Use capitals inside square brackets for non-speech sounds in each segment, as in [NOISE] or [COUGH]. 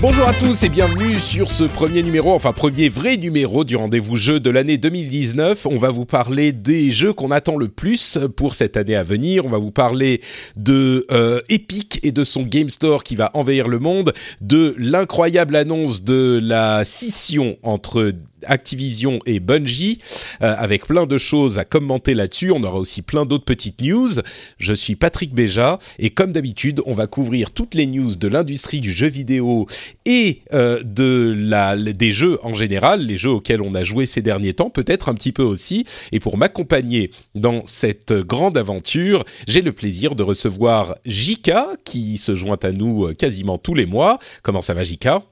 Bonjour à tous et bienvenue sur ce premier numéro, enfin premier vrai numéro du rendez-vous jeu de l'année 2019. On va vous parler des jeux qu'on attend le plus pour cette année à venir. On va vous parler de euh, Epic et de son Game Store qui va envahir le monde, de l'incroyable annonce de la scission entre Activision et Bungie, euh, avec plein de choses à commenter là-dessus. On aura aussi plein d'autres petites news. Je suis Patrick Béja et comme d'habitude, on va couvrir toutes les news de l'industrie du jeu vidéo et euh, de la, des jeux en général, les jeux auxquels on a joué ces derniers temps, peut-être un petit peu aussi. Et pour m'accompagner dans cette grande aventure, j'ai le plaisir de recevoir Jika, qui se joint à nous euh, quasiment tous les mois. Comment ça va, Jika?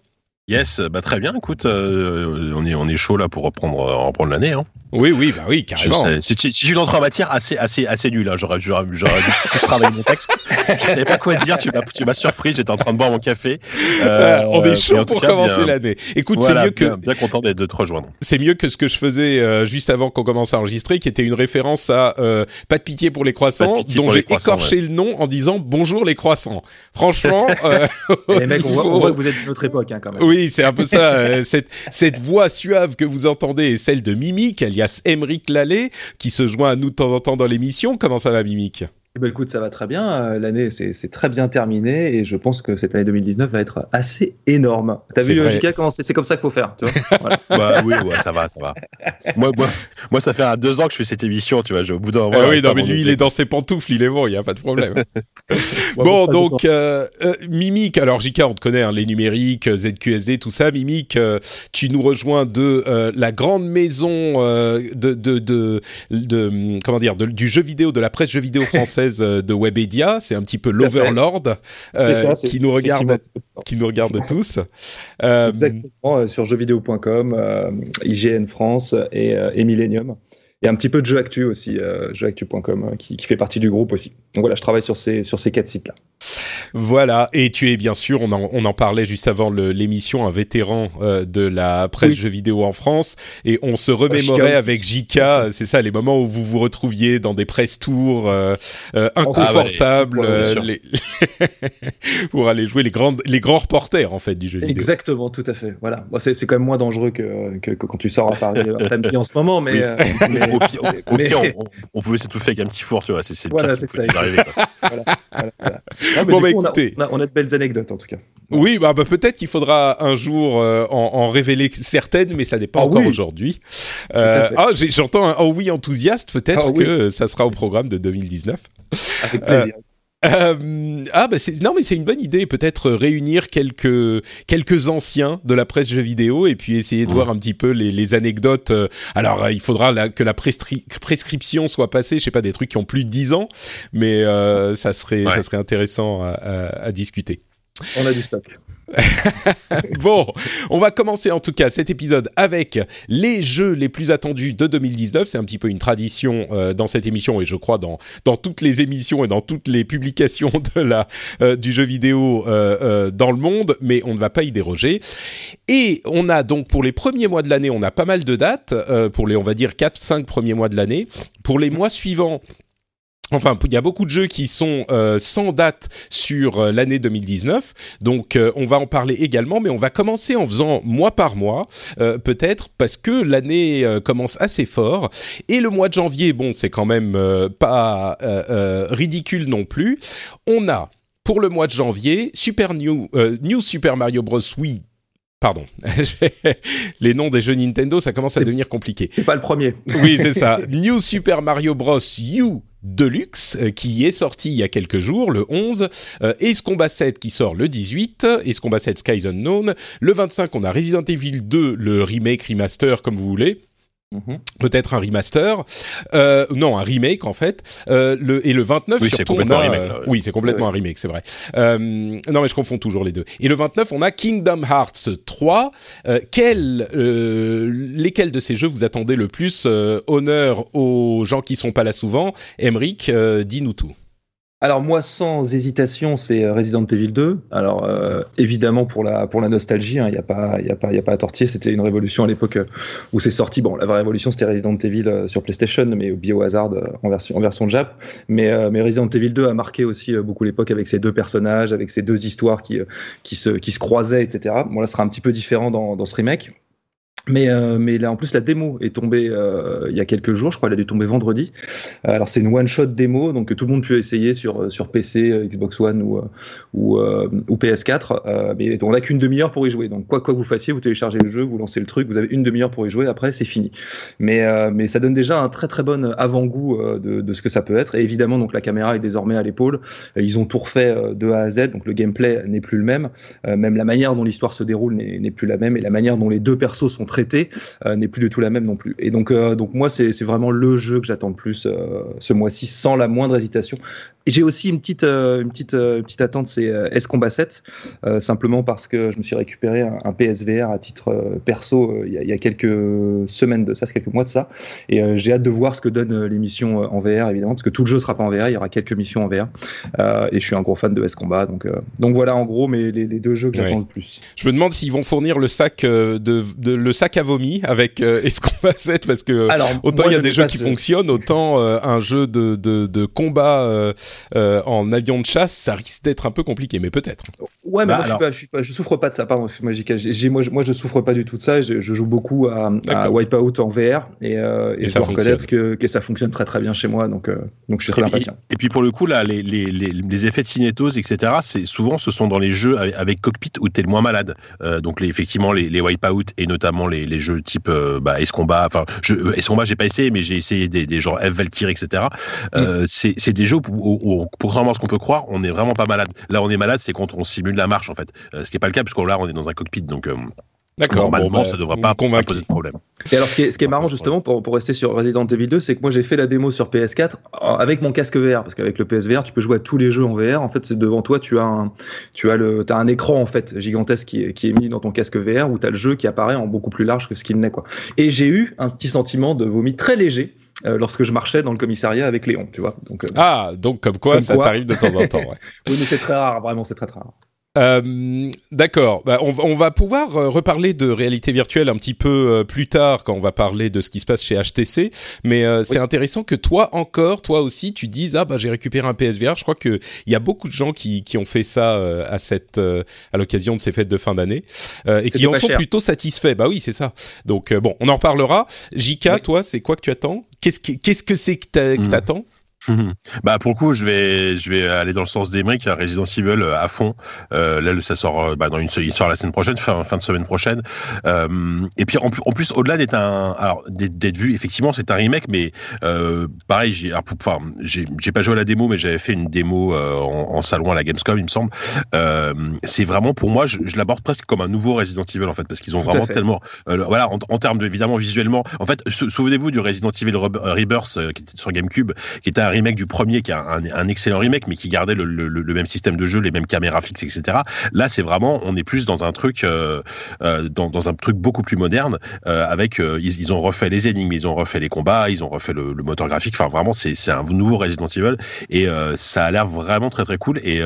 Yes, bah très bien. Écoute, euh, on est on est chaud là pour reprendre reprendre l'année. Hein. Oui, oui, bah oui, carrément. C'est une entrée en matière assez assez assez nulle. Hein. J'aurais j'aurais dû plus travailler mon texte. Je savais pas quoi dire. Tu m'as tu m'as surpris. J'étais en train de boire mon café. Euh, on est chaud pour commencer l'année. Écoute, c'est mieux que bien, bien content de te rejoindre. C'est mieux que ce que je faisais euh, juste avant qu'on commence à enregistrer, qui était une référence à euh, pas de pitié pour les croissants, dont j'ai écorché ouais. le nom en disant bonjour les croissants. Franchement, [LAUGHS] euh, les mecs, on voit, on voit, que vous êtes d'une autre époque hein, quand même. Oui, c'est un peu ça. Euh, cette, cette voix suave que vous entendez est celle de Mimic, alias Emeric Lallet, qui se joint à nous de temps en temps dans l'émission. Comment ça va, Mimic eh ben, écoute, ça va très bien. Euh, l'année, c'est très bien terminé et je pense que cette année 2019 va être assez énorme. T'as vu, Jika, comment c'est comme ça qu'il faut faire tu vois [LAUGHS] voilà. bah, Oui, ouais, ça va, ça va. moi, moi, moi, ça fait deux ans que je fais cette émission, tu vois. Au bout d'un moment. Ah oui, non, mais lui, il est dans ses pantoufles, il est bon, il n'y a pas de problème. [LAUGHS] bon, donc, euh, euh, Mimic, alors Jika, on te connaît, hein, les numériques, ZQSD, tout ça. Mimic, euh, tu nous rejoins de euh, la grande maison de, de, de, de, comment dire, du jeu vidéo, de la presse jeu vidéo française [LAUGHS] de Webedia, c'est un petit peu l'Overlord euh, qui nous regarde, qui nous regarde tous. Euh, Exactement sur jeuxvideo.com, euh, IGN France et, et Millennium. Il y a un petit peu de jeu actu aussi, euh, jeuxactu.com, qui, qui, fait partie du groupe aussi. Donc voilà, je travaille sur ces, sur ces quatre sites-là. Voilà, et tu es bien sûr, on en, on en parlait juste avant l'émission, un vétéran euh, de la presse oui. jeux vidéo en France, et on se remémorait ah, avec Jika, c'est ça, les moments où vous vous retrouviez dans des press tours euh, euh, inconfortables, ah ouais, les... [LAUGHS] pour aller jouer les, grandes, les grands reporters en fait du jeu vidéo. Exactement, tout à fait. Voilà, bon, c'est quand même moins dangereux que, que, que, quand tu sors à Paris samedi en ce moment, mais. Oui. mais... Au pire, au pire on, on, pouvait s'étouffer avec un petit four, tu vois, c'est voilà, c'est ça. Arriver, voilà, voilà, voilà. Non, bon, bah, coup, écoutez. On a, on, a, on a, de belles anecdotes en tout cas. Oui, bah, bah peut-être qu'il faudra un jour euh, en, en, révéler certaines, mais ça n'est pas ah, encore oui. aujourd'hui. Euh, ah, j'entends un oh oui enthousiaste, peut-être ah, que oui. ça sera au programme de 2019. Avec plaisir. Euh, euh, ah bah c'est non mais c'est une bonne idée peut-être réunir quelques quelques anciens de la presse jeux vidéo et puis essayer de voir un petit peu les, les anecdotes. Alors il faudra la, que la prescri prescription soit passée, je sais pas des trucs qui ont plus de 10 ans, mais euh, ça serait ouais. ça serait intéressant à, à, à discuter. On a du stock. [LAUGHS] bon, on va commencer en tout cas cet épisode avec les jeux les plus attendus de 2019. C'est un petit peu une tradition euh, dans cette émission et je crois dans dans toutes les émissions et dans toutes les publications [LAUGHS] de la euh, du jeu vidéo euh, dans le monde, mais on ne va pas y déroger. Et on a donc pour les premiers mois de l'année, on a pas mal de dates pour les on va dire 4 5 premiers mois de l'année. Pour les mois suivants, Enfin, il y a beaucoup de jeux qui sont euh, sans date sur euh, l'année 2019, donc euh, on va en parler également, mais on va commencer en faisant mois par mois, peut-être parce que l'année commence assez fort et le mois de janvier, bon, c'est quand même pas ridicule non plus. On a pour le mois de janvier Super New, New Super Mario Bros. Wii Pardon, [LAUGHS] les noms des jeux Nintendo, ça commence à devenir compliqué. C'est pas le premier. [LAUGHS] oui, c'est ça. New Super Mario Bros. U Deluxe euh, qui est sorti il y a quelques jours, le 11, euh, Ace Combat 7 qui sort le 18, Ace Combat 7 Skies Unknown, le 25 on a Resident Evil 2, le remake, remaster comme vous voulez, Mhm. Peut-être un remaster, euh, non un remake en fait. Euh, le et le 29 oui, surtout on a, remake, oui c'est complètement un remake c'est vrai. Euh, non mais je confonds toujours les deux. Et le 29 on a Kingdom Hearts 3. Euh, quel, euh, lesquels de ces jeux vous attendez le plus Honneur aux gens qui sont pas là souvent? Emric, dis-nous tout. Alors moi, sans hésitation, c'est euh, Resident Evil 2. Alors euh, évidemment pour la pour la nostalgie, il hein, n'y a pas il a pas il a pas à tortiller. C'était une révolution à l'époque euh, où c'est sorti. Bon, la vraie révolution c'était Resident Evil sur PlayStation, mais au Biohazard en version en version Jap. Mais mais Resident Evil 2 a marqué aussi beaucoup l'époque avec ses deux personnages, avec ses deux histoires qui qui se qui se croisaient, etc. Bon là, ce sera un petit peu différent dans dans ce remake. Mais, euh, mais là, en plus, la démo est tombée euh, il y a quelques jours, je crois, elle a dû tomber vendredi. Euh, alors, c'est une one-shot démo, donc tout le monde peut essayer sur, sur PC, Xbox One ou, ou, ou PS4. mais on n'a qu'une demi-heure pour y jouer. Donc, quoi, quoi que vous fassiez, vous téléchargez le jeu, vous lancez le truc, vous avez une demi-heure pour y jouer, après, c'est fini. Mais, mais ça donne déjà un très très bon avant-goût de, de ce que ça peut être. Et évidemment, donc la caméra est désormais à l'épaule. Ils ont tout refait de A à Z, donc le gameplay n'est plus le même. même la manière dont l'histoire se déroule n'est plus la même. Et la manière dont les deux persos sont très euh, n'est plus du tout la même non plus. Et donc, euh, donc moi, c'est vraiment le jeu que j'attends le plus euh, ce mois-ci, sans la moindre hésitation. Et j'ai aussi une petite, une petite, petite attente, c'est S-Combat 7, simplement parce que je me suis récupéré un, PSVR à titre perso il y, a, quelques semaines de ça, quelques mois de ça. Et j'ai hâte de voir ce que donne l'émission en VR, évidemment, parce que tout le jeu sera pas en VR, il y aura quelques missions en VR. et je suis un gros fan de S-Combat, donc, donc voilà en gros mais les, deux jeux que j'attends le plus. Je me demande s'ils vont fournir le sac de, de, le sac à vomi avec euh, Escombat 7 parce que autant il y a des jeux qui fonctionnent, autant euh, un jeu de, de, de combat euh, euh, en avion de chasse, ça risque d'être un peu compliqué, mais peut-être. Ouais, mais bah, moi, je, suis pas, je, suis pas, je, souffre pas de ça, pardon. Moi, moi, je souffre pas du tout de ça. Je, je joue beaucoup à, à, Wipeout en VR et, et, et je dois reconnaître que, que, ça fonctionne très très bien chez moi, donc, donc je suis très impatient. Et, puis pour le coup, là, les, les, les, les effets de cinétose, etc., c'est souvent ce sont dans les jeux avec, cockpit où tu es le moins malade. donc les, effectivement, les, les Wipeout et notamment les, les jeux type euh, bah. Enfin, je, euh, Combat, j'ai pas essayé, mais j'ai essayé des, des genre F Valkyrie, etc. Euh, mm. c'est des jeux où, où, contrairement à ce qu'on peut croire, on est vraiment pas malade. Là, on est malade, c'est quand on simule la marche, en fait. Euh, ce qui est pas le cas, puisque là, on est dans un cockpit, donc. D'accord. Normalement, bah, ça devrait pas, poser de problème. Et alors, ce qui est, ce qui est marrant justement pour, pour rester sur Resident Evil 2, c'est que moi j'ai fait la démo sur PS4 avec mon casque VR, parce qu'avec le PSVR, tu peux jouer à tous les jeux en VR. En fait, c'est devant toi, tu as un, tu as le, as un écran en fait gigantesque qui est, qui est mis dans ton casque VR où tu as le jeu qui apparaît en beaucoup plus large que ce qu'il n'est quoi. Et j'ai eu un petit sentiment de vomi très léger. Euh, lorsque je marchais dans le commissariat avec Léon, tu vois. Donc, euh, ah, donc comme quoi ça t'arrive de temps en temps. Ouais. [LAUGHS] oui, mais c'est très rare, vraiment, c'est très très rare. Euh, D'accord. Bah, on, on, va pouvoir euh, reparler de réalité virtuelle un petit peu euh, plus tard quand on va parler de ce qui se passe chez HTC. Mais euh, c'est intéressant que toi encore, toi aussi, tu dises ah bah j'ai récupéré un PSVR. Je crois que il y a beaucoup de gens qui, qui ont fait ça à cette à l'occasion de ces fêtes de fin d'année et qui en sont plutôt satisfaits. Bah oui, c'est ça. Donc bon, on en reparlera. Jika, toi, c'est quoi que tu attends? Qu'est-ce qu'est-ce que c'est que hmm. t'attends? [LAUGHS] bah pour le coup, je vais je vais aller dans le sens des mecs, Resident Evil euh, à fond. Euh, là, ça sort euh, bah, dans une il sort la semaine prochaine, fin, fin de semaine prochaine. Euh, et puis en, en plus, au-delà d'être un alors d'être vu, effectivement, c'est un remake, mais euh, pareil, j'ai enfin j'ai pas joué à la démo, mais j'avais fait une démo en, en, salon à la Gamescom, il me semble. c'est vraiment pour moi, je, je l'aborde presque comme un nouveau Resident Evil en fait, parce qu'ils ont vraiment tellement voilà en, en termes de, évidemment visuellement. En fait, souvenez-vous du Resident Evil Rebirth qui était sur GameCube, qui était un remake du premier qui a un, excellent remake, mais qui gardait le, même système de jeu, les mêmes caméras fixes, etc. Là, c'est vraiment, on est plus dans un truc, euh, euh, dans, un truc beaucoup plus moderne, euh, avec, ils, ont refait les énigmes, ils ont refait les combats, ils ont refait le, moteur graphique. Enfin, vraiment, c'est un nouveau Resident Evil et ça a l'air vraiment très très cool. Et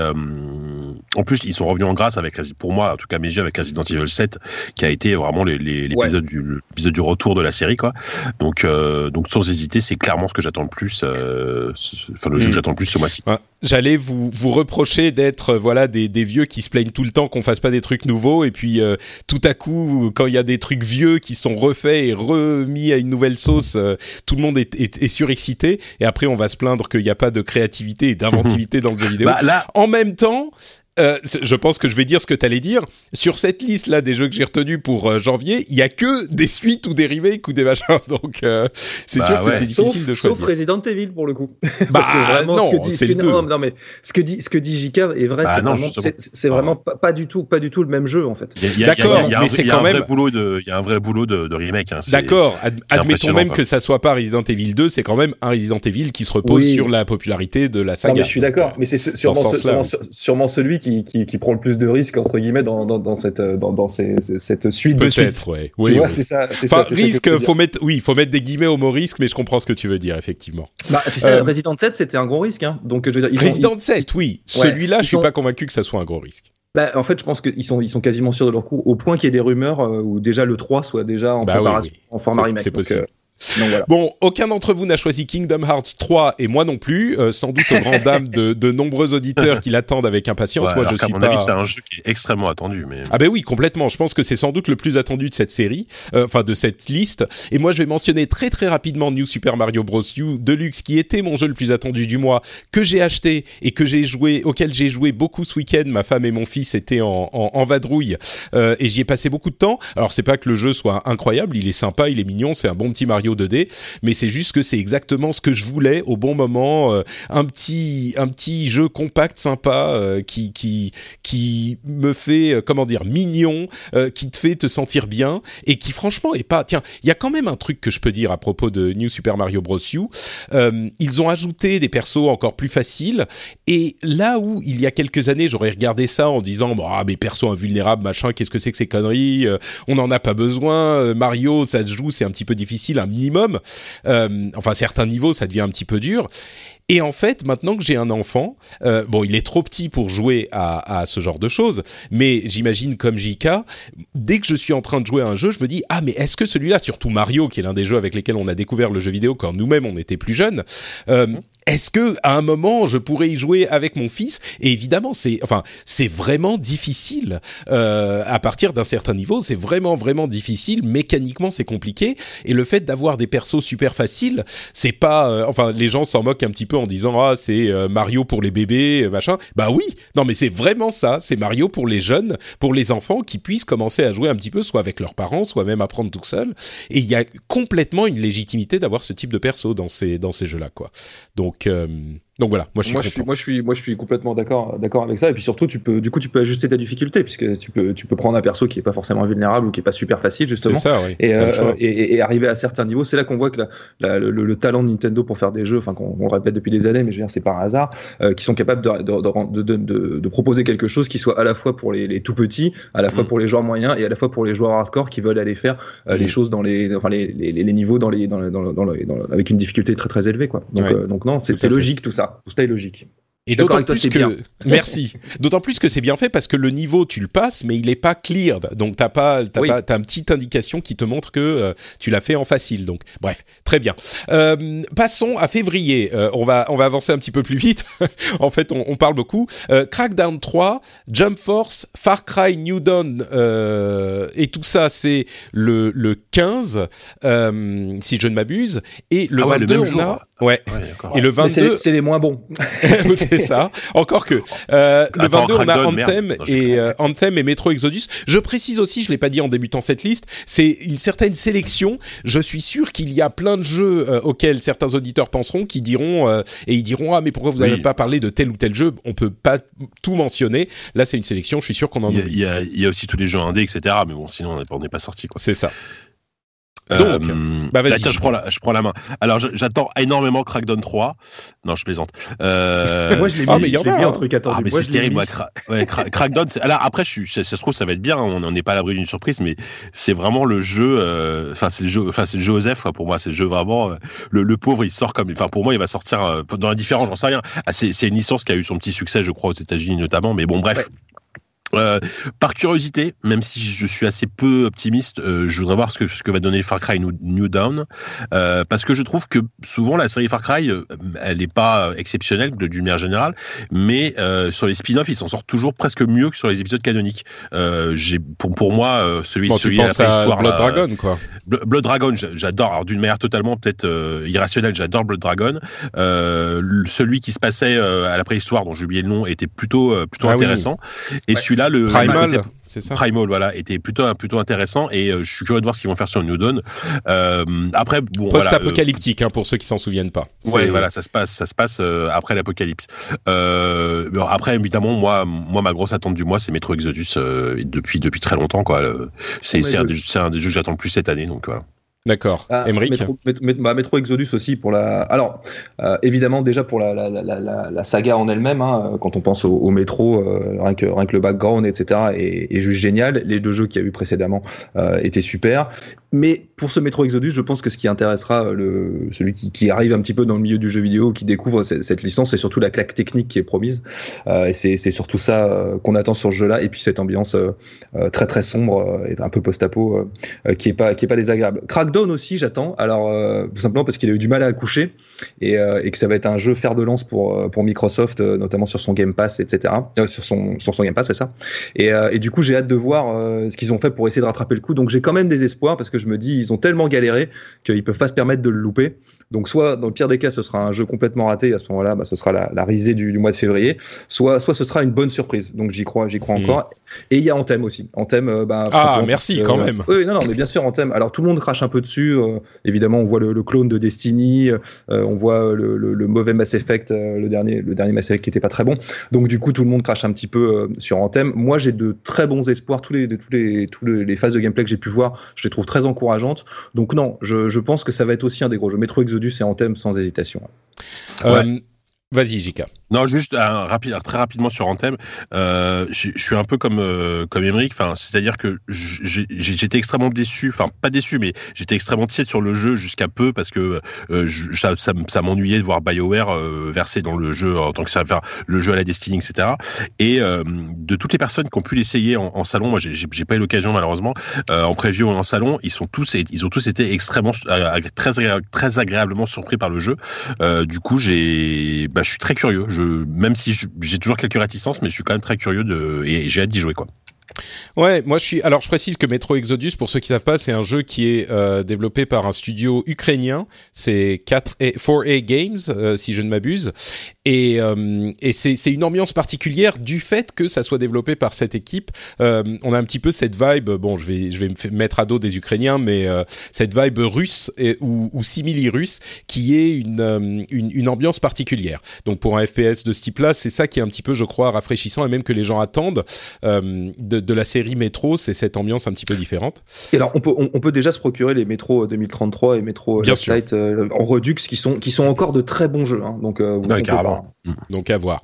en plus, ils sont revenus en grâce avec, pour moi, en tout cas mes yeux, avec Resident Evil 7, qui a été vraiment l'épisode du, du retour de la série, quoi. Donc, donc sans hésiter, c'est clairement ce que j'attends le plus enfin le jeu que hmm. j'attends le plus ce mois-ci. J'allais vous vous reprocher d'être euh, voilà des, des vieux qui se plaignent tout le temps qu'on fasse pas des trucs nouveaux et puis euh, tout à coup quand il y a des trucs vieux qui sont refaits et remis à une nouvelle sauce, euh, tout le monde est, est, est, surexcité et après on va se plaindre qu'il n'y a pas de créativité et d'inventivité [LAUGHS] dans le jeu vidéo. Bah, là, en même temps, euh, je pense que je vais dire ce que tu allais dire. Sur cette liste là des jeux que j'ai retenus pour euh, janvier, il y a que des suites ou des remakes ou des machins. [LAUGHS] Donc euh, c'est bah sûr que c'était difficile de choisir. Sauf Resident Evil pour le coup. [LAUGHS] Bah non, c'est le non, non, mais ce que dit ce que dit JK est vrai. Bah, c'est vraiment, pas, pas, du tout pas du tout le même jeu en fait. D'accord, mais c'est quand même il y a un vrai boulot de, de remake. Hein, D'accord, admettons même que ça soit pas Resident Evil 2, c'est quand même un Resident Evil qui se repose sur la popularité de la saga. Non, mais je suis d'accord, mais c'est sûrement, sûrement celui qui, qui, qui prend le plus de risques entre guillemets dans, dans, dans cette dans, dans ces, cette suite de suites. Peut-être, ouais. Oui, oui. c'est ça. Enfin, risque, faut mettre, oui, faut mettre des guillemets au mot risque, mais je comprends ce que tu veux dire effectivement. Bah, tu sais, euh, Resident 7, c'était un gros risque, hein. Donc, je veux dire, Resident 7, oui. Celui-là, je suis pas convaincu que ça soit un gros risque. Bah, en fait, je pense qu'ils sont, ils sont quasiment sûrs de leur coup, au point qu'il y ait des rumeurs euh, où déjà le 3 soit déjà en bah préparation, en format remake. C'est possible. Euh, Bon, aucun d'entre vous n'a choisi Kingdom Hearts 3 et moi non plus, euh, sans doute au grand dame de, de, nombreux auditeurs qui l'attendent avec impatience. moi, je suis mon pas. c'est un jeu qui est extrêmement attendu. Mais... Ah ben oui, complètement. Je pense que c'est sans doute le plus attendu de cette série, euh, enfin de cette liste. Et moi, je vais mentionner très très rapidement New Super Mario Bros. U Deluxe, qui était mon jeu le plus attendu du mois, que j'ai acheté et que j'ai joué, auquel j'ai joué beaucoup ce week-end. Ma femme et mon fils étaient en, en, en vadrouille euh, et j'y ai passé beaucoup de temps. Alors c'est pas que le jeu soit incroyable, il est sympa, il est mignon, c'est un bon petit Mario 2D, mais c'est juste que c'est exactement ce que je voulais au bon moment. Euh, un petit un petit jeu compact, sympa, euh, qui qui qui me fait euh, comment dire mignon, qui te fait te sentir bien et qui franchement est pas. Tiens, il y a quand même un truc que je peux dire à propos de New Super Mario Bros. U. ils ont ajouté des persos encore plus faciles et là où il y a quelques années j'aurais regardé ça en disant bah ah, mais persos invulnérables machin qu'est-ce que c'est que ces conneries on n'en a pas besoin Mario ça se joue c'est un petit peu difficile un minimum euh, enfin, certains niveaux, ça devient un petit peu dur. Et en fait, maintenant que j'ai un enfant, euh, bon, il est trop petit pour jouer à, ce genre de choses, mais j'imagine comme JK, dès que je suis en train de jouer à un jeu, je me dis ah mais est-ce que celui-là, surtout Mario, qui est l'un des jeux avec lesquels on a découvert le jeu vidéo quand nous-mêmes on était plus jeunes, euh, mmh est-ce que à un moment je pourrais y jouer avec mon fils? Et évidemment, c'est enfin c'est vraiment difficile euh, à partir d'un certain niveau. C'est vraiment vraiment difficile. Mécaniquement, c'est compliqué. Et le fait d'avoir des persos super faciles, c'est pas euh, enfin les gens s'en moquent un petit peu en disant ah c'est euh, Mario pour les bébés machin. Bah oui, non mais c'est vraiment ça. C'est Mario pour les jeunes, pour les enfants qui puissent commencer à jouer un petit peu, soit avec leurs parents, soit même apprendre tout seul. Et il y a complètement une légitimité d'avoir ce type de perso dans ces dans ces jeux-là quoi. Donc donc, euh, donc voilà, moi je suis, moi, je suis, moi je suis, moi je suis complètement d'accord, d'accord avec ça. Et puis surtout, tu peux, du coup, tu peux ajuster ta difficulté puisque tu peux, tu peux prendre un perso qui est pas forcément vulnérable ou qui est pas super facile justement. Ça, oui. Euh, et, arriver à certains niveaux, c'est là qu'on voit que la, le, le, talent de Nintendo pour faire des jeux, enfin qu'on répète depuis des années, mais je veux dire c'est par hasard, euh, qui sont capables de de, de, de, de, proposer quelque chose qui soit à la fois pour les, les tout petits, à la fois mm. pour les joueurs moyens et à la fois pour les joueurs hardcore qui veulent aller faire euh, les mm. choses dans les, enfin les, les, les, niveaux dans les, dans, dans, dans, avec une difficulté très très élevée quoi. Donc, donc non, c'est logique tout ça, tout ça est logique. Et d'autant plus que [LAUGHS] merci. D'autant plus que c'est bien fait parce que le niveau tu le passes, mais il est pas cleared. Donc t'as pas t'as pas t'as une petite indication qui te montre que euh, tu l'as fait en facile. Donc bref, très bien. Euh, passons à février. Euh, on va on va avancer un petit peu plus vite. [LAUGHS] en fait, on, on parle beaucoup. Crackdown 3, Jump Force, Far Cry New Dawn et tout ça, c'est le le 15 si je ne m'abuse. Et le ah 22 on a Ouais. et le 22, c'est les, moins bons. [LAUGHS] c'est ça. Encore que euh, le 22, on a Anthem et euh, Anthem et Metro Exodus. Je précise aussi, je l'ai pas dit en débutant cette liste, c'est une certaine sélection. Je suis sûr qu'il y a plein de jeux euh, auxquels certains auditeurs penseront, qui diront euh, et ils diront ah mais pourquoi vous n'avez pas parlé de tel ou tel jeu? On peut pas tout mentionner. Là, c'est une sélection. Je suis sûr qu'on en oublie. Il y, a, il y a aussi tous les jeux indés, etc. Mais bon, sinon on n'est pas, pas sorti. C'est ça. Donc, euh, bah vas-y. je prends la, je prends la main. Alors, j'attends énormément Crackdown 3. Non, je plaisante. Euh... [LAUGHS] moi, je l'ai ah, mis, je mis en truc attendu. Ah, mais c'est terrible, moi. ouais, Crackdown. Alors après, je suis, ça, se trouve, ça va être bien. On n'en est pas à l'abri d'une surprise, mais c'est vraiment le jeu. Euh, enfin, c'est le jeu. Enfin, c'est le jeu Osef. Pour moi, c'est le jeu vraiment. Euh, le, le, pauvre, il sort comme. Enfin, pour moi, il va sortir dans la différence. J'en sais rien. Ah, c'est une licence qui a eu son petit succès, je crois, aux États-Unis notamment. Mais bon, bref. Euh, par curiosité, même si je suis assez peu optimiste, euh, je voudrais voir ce que, ce que va donner Far Cry New, New Dawn, euh, parce que je trouve que souvent la série Far Cry, elle n'est pas exceptionnelle de d'une manière générale, mais euh, sur les spin-offs, ils s'en sortent toujours presque mieux que sur les épisodes canoniques. Euh, pour pour moi euh, celui, Bon, tu celui penses la à préhistoire, Blood là, Dragon, quoi. Bl- Blood Dragon, j'a- j'adore. Alors d'une manière totalement peut-être euh, irrationnelle, j'adore Blood Dragon. Euh, celui qui se passait euh, à la préhistoire, dont j'ai oublié le nom, était plutôt euh, plutôt Ah oui. intéressant. Et celui-là, le Primal, ça Primal, voilà, était plutôt plutôt intéressant. Et euh, je suis curieux de voir ce qu'ils vont faire sur New Dawn. Euh, après, bon, voilà, euh, Post-apocalyptique, hein, pour ceux qui s'en souviennent pas. Ouais, C'est- voilà, ça se passe, ça se passe euh, après l'apocalypse. Euh, bon, après, évidemment, moi, moi, ma grosse attente du mois, c'est Metro Exodus euh, depuis depuis très longtemps, quoi. Euh, C'est un, un des jeux que j'attends le plus cette année, donc voilà. D'accord. Ah, Met- bah, Exodus aussi pour la. Alors, euh, évidemment, déjà pour la, la, la, la, la saga en elle-même, hein, quand on pense au, au métro, euh, rien, que, rien que le background, etc., est, est juste génial. Les deux jeux qu'il y a eu précédemment euh, étaient super. Mais pour ce Metro Exodus, je pense que ce qui intéressera le, celui qui, qui arrive un petit peu dans le milieu du jeu vidéo, qui découvre cette, cette licence, c'est surtout la claque technique qui est promise. Et c'est surtout ça qu'on attend sur ce jeu-là. Et puis cette ambiance très très sombre et un peu post-apo qui est pas qui est pas désagréable. Crackdown aussi, j'attends. Alors euh, tout simplement parce qu'il a eu du mal à accoucher et, euh, que ça va être un jeu fer de lance pour euh, pour Microsoft, notamment sur son Game Pass, etc. Sur son sur son Game Pass, c'est ça. Et, et du coup, j'ai hâte de voir ce qu'ils ont fait pour essayer de rattraper le coup. Donc j'ai quand même des espoirs parce que je me dis ils ont tellement galéré qu'ils peuvent pas se permettre de le louper. Donc soit dans le pire des cas, ce sera un jeu complètement raté. Et à ce moment-là, bah, ce sera la, la risée du, du mois de février. Soit soit ce sera une bonne surprise. Donc j'y crois, j'y crois Mhm. encore. Et il y a Anthem aussi. Anthem, euh, bah, Ah, merci, parce quand même. Oui, non, non, mais bien sûr Anthem. Alors tout le monde crache un peu dessus. euh, évidemment, on voit le, le clone de Destiny, euh, on voit le, le- le mauvais Mass Effect, euh, le dernier, le dernier Mass Effect qui était pas très bon. Donc du coup, tout le monde crache un petit peu euh, sur Anthem. Moi, j'ai de très bons espoirs. Tous les, tous les, tous les, les phases de gameplay que j'ai pu voir, je les trouve très encourageantes. Donc non, je, je pense que ça va être aussi un des gros jeux. Metro Exodus et Anthem sans hésitation. Euh, Vas-y, Jika. Non, juste très rapidement sur Anthem. Euh, je suis un peu comme euh, comme Emmerich. Enfin, c'est-à-dire que j'étais extrêmement déçu. Enfin, pas déçu, mais j'étais extrêmement tiède sur le jeu jusqu'à peu parce que euh, je- ça, m'ennuyait de voir Bioware euh, verser dans le jeu en tant que ça, enfin, le jeu à la Destiny, etc. Et euh, de toutes les personnes qui ont pu l'essayer en, salon, moi, j'ai- pas eu l'occasion malheureusement euh, en preview ou en salon, ils sont tous, ils ont tous été extrêmement, euh, très, très agréablement surpris par le jeu. Euh, du coup, j'ai, bah, je suis très curieux. Je, même si j'ai toujours quelques réticences, mais je suis quand même très curieux de, et j'ai hâte d'y jouer, quoi. Ouais, moi je suis. Alors je précise que Metro Exodus, pour ceux qui savent pas, c'est un jeu qui est euh, développé par un studio ukrainien. C'est 4A, 4A Games, euh, si je ne m'abuse. Et, euh, et c'est c'est une ambiance particulière du fait que ça soit développé par cette équipe. On a un petit peu cette vibe. Bon, je vais je vais me mettre à dos des Ukrainiens, mais cette vibe russe ou, ou simili-russe qui est une, une une ambiance particulière. Donc pour un FPS de ce type-là, c'est ça qui est un petit peu, je crois, rafraîchissant et même que les gens attendent de, de la série Metro, c'est cette ambiance un petit peu différente. Et alors, on peut, on, on peut déjà se procurer les Metro 2033 et Metro Bien Last Light euh, en Redux, qui sont, qui sont encore de très bons jeux. Hein. Donc, euh, vous carrément. pas. Donc à voir.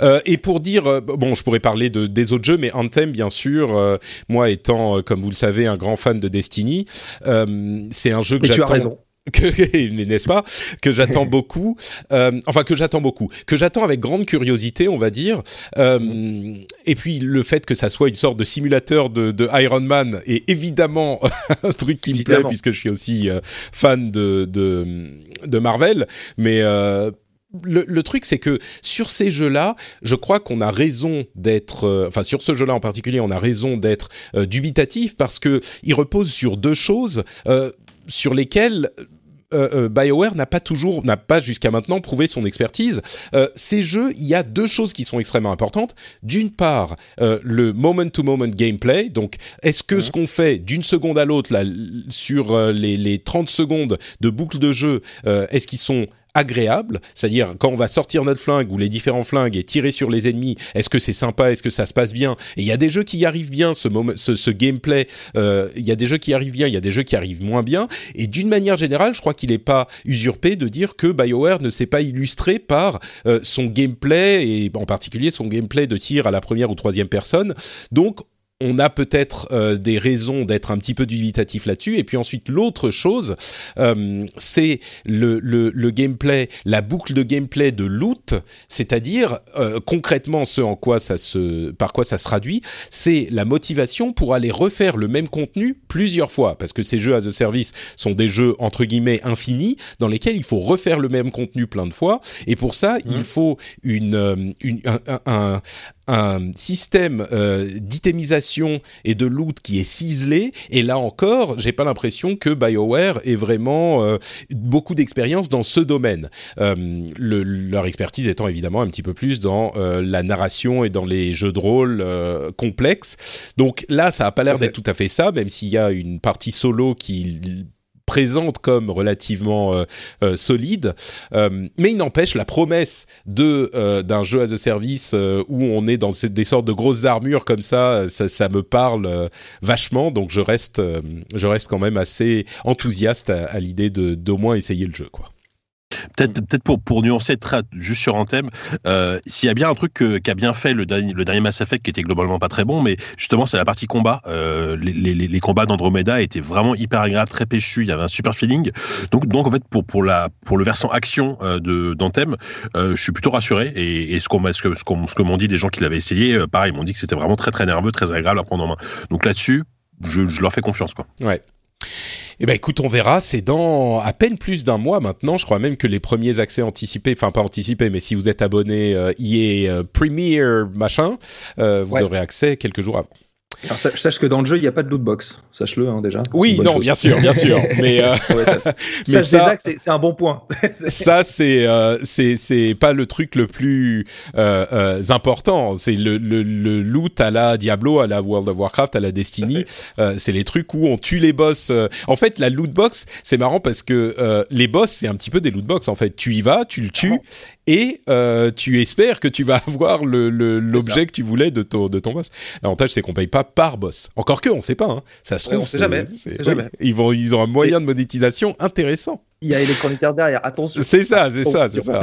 Euh, et pour dire, euh, bon, je pourrais parler de, des autres jeux, mais Anthem, bien sûr, euh, moi étant, euh, comme vous le savez, un grand fan de Destiny, euh, c'est un jeu que Et tu as j'attends. raison. Que mais [LAUGHS] n'est-ce pas que j'attends [LAUGHS] beaucoup euh, enfin que j'attends beaucoup que j'attends avec grande curiosité on va dire euh, et puis le fait que ça soit une sorte de simulateur de, de Iron Man est évidemment [LAUGHS] un truc qui me plaît puisque je suis aussi euh, fan de, de de Marvel mais le, le truc, c'est que sur ces jeux-là, je crois qu'on a raison d'être, euh, enfin sur ce jeu-là en particulier, on a raison d'être euh, dubitatif parce que il repose sur deux choses euh, sur lesquelles euh, euh, BioWare n'a pas toujours, n'a pas jusqu'à maintenant prouvé son expertise. Euh, ces jeux, il y a deux choses qui sont extrêmement importantes. D'une part, le moment-to-moment gameplay. Donc, est-ce que ce qu'on fait d'une seconde à l'autre, sur les, les 30 secondes de boucle de jeu, est-ce qu'ils sont agréables, c'est-à-dire quand on va sortir notre flingue ou les différents flingues et tirer sur les ennemis, est-ce que c'est sympa, est-ce que ça se passe bien? Et il y a des jeux qui y arrivent bien, ce, moment, ce, ce gameplay, euh, il y a des jeux qui y arrivent bien, il y a des jeux qui arrivent moins bien, et d'une manière générale, je crois qu'il n'est pas usurpé de dire que BioWare ne s'est pas illustré par euh, son gameplay, et en particulier son gameplay de tir à la première ou troisième personne, donc on a peut-être euh, des raisons d'être un petit peu dubitatif là-dessus. Et puis ensuite, l'autre chose, euh, c'est le, le, le, gameplay, la boucle de gameplay de loot, c'est-à-dire euh, concrètement ce en quoi ça se, par quoi ça se traduit, c'est la motivation pour aller refaire le même contenu plusieurs fois, parce que ces jeux as a service sont des jeux entre guillemets infinis dans lesquels il faut refaire le même contenu plein de fois. Et pour ça, il mmh. faut une, une un, un, un système euh, d'itemisation et de loot qui est ciselé. Et là encore, j'ai pas l'impression que BioWare ait vraiment euh, beaucoup d'expérience dans ce domaine. Euh, le, leur expertise étant évidemment un petit peu plus dans euh, la narration et dans les jeux de rôle euh, complexes. Donc là, ça a pas l'air d'être tout à fait ça, même s'il y a une partie solo qui présente comme relativement euh, euh, solide. Euh, mais il n'empêche, la promesse de d'un jeu as a service où on est dans des sortes de grosses armures comme ça, ça, me parle vachement. Donc je reste, je reste quand même assez enthousiaste à, à l'idée de d'au moins essayer le jeu, quoi. Peut-être, peut-être pour, pour nuancer juste sur un thème, euh, s'il y a bien un truc qu'a bien fait le dernier, Mass Effect qui était globalement pas très bon, mais justement c'est la partie combat. Euh, les, les, combats d'Andromeda étaient vraiment hyper agréables, très péchus. Il y avait un super feeling. Donc, donc en fait pour pour la pour le versant action euh, de d'Anthem, euh, je suis plutôt rassuré. Et, ce qu'on ce que ce qu'on m'ont dit des gens qui l'avaient essayé, pareil, ils m'ont dit que c'était vraiment très très nerveux, très agréable à prendre en main. Donc là-dessus, je, je leur fais confiance quoi. Ouais. Eh ben écoute, on verra. C'est dans à peine plus d'un mois maintenant. Je crois même que les premiers accès anticipés, enfin pas anticipés, mais si vous êtes abonné euh, EA euh, Premier machin, euh, vous ouais. aurez accès quelques jours avant. Alors, sache que dans le jeu, il n'y a pas de loot box. Sache-le hein, déjà. Oui, non, chose. bien sûr, bien sûr. [LAUGHS] mais, euh... ouais, ça, [LAUGHS] mais c'est un bon point. [LAUGHS] ça, c'est euh, c'est pas le truc le plus euh, euh, important. C'est le, le, le loot à la Diablo, à la World of Warcraft, à la Destiny. Euh, c'est les trucs où on tue les boss. En fait, la loot box, c'est marrant parce que les boss, c'est un petit peu des loot box. En fait, tu y vas, tu le tues. Et tu espères que tu vas avoir l'objet que tu voulais de ton, de ton boss. L'avantage, c'est qu'on paye pas par boss. Encore que, on sait pas. Hein. Ça se trouve, ouais, jamais. Oui, ils vont, ils ont un moyen de monétisation intéressant. Il y a Electronic Arts derrière, attention. C'est ça, c'est ça, c'est ça.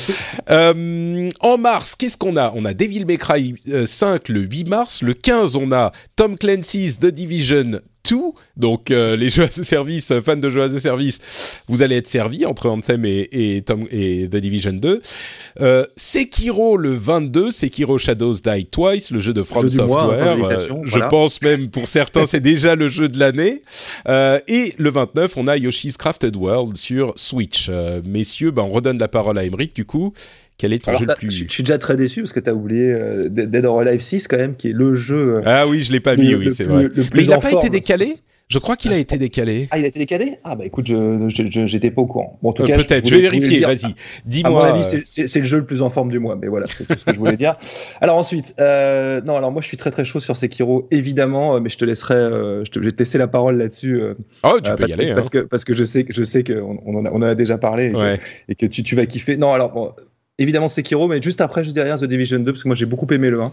[LAUGHS] euh, en mars, qu'est-ce qu'on a? On a Devil May Cry 5 le 8 mars. Le 15, on a Tom Clancy's The Division 2. Donc euh, les jeux à ce service, fans de jeux à ce service, vous allez être servis entre Anthem et, et, Tom, et The Division 2. Euh, Sekiro le 22, Sekiro Shadows Die Twice, le jeu de From jeu Software. Mois, euh, voilà. Je pense même pour certains c'est déjà le jeu de l'année. Euh, et le 29, on a Yoshi's Crafted World sur Switch. Euh, messieurs, ben, on redonne la parole à Emeric du coup. Quel est ton Alors, jeu le plus Je suis déjà très déçu parce que tu as oublié euh, Dead or Alive 6 quand même, qui est le jeu. Euh, ah oui, je l'ai pas mis, oui, c'est vrai. Mais il n'a pas été décalé? Je crois qu'il a été décalé. Ah, il a été décalé? Ah, bah écoute, je j'étais pas au courant. Bon, en tout euh, cas, peut-être. Je, je, vais vérifier. Vas-y, dis-moi. À mon avis, c'est le jeu le plus en forme du mois. Mais voilà, c'est tout ce que je voulais dire. [LAUGHS] Alors ensuite, euh, non, alors moi, je suis très très chaud sur Sekiro, évidemment, mais je te laisserai, euh, je, te, je vais te laisser la parole là-dessus. Euh, oh, tu peux y aller. Parce hein. que parce que je sais que je sais qu'on on en, a, on en a déjà parlé et, ouais. que, et que tu, tu vas kiffer. Non, alors bon, évidemment Sekiro, mais juste après, juste derrière The Division 2, parce que moi j'ai beaucoup aimé le 1. Mmh.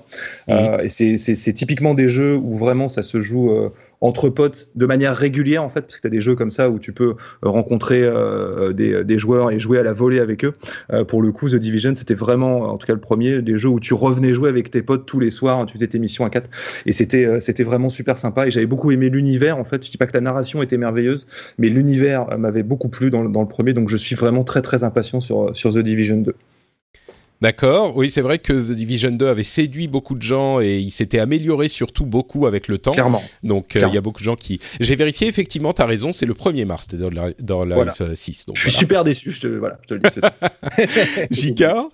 Euh, et c'est typiquement des jeux où vraiment ça se joue euh, entre potes de manière régulière, en fait, parce que tu as des jeux comme ça où tu peux rencontrer euh, des, des, joueurs et jouer à la volée avec eux. Euh, pour le coup, The Division, c'était vraiment, en tout cas le premier, des jeux où tu revenais jouer avec tes potes tous les soirs, tu faisais tes missions à 4. Et c'était c'était vraiment super sympa. Et j'avais beaucoup aimé l'univers, en fait. Je dis pas que la narration était merveilleuse, mais l'univers m'avait beaucoup plu dans, dans le premier. Donc je suis vraiment très très impatient sur, sur The Division 2. D'accord, oui, c'est vrai que The Division 2 avait séduit beaucoup de gens et il s'était amélioré surtout beaucoup avec le temps. Clairement. Donc il euh, y a beaucoup de gens qui. J'ai vérifié, effectivement, tu as raison, c'est le 1er mars dans, la, dans Life voilà. 6. Donc, je suis voilà. super déçu, je te, voilà, je te le dis. [LAUGHS] [LAUGHS] Jika?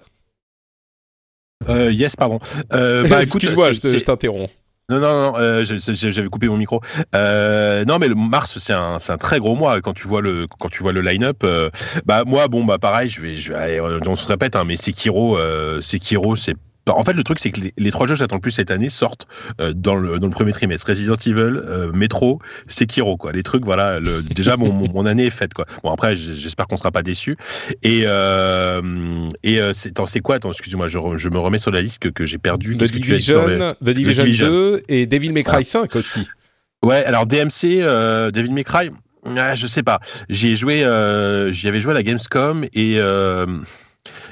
Euh, Yes, pardon. Euh, bah, [LAUGHS] écoute, Excuse-moi, je t'interromps. Non, non, non, euh, j'avais coupé mon micro. Euh, non, mais le mars, c'est un, un très gros mois quand tu vois le, quand tu vois le line-up. Euh, bah moi, bon, bah pareil, je vais, je vais, on se répète, hein, mais Sekiro, euh, Sekiro, c'est en fait, le truc, c'est que les, les, trois jeux que j'attends le plus cette année sortent euh, dans, le, dans le premier trimestre. Resident Evil, euh, Metro, Sekiro, quoi. Les trucs, voilà. Le, déjà, mon, mon, mon, année est faite, quoi. Bon, après, j'espère qu'on sera pas déçus. Et, euh, et c'est quoi? Attends, excuse-moi, je, je, me remets sur la liste que, que j'ai perdu. The Division, les... The Division, Division 2 et Devil May Cry ah. 5 aussi. Ouais, alors DMC, euh, Devil May Cry, ah, je sais pas. J'y ai joué, euh, j'y avais joué à la Gamescom et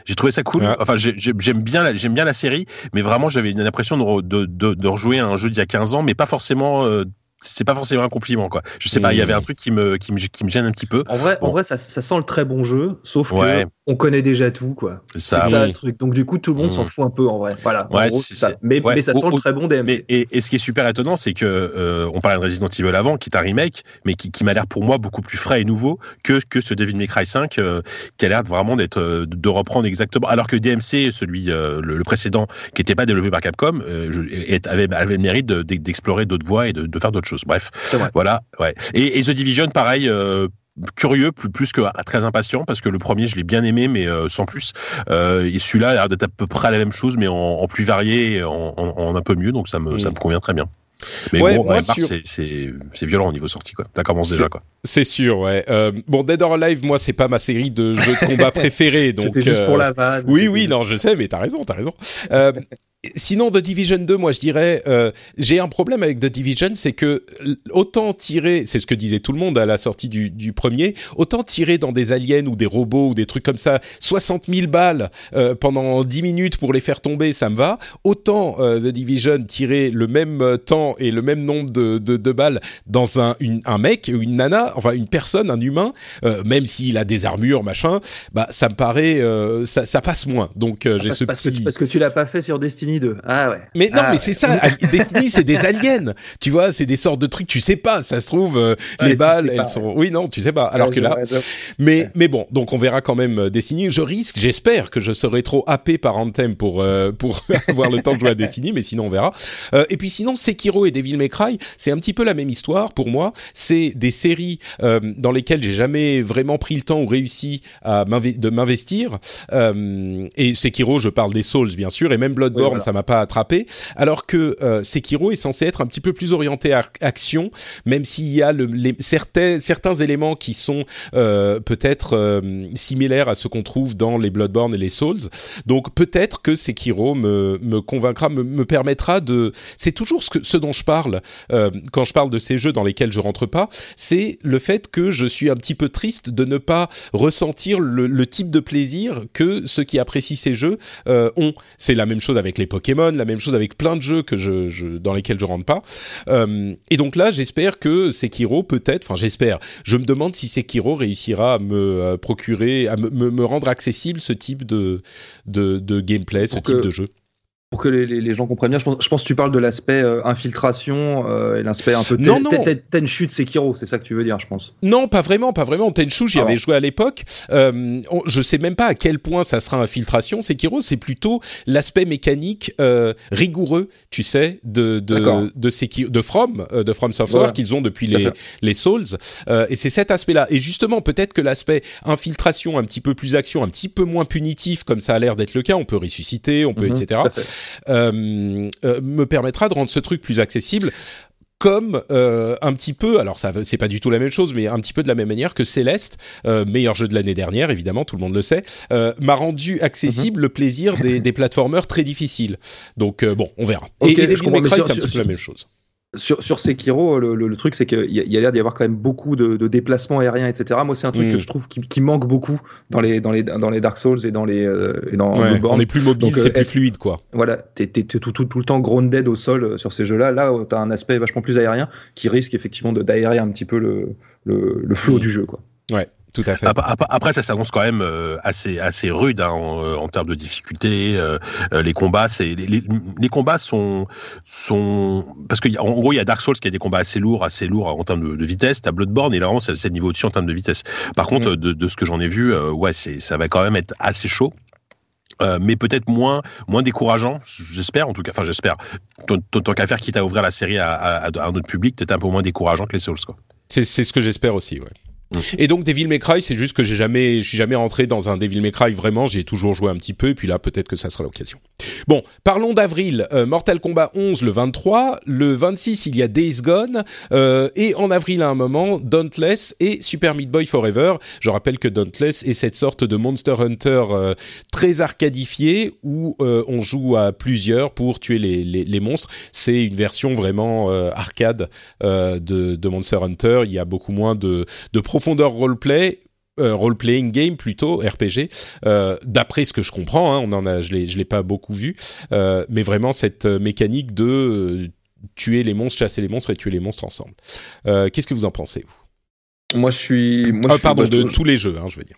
J'ai trouvé ça cool. Enfin, j'aime bien, la, j'aime bien la série, mais vraiment, j'avais l'impression de, de, de, rejouer un jeu d'il y a 15 ans, mais pas forcément euh, c'est pas forcément un compliment quoi. Je sais pas, il y avait un truc qui me, qui me, qui me gêne un petit peu. En vrai, en vrai ça, ça, sent le très bon jeu, sauf que on connaît déjà tout quoi. C'est ça, le truc. Donc du coup, tout le monde s'en mmh. fout un peu en vrai. Voilà. ça. Mais, mais, ça sent le très bon DMC. et, et, ce qui est super étonnant, c'est que euh, on parlait de Resident Evil avant, qui est un remake, mais qui, qui m'a l'air pour moi beaucoup plus frais et nouveau que que ce Devil May Cry 5, euh, qui a l'air vraiment d'être euh, de reprendre exactement. Alors que DMC, celui le, précédent, qui n'était pas développé par Capcom, avait, avait, le mérite d'explorer d'autres voies et de, de faire d'autres choses. Bref. Voilà, ouais. Et, The Division, pareil. Euh, curieux, plus, plus que très impatient, parce que le premier, je l'ai bien aimé, mais euh, sans plus. Euh, et celui-là a l'air d'être à peu près la même chose, mais en, plus varié, et en, un peu mieux, donc ça me, ça me convient très bien. Mais bon, c'est violent au niveau sortie, quoi. Ça commence déjà, quoi. C'est sûr, ouais. bon, Dead or Alive, moi, c'est pas ma série de jeux de combat [LAUGHS] préférée, donc. C'était juste pour la vanne. Oui, oui, non, je sais, mais t'as raison, t'as raison. Sinon, The Division 2, moi je dirais, euh, j'ai un problème avec The Division, c'est que autant tirer, c'est ce que disait tout le monde à la sortie du, du, premier, autant tirer dans des aliens ou des robots ou des trucs comme ça, 60 000 balles euh, pendant 10 minutes pour les faire tomber, ça me va. Autant euh, The Division tirer le même temps et le même nombre de, de, de balles dans un, une, un mec ou une nana, enfin une personne, un humain, euh, même s'il a des armures, machin, bah ça me paraît, euh, ça, ça, passe moins. Donc j'ai ce parce petit... Que, parce que tu l'as pas fait sur Destiny ah ouais. Mais non, ah mais c'est ça. [LAUGHS] Destiny, c'est des aliens. Tu vois, c'est des sortes de trucs. Tu sais pas. Ça se trouve, euh, les balles, elles sont. Oui, non, tu sais pas. Alors que là, mais mais bon, donc on verra quand même euh, Destiny. Je risque, j'espère que je serai trop happé par Anthem pour euh, pour [LAUGHS] avoir le temps de jouer à Destiny, mais sinon on verra. et puis sinon, Sekiro et Devil May Cry, c'est un petit peu la même histoire pour moi. C'est des séries dans lesquelles j'ai jamais vraiment pris le temps ou réussi à de m'investir. et Sekiro, je parle des Souls bien sûr, et même Bloodborne ça m'a pas attrapé. Alors que euh, Sekiro est censé être un petit peu plus orienté à action, même s'il y a certains, éléments qui sont euh, peut-être euh, similaires à ce qu'on trouve dans les Bloodborne et les Souls. Donc peut-être que Sekiro me, convaincra, me, me permettra de. C'est toujours ce, dont je parle quand je parle de ces jeux dans lesquels je rentre pas, c'est le fait que je suis un petit peu triste de ne pas ressentir le, type de plaisir que ceux qui apprécient ces jeux ont. C'est la même chose avec les Pokémon, la même chose avec plein de jeux que je, je dans lesquels je rentre pas. Euh, et donc là, j'espère que Sekiro peut-être, enfin j'espère, je me demande si Sekiro réussira à me procurer, à me, me, rendre accessible ce type de, de, de gameplay, ce type de jeu pour que les, les, gens comprennent bien, je pense, je pense que tu parles de l'aspect euh, infiltration euh, et l'aspect un peu non, non. Tenchu de Sekiro, c'est ça que tu veux dire, je pense. Non, pas vraiment, pas vraiment. Tenchu, j'y ah avais joué à l'époque. Euh, je sais même pas à quel point ça sera infiltration. Sekiro, c'est plutôt l'aspect mécanique euh, rigoureux, tu sais, de de de, Sekiro, de From, euh, de From Software qu'ils ont depuis les les Souls. et c'est cet aspect-là. Et justement, peut-être que l'aspect infiltration, un petit peu plus action, un petit peu moins punitif, comme ça a l'air d'être le cas. On peut ressusciter, on peut, mhm, etc euh, euh, me permettra de rendre ce truc plus accessible comme euh, un petit peu, alors ça c'est pas du tout la même chose, mais un petit peu de la même manière que Céleste, euh, meilleur jeu de l'année dernière, évidemment, tout le monde le sait, euh, m'a rendu accessible mhm. le plaisir des, des plateformeurs très difficiles. Donc bon, on verra. et, et Devil May Cry, c'est un petit peu la même chose. Sur, sur Sekiro, le, le, truc, c'est qu'il y a, y a l'air d'y avoir quand même beaucoup de, de, déplacements aériens, etc. Moi, c'est un truc que mm. je trouve qui, qui, manque beaucoup dans les, dans, les, dans les Dark Souls et dans les euh, et dans ouais, On est plus mobile, c'est euh, plus fluide, quoi. Voilà, t'es tout, tout, tout, le temps grounded au sol euh, sur ces jeux-là. Là, t'as un aspect vachement plus aérien qui risque effectivement d'aérer un petit peu le, le, le flow mm. du jeu, quoi. Ouais. Tout à fait. Après, ça s'annonce quand même euh, assez assez rude hein, en, en, termes de difficulté. Euh, euh, les combats, c'est les, les, combats sont sont parce que en gros il y a Dark Souls qui a des combats assez lourds, assez lourds en termes de, de vitesse. T'as Bloodborne et là vraiment c'est le niveau au-dessus en termes de vitesse. Par contre, mm. de, de, ce que j'en ai vu, ouais, c'est ça va quand même être assez chaud. Euh, mais peut-être moins moins décourageant, j'espère en tout cas. Enfin, j'espère. Tant qu'à faire, quitte à ouvrir la série à, à, à un autre public, peut-être un peu moins décourageant que les Souls. C'est ce que j'espère aussi, ouais. Et donc Devil May Cry, c'est juste que j'ai jamais, je suis jamais rentré dans un Devil May Cry vraiment. J'ai toujours joué un petit peu, et puis là peut-être que ça sera l'occasion. Bon, parlons d'avril. Euh, Mortal Kombat 11 le 23, le 26 il y a Days Gone, euh, et en avril à un moment Dauntless et Super Meat Boy Forever. Je rappelle que Dauntless est cette sorte de Monster Hunter euh, très arcadifié où on joue à plusieurs pour tuer les, les, monstres. C'est une version vraiment arcade de, de, Monster Hunter. Il y a beaucoup moins de, de profondeur roleplay. role-playing game plutôt RPG. D'après ce que je comprends, hein, on en a, je je l'ai pas beaucoup vu, mais vraiment cette mécanique de tuer les monstres, chasser les monstres et tuer les monstres ensemble. Qu'est-ce que vous en pensez vous? Moi, je suis. Moi, ah, je pardon, de tous les jeux, hein, je veux dire.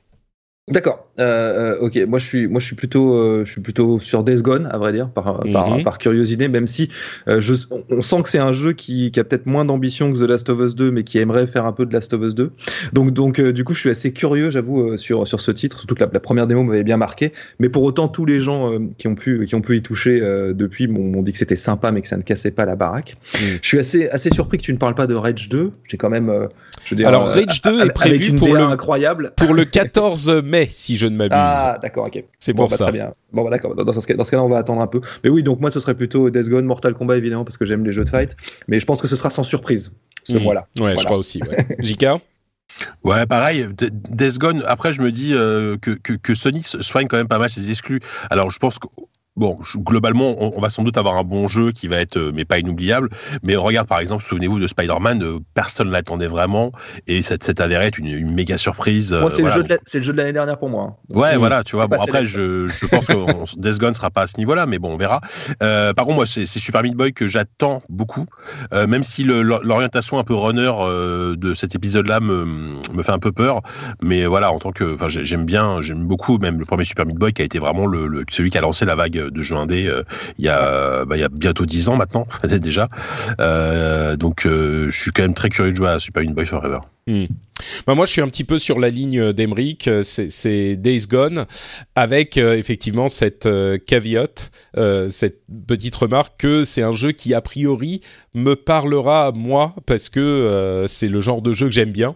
D'accord. Euh, euh, ok. Moi, je suis, moi, je suis plutôt, euh, je suis plutôt sur Days Gone, à vrai dire, par, par, Mhm. par curiosité, même si euh, je, on, on sent que c'est un jeu qui, qui a peut-être moins d'ambition que The Last of Us 2, mais qui aimerait faire un peu de Last of Us 2. Donc, donc, euh, du coup, je suis assez curieux, j'avoue, euh, sur sur ce titre. Surtout que la, la première démo m'avait bien marqué. Mais pour autant, tous les gens euh, qui ont pu, qui ont pu y toucher euh, depuis m'ont dit que c'était sympa, mais que ça ne cassait pas la baraque. Mhm. Je suis assez, assez surpris que tu ne parles pas de Rage 2. J'ai quand même, euh, je veux dire, Alors, Rage 2 est prévu pour le- incroyable. Pour le 14 mai, [LAUGHS] si je ne m'abuse. Ah, d'accord, ok. c'est Bon, pour bah, ça. Très bien. Bon, bah, d'accord. Dans, dans ce cas, dans ce cas-là, on va attendre un peu. Mais oui, donc moi, ce serait plutôt Death Gone, Mortal Kombat, évidemment, parce que j'aime les jeux de fight. Mais je pense que ce sera sans surprise, ce Mhm. mois-là. Ouais, je Voilà. crois aussi. Ouais. [LAUGHS] JK Ouais, pareil. Death Gone. Après, je me dis euh, que, que, que Sony soigne quand même pas mal ses exclus. Alors, je pense que bon, globalement, on, on va sans doute avoir un bon jeu qui va être, euh, mais pas inoubliable. Mais regarde, par exemple, souvenez-vous de Spider-Man, euh, personne ne l'attendait vraiment, et ça s'est avéré être une, une méga surprise. Moi, euh, c'est voilà. le, jeu de la- c'est le jeu de l'année dernière pour moi. hein. Donc, Ouais, voilà, tu vois. Bon, après, je, je pense que on- [LAUGHS] Death Gone sera pas à ce niveau-là, mais bon, on verra. Euh, par contre, moi, c'est Super Meat Boy que j'attends beaucoup, euh, même si l'orientation un peu runner euh, de cet épisode-là me, me fait un peu peur. Mais voilà, en tant que, enfin, j'ai- j'aime bien, j'aime beaucoup même le premier Super Meat Boy qui a été vraiment le, le- celui qui a lancé la vague de jeux indés euh, il y a, bah, il y a bientôt 10 ans maintenant, [LAUGHS] déjà. Euh, donc, euh, je suis quand même très curieux de jouer à Super Meat Boy Forever. Bah, moi, je suis un petit peu sur la ligne d'Emeric. euh, C'est Days Gone, avec euh, effectivement cette euh, caveat, euh, cette petite remarque que c'est un jeu qui a priori me parlera moi parce que euh, c'est le genre de jeu que j'aime bien.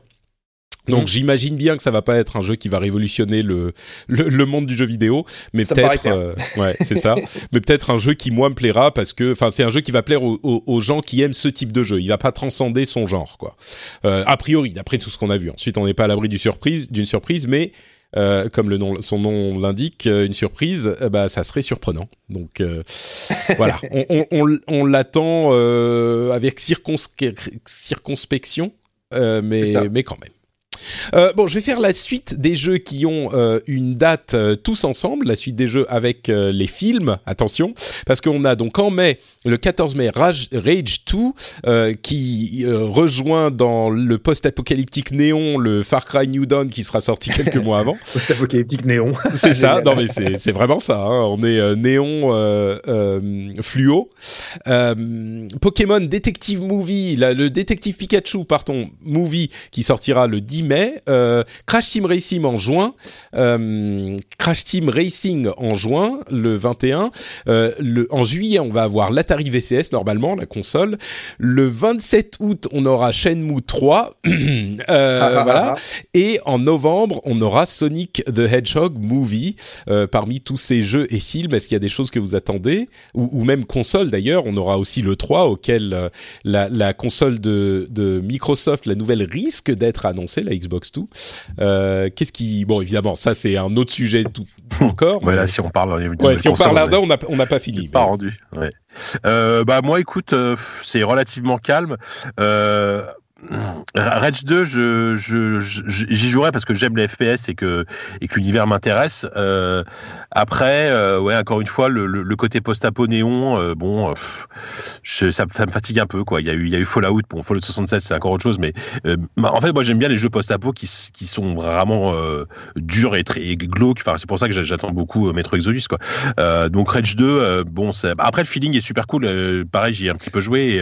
Donc Mhm. j'imagine bien que ça va pas être un jeu qui va révolutionner le le, le monde du jeu vidéo, mais peut-être euh, ouais c'est ça, [LAUGHS] mais peut-être un jeu qui moi me plaira parce que enfin c'est un jeu qui va plaire aux, aux- aux gens qui aiment ce type de jeu. Il va pas transcender son genre quoi. Euh, a priori d'après tout ce qu'on a vu. Ensuite on n'est pas à l'abri du surprise d'une surprise, mais euh, comme le nom, son nom l'indique, euh, une surprise, euh, bah ça serait surprenant. Donc euh, [LAUGHS] voilà, on, on, on, on l'attend euh, avec circonspection, euh, mais mais quand même. Euh, bon, je vais faire la suite des jeux qui ont euh, une date euh, tous ensemble, la suite des jeux avec les films, attention, parce qu'on a donc en mai, le 14 mai, Rage, Rage 2, euh, qui rejoint dans le post-apocalyptique néon le Far Cry New Dawn qui sera sorti quelques mois avant. [LAUGHS] Post-apocalyptique néon. [LAUGHS] C'est ça, non mais c'est vraiment ça. hein. On est néon fluo. Pokémon Detective Movie, la- le Détective Pikachu, pardon, movie qui sortira le 10 mai. Euh, Crash Team Racing en juin. Euh, Crash Team Racing en juin, le 21. Euh, le, en juillet, on va avoir l'Atari VCS normalement, la console. Le 27 août, on aura Shenmue 3. [CLEARS THROAT] Euh, Ah, ah, voilà. ah. Et en novembre, on aura Sonic the Hedgehog Movie. Parmi tous ces jeux et films, est-ce qu'il y a des choses que vous attendez? Ou, ou même console d'ailleurs, on aura aussi le 3 auquel la, la console de, de Microsoft, la nouvelle, risque d'être annoncée, la Xbox 2. Euh, Qu'est-ce qui... Bon, évidemment, ça c'est un autre sujet tout [LAUGHS] encore. Mais- si on parle, Ouais, si on parle là-dedans, on n'a on n'a pas fini. pas rendu. Ouais. Euh, bah moi, écoute, euh, c'est relativement calme. Rage 2, je, je, je- j'y jouerai parce que j'aime les FPS et que, et que l'univers m'intéresse. Euh, après, euh, ouais, encore une fois, le, côté post-apo néon, euh, bon, ça, me fatigue un peu, quoi. Il y a eu, il y a eu Fallout, bon, Fallout 76, c'est encore autre chose, mais en fait, moi, j'aime bien les jeux post-apo qui, qui sont vraiment durs et très glauques. Enfin, c'est pour ça que j'a- j'attends beaucoup Metro Exodus, quoi. Donc Rage 2, euh, bon, après le feeling est super cool. pareil, j'y ai un petit peu joué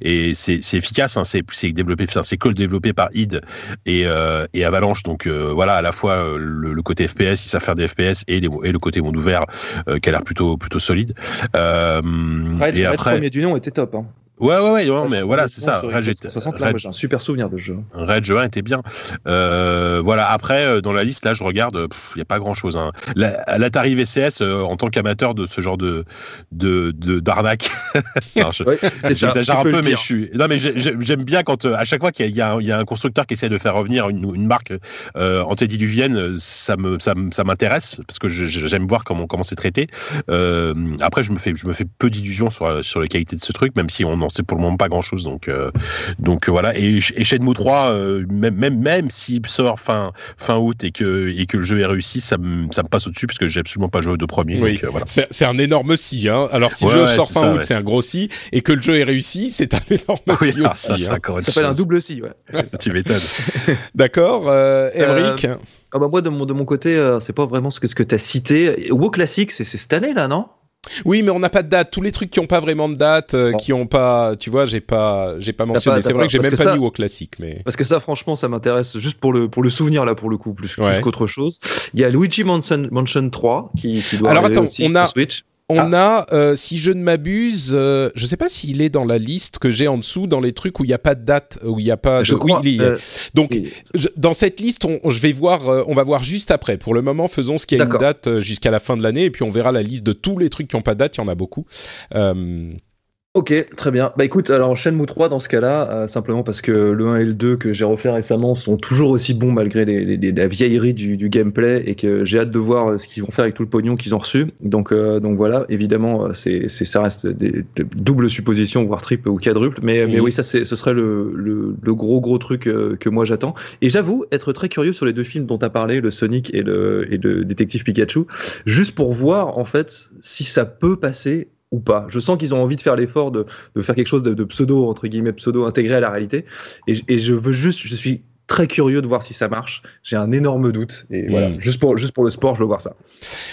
et, et c'est efficace. Hein, c'est c'est développé, c'est que développé par id et, euh, et Avalanche. Donc euh, voilà, à la fois euh, le, le côté FPS, ils savent faire des FPS et, les, et le côté monde ouvert qui a l'air plutôt plutôt solide. Rage, et après, premier du nom était top. Hein. Ouais, ouais, ouais, non, mais voilà, c'est ça. Rage, Xbox est- 360, là, Rage- j'ai un super souvenir de ce jeu. Rage 1 était bien. Euh, voilà. Après, euh, dans la liste, là, je regarde, il n'y a pas grand chose. Hein. La- L'Atari VCS, euh, en tant qu'amateur de ce genre de de d'arnaque, [LAUGHS] Ouais, J'exagère un peu, mais je suis. Non, mais j'ai- j'ai- j'aime bien quand, à chaque fois qu'il y, a- y un- il y a un constructeur qui essaie de faire revenir une, une marque euh, antédiluvienne, ça me, ça, ça m'intéresse parce que j'aime voir comment comment c'est traité. Euh, après, je me fais, je me fais peu d'illusions sur sur la qualité de ce truc, même si on non, c'est pour le moment pas grand chose. Donc, donc voilà. Et, et Shenmue 3, même, même, même s'il sort fin, fin août et que, et que le jeu est réussi, ça me, ça me passe au-dessus parce que j'ai absolument pas joué aux deux premiers. Oui. voilà. C'est un énorme si. Hein. Alors si le jeu sort fin août, c'est un gros si, et que le jeu est réussi, c'est un [LAUGHS] énorme si aussi. Ah, ça, hein. ça s'appelle un double si. Ouais. [LAUGHS] tu m'étonnes. [LAUGHS] D'accord, euh, Emric. Ah bah moi de mon, de mon côté, c'est pas vraiment ce que, ce que tu as cité. WoW Classic, c'est cette année là, non? Oui, mais on n'a pas de date. Tous les trucs qui n'ont pas vraiment de date, euh, qui ont pas, tu vois, j'ai pas, j'ai pas mentionné. C'est vrai que j'ai même pas ça, mis au classique, mais parce que ça, franchement, ça m'intéresse juste pour le pour le souvenir là, pour le coup, plus, plus qu'autre chose. Il y a Luigi Mansion, Mansion 3 qui, qui doit Alors attends, aussi on a Switch. On ah. a, euh, si je ne m'abuse, euh, je ne sais pas s'il est dans la liste que j'ai en dessous, dans les trucs où il n'y a pas de date, où il n'y a pas. Je de... crois, oui, euh, Donc, je, dans cette liste, on, je vais voir, euh, on va voir juste après. Pour le moment, faisons ce qui a une date euh, jusqu'à la fin de l'année, et puis on verra la liste de tous les trucs qui n'ont pas de date. Il y en a beaucoup. Ok, très bien. Bah écoute, alors Shenmue 3 dans ce cas-là, euh, simplement parce que le 1 et le 2 que j'ai refait récemment sont toujours aussi bons malgré les, les, la vieillerie du, du, gameplay et que j'ai hâte de voir euh, ce qu'ils vont faire avec tout le pognon qu'ils ont reçu. Donc, euh, donc voilà, évidemment, c'est, c'est ça reste des, des doubles suppositions, voire triple ou quadruple. Mais, mais oui, ça c'est, ce serait le, le, le, gros gros truc euh, que moi j'attends. Et j'avoue être très curieux sur les deux films dont tu as parlé, le Sonic et le, et le détective Pikachu, juste pour voir en fait si ça peut passer ou pas. Je sens qu'ils ont envie de faire l'effort de, de, faire quelque chose de, pseudo, entre guillemets, pseudo intégré à la réalité. Et, et je veux juste, je suis très curieux de voir si ça marche. J'ai un énorme doute. Et voilà, mm. juste, pour, juste pour le sport, je veux voir ça.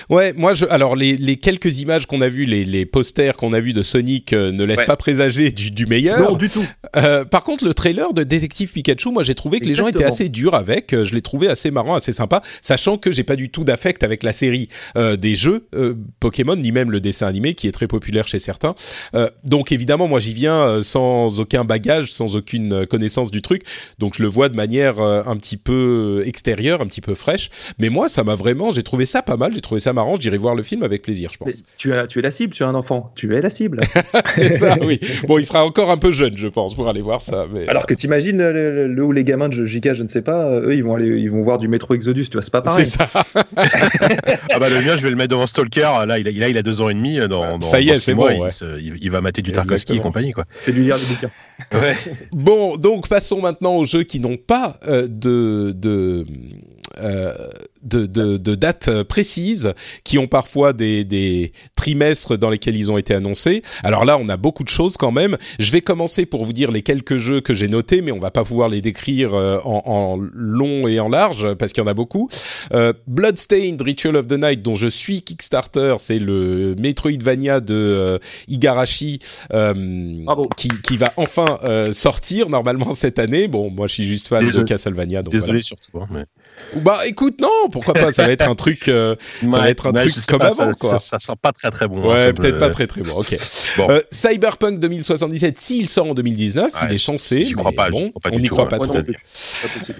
Ouais, moi, je, alors les, les quelques images qu'on a vues, les, les posters qu'on a vus de Sonic euh, ne laissent ouais. pas présager du, du, meilleur. Non, du tout. Euh, par contre, le trailer de Détective Pikachu, moi, j'ai trouvé que Exactement. les gens étaient assez durs avec. Je l'ai trouvé assez marrant, assez sympa, sachant que j'ai pas du tout d'affect avec la série euh, des jeux euh, Pokémon, ni même le dessin animé qui est très populaire chez certains. Euh, donc, évidemment, moi, j'y viens sans aucun bagage, sans aucune connaissance du truc. Donc, je le vois de manière un petit peu extérieure, un petit peu fraîche. Mais moi, ça m'a vraiment, j'ai trouvé ça pas mal, j'ai trouvé ça marrant. J'irai voir le film avec plaisir, je pense. Mais tu, as, tu es la cible, tu es un enfant. Tu es la cible. [LAUGHS] c'est ça, oui. Bon, il sera encore un peu jeune, je pense, pour aller voir ça. Mais... Alors que t'imagines le, le, ou les gamins de JK, je ne sais pas, eux, ils vont aller, ils vont voir du métro Exodus, tu vois, c'est pas pareil. C'est ça. ah bah le mien, je vais le mettre devant Stalker. Là, il a, il a, il a deux ans et demi. Dans, dans ça y est, c'est bon. Il, se, il, il, va mater du Tarkovsky et compagnie, quoi. Fais lui lire des bouquins. Bon, donc passons maintenant aux jeux qui n'ont pas euh, de, de euh, de, de, de, dates précises, qui ont parfois des, des, trimestres dans lesquels ils ont été annoncés. Alors là, on a beaucoup de choses quand même. Je vais commencer pour vous dire les quelques jeux que j'ai notés, mais on va pas pouvoir les décrire euh, en, en, long et en large parce qu'il y en a beaucoup. Euh, Bloodstained Ritual of the Night, dont je suis Kickstarter, c'est le Metroidvania de euh, Igarashi qui, qui, va enfin sortir normalement cette année. Bon, moi je suis juste fan Désolé. de Castlevania. Donc Désolé voilà. surtout. Hein, mais... Bah écoute, non, pourquoi pas Ça va être un truc, euh, ouais, [LAUGHS] ça va être un ouais, truc comme pas, avant, ça, quoi. Ça, ça, sent pas très très bon. Ouais, hein, peut-être me... pas très très bon. Ok. Bon. Euh, Cyberpunk 2077, s'il sort en 2019, ouais, il est censé. J'y crois pas. Bon, pas on n'y croit pas trop.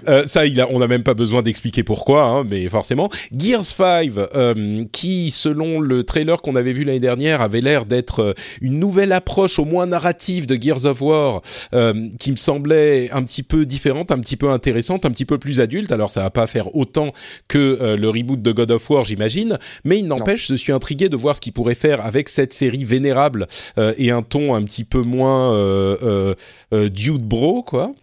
Euh, ça, il a, on n'a même pas besoin d'expliquer pourquoi, hein, mais forcément. Gears 5, euh, qui, selon le trailer qu'on avait vu l'année dernière, avait l'air d'être euh, une nouvelle approche, au moins narrative, de Gears of War, euh, qui me semblait un petit peu différente, un petit peu intéressante, un petit peu plus adulte. Alors, ça va pas faire autant que euh, le reboot de God of War, j'imagine, mais il n'empêche, je suis intrigué de voir ce qu'il pourrait faire avec cette série vénérable euh, et un ton un petit peu moins euh, dude bro, quoi.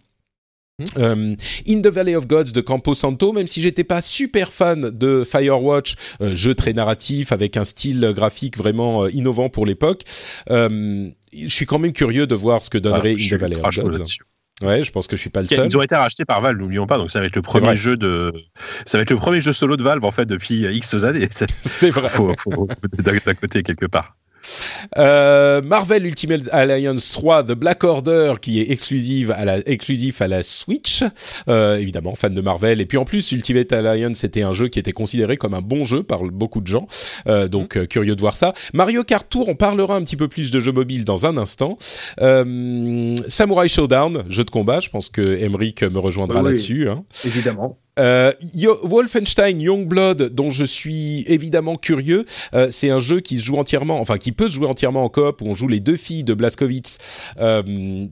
Um, In the Valley of Gods de Campo Santo, même si j'étais pas super fan de Firewatch, euh, jeu très narratif avec un style graphique vraiment euh, innovant pour l'époque, euh, je suis quand même curieux de voir ce que donnerait ah, In the Valley of Gods. Ouais, je pense que je suis pas le seul. Ils ont été rachetés par Valve, n'oublions pas. Donc ça va être le premier jeu de, ça va être le premier jeu solo de Valve en fait depuis X années. [LAUGHS] C'est vrai. Faut, faut, d'un côté quelque part. Euh, Marvel Ultimate Alliance 3 The Black Order qui est exclusive à la, exclusif à la Switch. Euh, évidemment fan de Marvel. Et puis en plus Ultimate Alliance c'était un jeu qui était considéré comme un bon jeu par beaucoup de gens. Euh, donc mmh. curieux de voir ça. Mario Kart Tour on parlera un petit peu plus de jeux mobiles dans un instant. Euh, Samurai Showdown jeu de combat. Je pense que Emric me rejoindra oui, là-dessus hein. évidemment Euh, Wolfenstein Youngblood, dont je suis évidemment curieux, euh, c'est un jeu qui se joue entièrement, enfin qui peut se jouer entièrement en coop, où on joue les deux filles de Blaskowitz euh,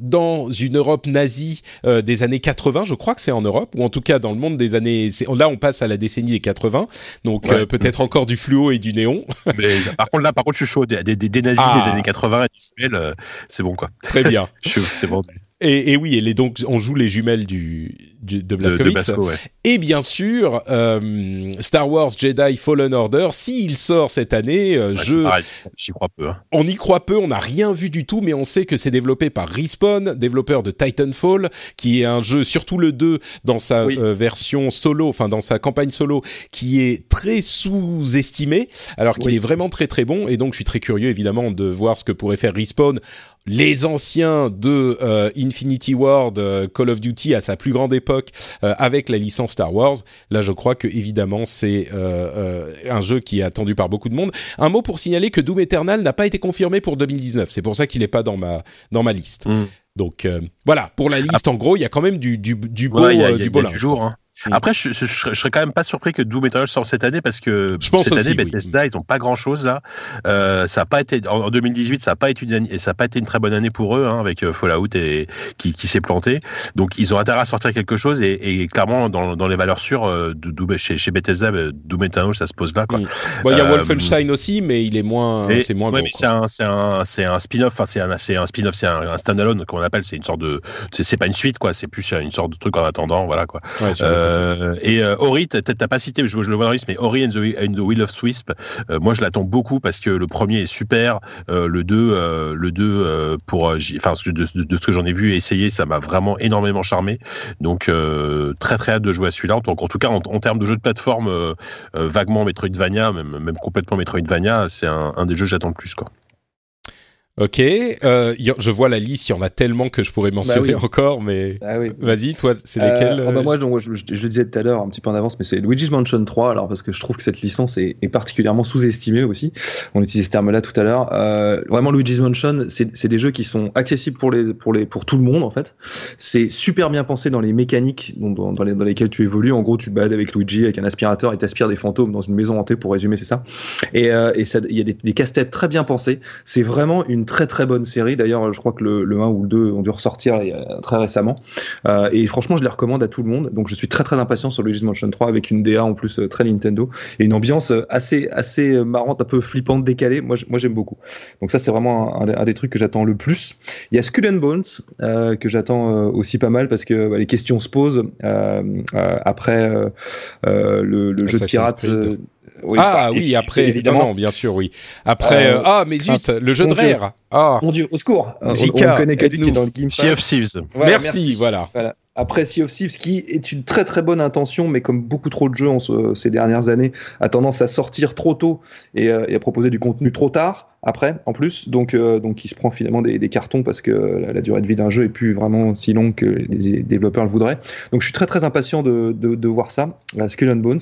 dans une Europe nazie euh, des années 80. Je crois que c'est en Europe, ou en tout cas dans le monde des années. Là, on passe à la décennie des 80, donc Ouais. peut-être encore du fluo et du néon. [LAUGHS] Mais, par contre, là, par contre, je suis chaud. Des, des, des nazis Ah. des années 80 et des euh, c'est bon, quoi. Très bien. [LAUGHS] Je suis- C'est bon. Et, et oui, et les, donc on joue les jumelles du, du- de De, de Blaskowitz. Basco, ouais. Et bien sûr, euh, Star Wars Jedi Fallen Order, s'il sort cette année, euh, Ouais, je, pareil, J'y crois peu. hein. on y croit peu, on n'a rien vu du tout, mais on sait que c'est développé par Respawn, développeur de Titanfall, qui est un jeu, surtout le 2, dans sa Oui. euh, version solo, enfin dans sa campagne solo, qui est très sous-estimé, alors qu'il Oui. est vraiment très très bon. Et donc je suis très curieux évidemment de voir ce que pourrait faire Respawn. Les anciens de euh, Infinity Ward, euh, Call of Duty à sa plus grande époque, euh, avec la licence Star Wars. Là, je crois que évidemment c'est euh, euh, un jeu qui est attendu par beaucoup de monde. Un mot pour signaler que Doom Eternal n'a pas été confirmé pour 2019. C'est pour ça qu'il n'est pas dans ma dans ma liste. Mm. Donc euh, voilà, pour la liste, en gros, il y a quand même du du, du beau Ouais, y a, euh, il y a- du y beau a du lourd. hein. Mm. Après, je, je, je serais- quand même pas surpris que Doom Eternal sorte cette année parce que Je pense cette aussi, année, oui. Bethesda, ils ont pas grand chose là. Euh, ça a pas été en en 2018, ça a pas été une année- et ça a pas été une très bonne année pour eux hein, avec euh, Fallout et qui, qui s'est planté. Donc ils ont intérêt à sortir quelque chose et, et clairement dans, dans les valeurs sûres euh, de, chez, chez Bethesda, euh, Doom Eternal, ça se pose là. Quoi. Mm. Bon, il y a Euh, Wolfenstein aussi, mais il est moins, c'est moins ouais, quoi. c'est un, c'est un, c'est un spin-off. Enfin, c'est un, c'est un spin-off, c'est un, un standalone qu'on appelle. C'est une sorte de, c'est pas une suite, quoi. C'est plus une sorte de truc en attendant, voilà, quoi. Ouais, Euh, et euh, Ori, t'as pas cité, je, je le vois dans liste, mais Ori and the, and the Will of Wisp, euh, moi je l'attends beaucoup parce que le premier est super, euh, le 2, euh, le 2 pour, enfin de, ce que j'en ai vu et essayé, ça m'a vraiment énormément charmé. Donc très très hâte de jouer à celui-là. En tout cas en, termes de jeu de plateforme, vaguement Metroidvania, même, même complètement Metroidvania, c'est un, un des jeux que j'attends le plus, quoi. Ok, euh, y a- je vois la liste, il y en a tellement que je pourrais mentionner oui. encore, mais Ah oui. vas-y, toi, c'est Euh, lesquels oh bah euh, moi, donc, je, je- je le disais tout à l'heure, un petit peu en avance, mais c'est Luigi's Mansion 3, alors parce que je trouve que cette licence est, est particulièrement sous-estimée aussi. On utilisait ce terme-là tout à l'heure. Euh, vraiment, Luigi's Mansion, c'est des jeux qui sont accessibles pour les pour les pour tout le monde en fait. C'est super bien pensé dans les mécaniques dans, dans, les- dans lesquelles tu évolues. En gros, tu te balades avec Luigi avec un aspirateur et t'aspires des fantômes dans une maison hantée. Pour résumer, c'est ça. Et, euh, et il y a des, des casse-têtes très bien pensés. C'est vraiment une très très bonne série. D'ailleurs, je crois que le, le 1 ou le 2 ont dû ressortir a- très récemment. Euh, et franchement, je les recommande à tout le monde. Donc, je suis très très impatient sur Luigi's Mansion 3 avec une DA en plus euh, très Nintendo et une ambiance euh, assez assez euh, marrante, un peu flippante, décalée. Moi, moi j'aime beaucoup. Donc ça, c'est vraiment un, un des- trucs que j'attends le plus. Il y a Skull and Bones euh, que j'attends euh, aussi pas mal parce que bah, les questions se posent euh, euh, après euh, euh, le, le jeu de pirate. Oui, ah bah, oui, après, évidemment. non, non, bien sûr, oui. Après, Euh, euh, ah, mais zut, le jeu de rare. Ah, Mon Dieu, au secours Euh, On, JK, on connaît que lui qui est dans le Game Sea of Thieves. Voilà, merci, voilà. Voilà. Après Sea of Thieves, qui est une très très bonne intention, mais comme beaucoup trop de jeux en ce- ces dernières années, a tendance à sortir trop tôt et, euh, et à proposer du contenu trop tard. Après, en plus, donc euh, donc il se prend finalement des, des cartons parce que la, la durée de vie d'un jeu est plus vraiment si longue que les développeurs le voudraient. Donc je suis très très impatient de, de, de voir ça, la Skull and Bones.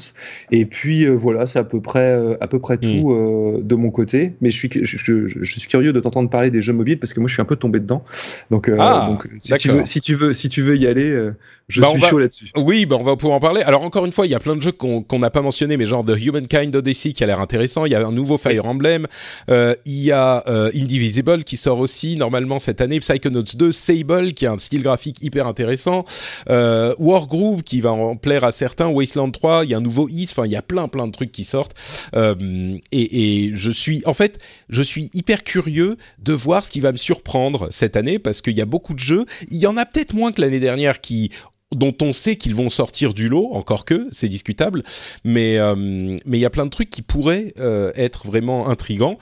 Et puis euh, voilà, c'est à peu près euh, à peu près tout euh, de mon côté. Mais je suis je, je- je suis curieux de t'entendre parler des jeux mobiles parce que moi je suis un peu tombé dedans. Donc, euh, Ah, donc si tu veux si tu veux si tu veux y aller, euh, je Bah, suis va- chaud là-dessus. Oui, ben on va pouvoir en parler. Alors encore une fois, il y a plein de jeux qu'on n'a pas mentionné, mais genre The Humankind Odyssey qui a l'air intéressant. Il y a un nouveau Fire Emblem. Euh, il y a euh, Indivisible qui sort aussi normalement cette année. Psychonauts 2, Sable qui a un style graphique hyper intéressant. Euh, Wargroove qui va en plaire à certains. Wasteland 3, il y a un nouveau Is. Enfin, il y a plein plein de trucs qui sortent. Euh, et, je suis, en fait, je suis hyper curieux de voir ce qui va me surprendre cette année parce qu'il y a beaucoup de jeux. Il y en a peut-être moins que l'année dernière qui dont on sait qu'ils vont sortir du lot, encore que c'est discutable, mais euh, mais il y a plein de trucs qui pourraient être vraiment intrigants.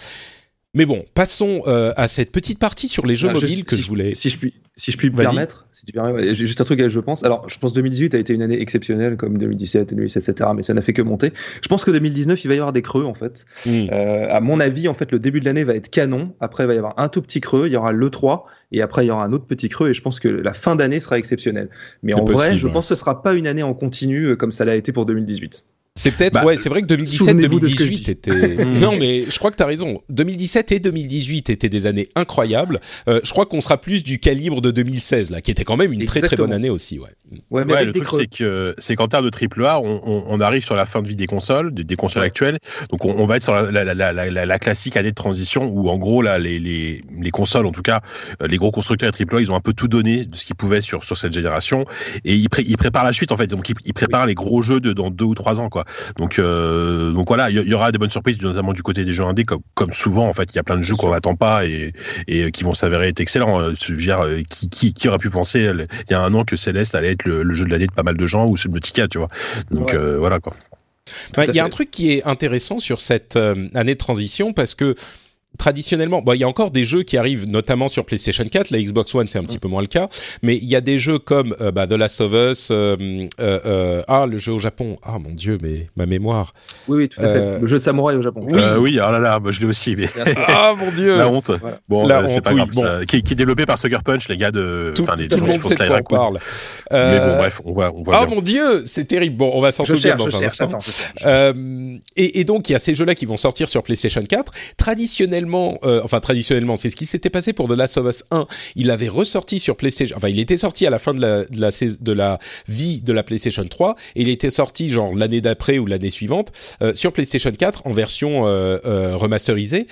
Mais bon, passons euh, à cette petite partie sur les jeux mobiles que si je voulais. Si je puis, si je puis me permettre, si tu permets, ouais, j'ai juste un truc à je pense. Alors, je pense 2018 a été une année exceptionnelle comme 2017, 2016, etc. Mais ça n'a fait que monter. Je pense que 2019, il va y avoir des creux en fait. Hmm. Euh, à mon avis, en fait, le début de l'année va être canon. Après, il va y avoir un tout petit creux. Il y aura le 3 et après, il y aura un autre petit creux. Et je pense que la fin d'année sera exceptionnelle. Mais en vrai, je ouais. pense que ce sera pas une année en continu euh, comme ça l'a été pour 2018. C'est peut-être, Bah, ouais, c'est vrai que 2017, souvenez-vous de ce que je 2018 dis. était. [LAUGHS] Non, mais je crois que t'as raison. 2017 et 2018 étaient des années incroyables. Euh, je crois qu'on sera plus du calibre de 2016 là, qui était quand même une très très bonne année aussi, ouais. Ouais, le truc, c'est que c'est qu'en termes de triple A, on, on, arrive sur la fin de vie des consoles, des, consoles actuelles. Donc, on, va être sur la, la, la, la, classique année de transition où, en gros, là, les, les, les consoles, en tout cas, euh, les gros constructeurs triple A, ils ont un peu tout donné de ce qu'ils pouvaient sur, sur cette génération. Et ils, ils préparent la suite, en fait. Donc, ils, préparent les gros jeux de dans deux ou trois ans, quoi. Donc, euh, donc voilà, il y, aura des bonnes surprises, notamment du côté des jeux indés, comme, comme souvent, en fait. Il y a plein de jeux qu'on n'attend pas et, et qui vont s'avérer être excellents. Euh, je veux dire, qui, qui, qui aurait pu penser il y a un an que Céleste allait être le, jeu de l'année de pas mal de gens ou Subnautica, tu vois. Donc euh, voilà quoi. Il y a un truc qui est intéressant sur cette euh, année de transition parce que traditionnellement, bon, il y a encore des jeux qui arrivent, notamment sur PlayStation 4. La Xbox One, c'est un petit peu moins le cas. Mais il y a des jeux comme euh, bah, The Last of Us. Euh, euh, euh, ah, le jeu au Japon. Ah, mon Dieu, mais ma mémoire. Oui, oui, tout à fait. Le jeu de samouraï au Japon. Oui, oui oh là là, moi, je l'ai aussi. Mais... ah, [LAUGHS] mon Dieu. La honte. Bon, c'est pas grave. Ça, qui, qui, est développé par Sucker Punch, les gars de. Tout, les, tout le monde sait de quoi on parle. mais bon, bref, on voit. On voit ah, mon Dieu, c'est terrible. Bon, on va s'en souvenir dans un instant. Et, et donc, il y a ces jeux-là qui vont sortir sur PlayStation 4. Traditionnellement, enfin, traditionnellement. C'est ce qui s'était passé pour The Last of Us 1. Il avait ressorti sur PlayStation, enfin il était sorti à la fin de la vie de la PlayStation 3 et il était sorti genre l'année d'après ou l'année suivante euh, sur PlayStation 4 en version euh, euh, remasterisée.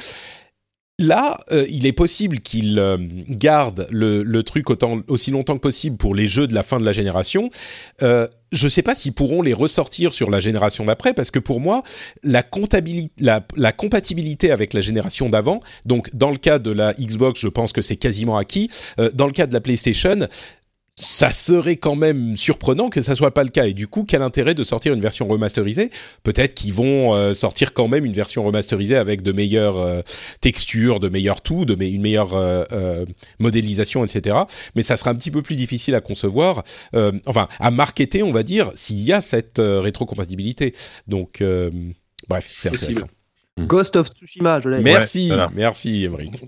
Là, il est possible qu'il garde le, le, truc autant, aussi longtemps que possible pour les jeux de la fin de la génération. Je ne sais pas s'ils pourront les ressortir sur la génération d'après, parce que pour moi, la, la, compatibilité avec la génération d'avant, donc dans le cas de la Xbox, je pense que c'est quasiment acquis, euh, dans le cas de la PlayStation, ça serait quand même surprenant que ça soit pas le cas. Et du coup, quel intérêt de sortir une version remasterisée? Peut-être qu'ils vont euh, sortir quand même une version remasterisée avec de meilleures euh, textures, de meilleurs tout, de une meilleure euh, modélisation, etc. Mais ça sera un petit peu plus difficile à concevoir, enfin à marketer, on va dire, s'il y a cette rétrocompatibilité. Donc, bref, c'est intéressant. Mm. Ghost of Tsushima, je l'ai. Merci, merci Emmerich.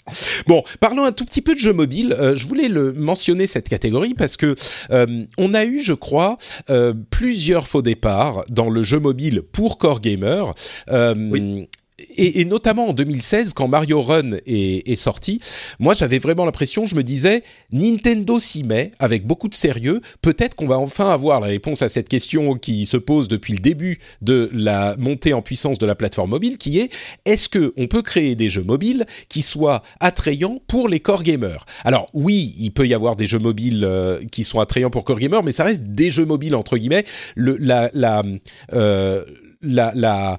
Bon, parlons un tout petit peu de jeux mobiles. Euh, je voulais le mentionner cette catégorie parce que euh, on a eu, je crois, euh, plusieurs faux départs dans le jeu mobile pour core gamer. Oui et, et, notamment en 2016, quand Mario Run est, est sorti, moi j'avais vraiment l'impression, je me disais, Nintendo s'y met avec beaucoup de sérieux. Peut-être qu'on va enfin avoir la réponse à cette question qui se pose depuis le début de la montée en puissance de la plateforme mobile, qui est est-ce que on peut créer des jeux mobiles qui soient attrayants pour les core gamers? Alors oui, il peut y avoir des jeux mobiles euh, qui sont attrayants pour core gamers, mais ça reste des jeux mobiles entre guillemets. Le, la, la euh, euh,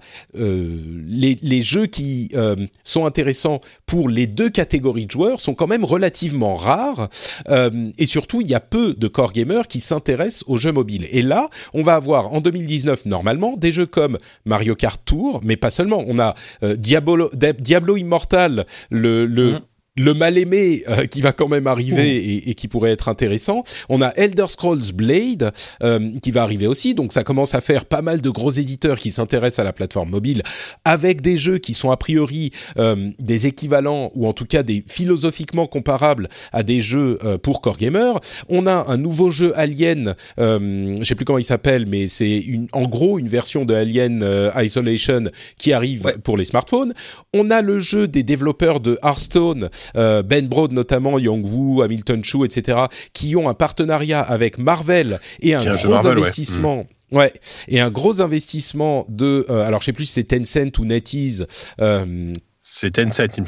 les, jeux qui euh, sont intéressants pour les deux catégories de joueurs sont quand même relativement rares euh, et surtout il y a peu de core gamers qui s'intéressent aux jeux mobiles. Et là, on va avoir en 2019 normalement des jeux comme Mario Kart Tour, mais pas seulement. On a Diablo, Diablo Immortal, le, le mmh le mal-aimé euh, qui va quand même arriver et, et, qui pourrait être intéressant. On a Elder Scrolls Blade euh, qui va arriver aussi, donc ça commence à faire pas mal de gros éditeurs qui s'intéressent à la plateforme mobile avec des jeux qui sont a priori euh, des équivalents ou en tout cas des philosophiquement comparables à des jeux pour core gamer. On a un nouveau jeu Alien, je sais plus comment il s'appelle, mais c'est une, en gros une version de Alien Isolation qui arrive pour les smartphones. On a le jeu des développeurs de Hearthstone euh, ben Brode notamment, Yongwu, Hamilton Chu, etc., qui ont un partenariat avec Marvel et un gros investissement. Ouais. et un gros investissement de, euh, alors je sais plus si c'est Tencent ou NetEase. Euh, c'est Tencent.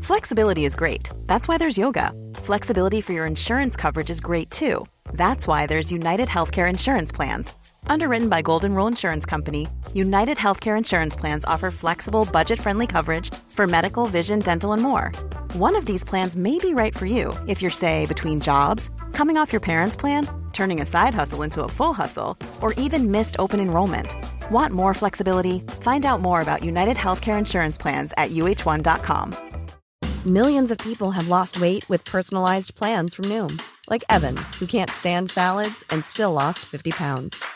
Flexibility is great. That's why there's yoga. Flexibility for your insurance coverage is great too. That's why there's United Healthcare Insurance Plans. Underwritten by Golden Rule Insurance Company, United Healthcare Insurance Plans offer flexible, budget friendly coverage for medical, vision, dental, and more. One of these plans may be right for you if you're, say, between jobs, coming off your parents' plan, turning a side hustle into a full hustle, or even missed open enrollment. Want more flexibility? Find out more about United Healthcare Insurance Plans at uh1.com. Millions of people have lost weight with personalized plans from Noom, like Evan, who can't stand salads and still lost 50 pounds.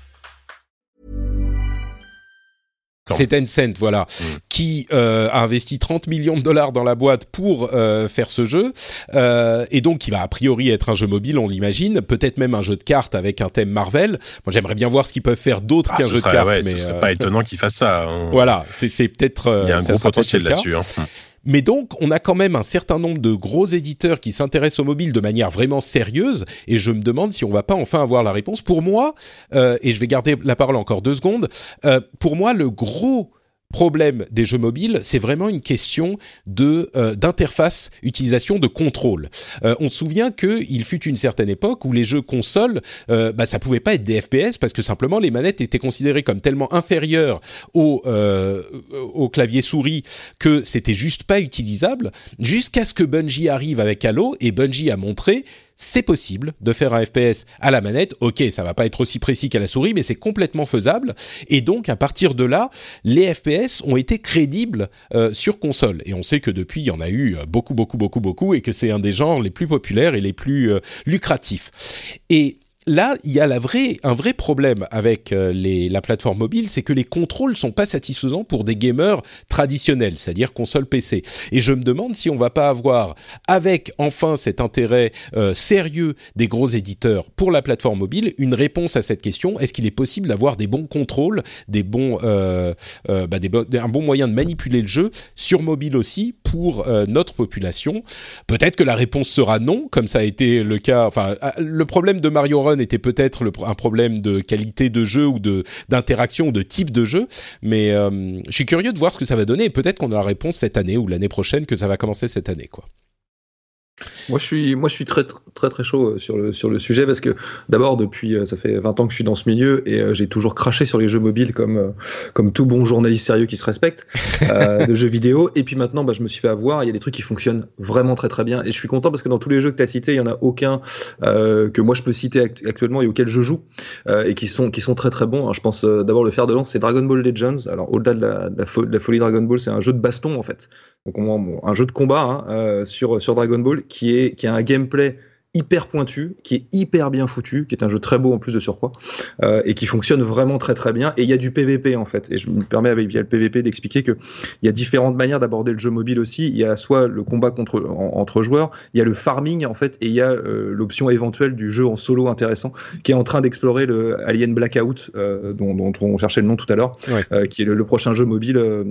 C'est Tencent, voilà, mm. qui euh, a investi 30 millions de dollars dans la boîte pour euh, faire ce jeu, euh, et donc qui va a priori être un jeu mobile, on l'imagine, peut-être même un jeu de cartes avec un thème Marvel. Moi, j'aimerais bien voir ce qu'ils peuvent faire d'autre ah, qu'un jeu de cartes. mais ce serait pas étonnant qu'ils fassent ça. Hein. [LAUGHS] Voilà, c'est peut-être. Il y a un gros potentiel là-dessus. Hein. Mais donc, on a quand même un certain nombre de gros éditeurs qui s'intéressent au mobile de manière vraiment sérieuse, et je me demande si on va pas enfin avoir la réponse. Pour moi, euh, et je vais garder la parole encore deux secondes, euh, pour moi, le gros problème des jeux mobiles, c'est vraiment une question de euh, d'interface utilisation de contrôle. Euh, on se souvient qu'il fut une certaine époque où les jeux consoles, euh, bah, ça pouvait pas être des FPS parce que simplement les manettes étaient considérées comme tellement inférieures au, euh, au clavier souris que c'était juste pas utilisable. Jusqu'à ce que Bungie arrive avec Halo et Bungie a montré c'est possible de faire un FPS à la manette. Ok, ça va pas être aussi précis qu'à la souris, mais c'est complètement faisable. Et donc, à partir de là, les FPS ont été crédibles euh, sur console. Et on sait que depuis, il y en a eu euh, beaucoup, beaucoup, beaucoup, beaucoup, et que c'est un des genres les plus populaires et les plus euh, lucratifs. Et là, il y a un vrai problème avec euh, la plateforme mobile, c'est que les contrôles sont pas satisfaisants pour des gamers traditionnels, c'est-à-dire console PC. Et je me demande si on va pas avoir, avec enfin cet intérêt euh, sérieux des gros éditeurs pour la plateforme mobile, une réponse à cette question. Est-ce qu'il est possible d'avoir des bons contrôles, des bons, euh, bah, un bon moyen de manipuler le jeu sur mobile aussi pour notre population? Peut-être que la réponse sera non, comme ça a été le cas. Enfin, le problème de Mario Run était peut-être un problème de qualité de jeu ou de d'interaction ou de type de jeu, mais euh, je suis curieux de voir ce que ça va donner. Peut-être qu'on a la réponse cette année ou l'année prochaine, que ça va commencer cette année, quoi. Moi je suis, moi, je suis très, très, très chaud euh, sur le, sur le sujet parce que d'abord, depuis, euh, ça fait 20 ans que je suis dans ce milieu et euh, j'ai toujours craché sur les jeux mobiles comme, comme tout bon journaliste sérieux qui se respecte [LAUGHS] de jeux vidéo. Et puis maintenant, bah, je me suis fait avoir. Il y a des trucs qui fonctionnent vraiment très, très bien. Et je suis content parce que dans tous les jeux que tu as cités, il y en a aucun que moi je peux citer actuellement et auxquels je joue et qui sont, qui sont très, très bons. je pense d'abord le fer de lance, c'est Dragon Ball Legends. Alors, au-delà de la, de, la, folie Dragon Ball, c'est un jeu de baston en fait. Donc, un jeu de combat hein, sur, sur Dragon Ball qui est qui a un gameplay hyper pointu, qui est hyper bien foutu, qui est un jeu très beau en plus de surcroît, euh, et qui fonctionne vraiment très très bien. Et il y a du PVP en fait. Et je me permets avec via le PVP d'expliquer que il y a différentes manières d'aborder le jeu mobile aussi. Il y a soit le combat contre entre joueurs, il y a le farming en fait, et il y a euh, l'option éventuelle du jeu en solo intéressant, qui est en train d'explorer le Alien Blackout, euh, dont, dont, on cherchait le nom tout à l'heure, euh, qui est le, prochain jeu mobile euh,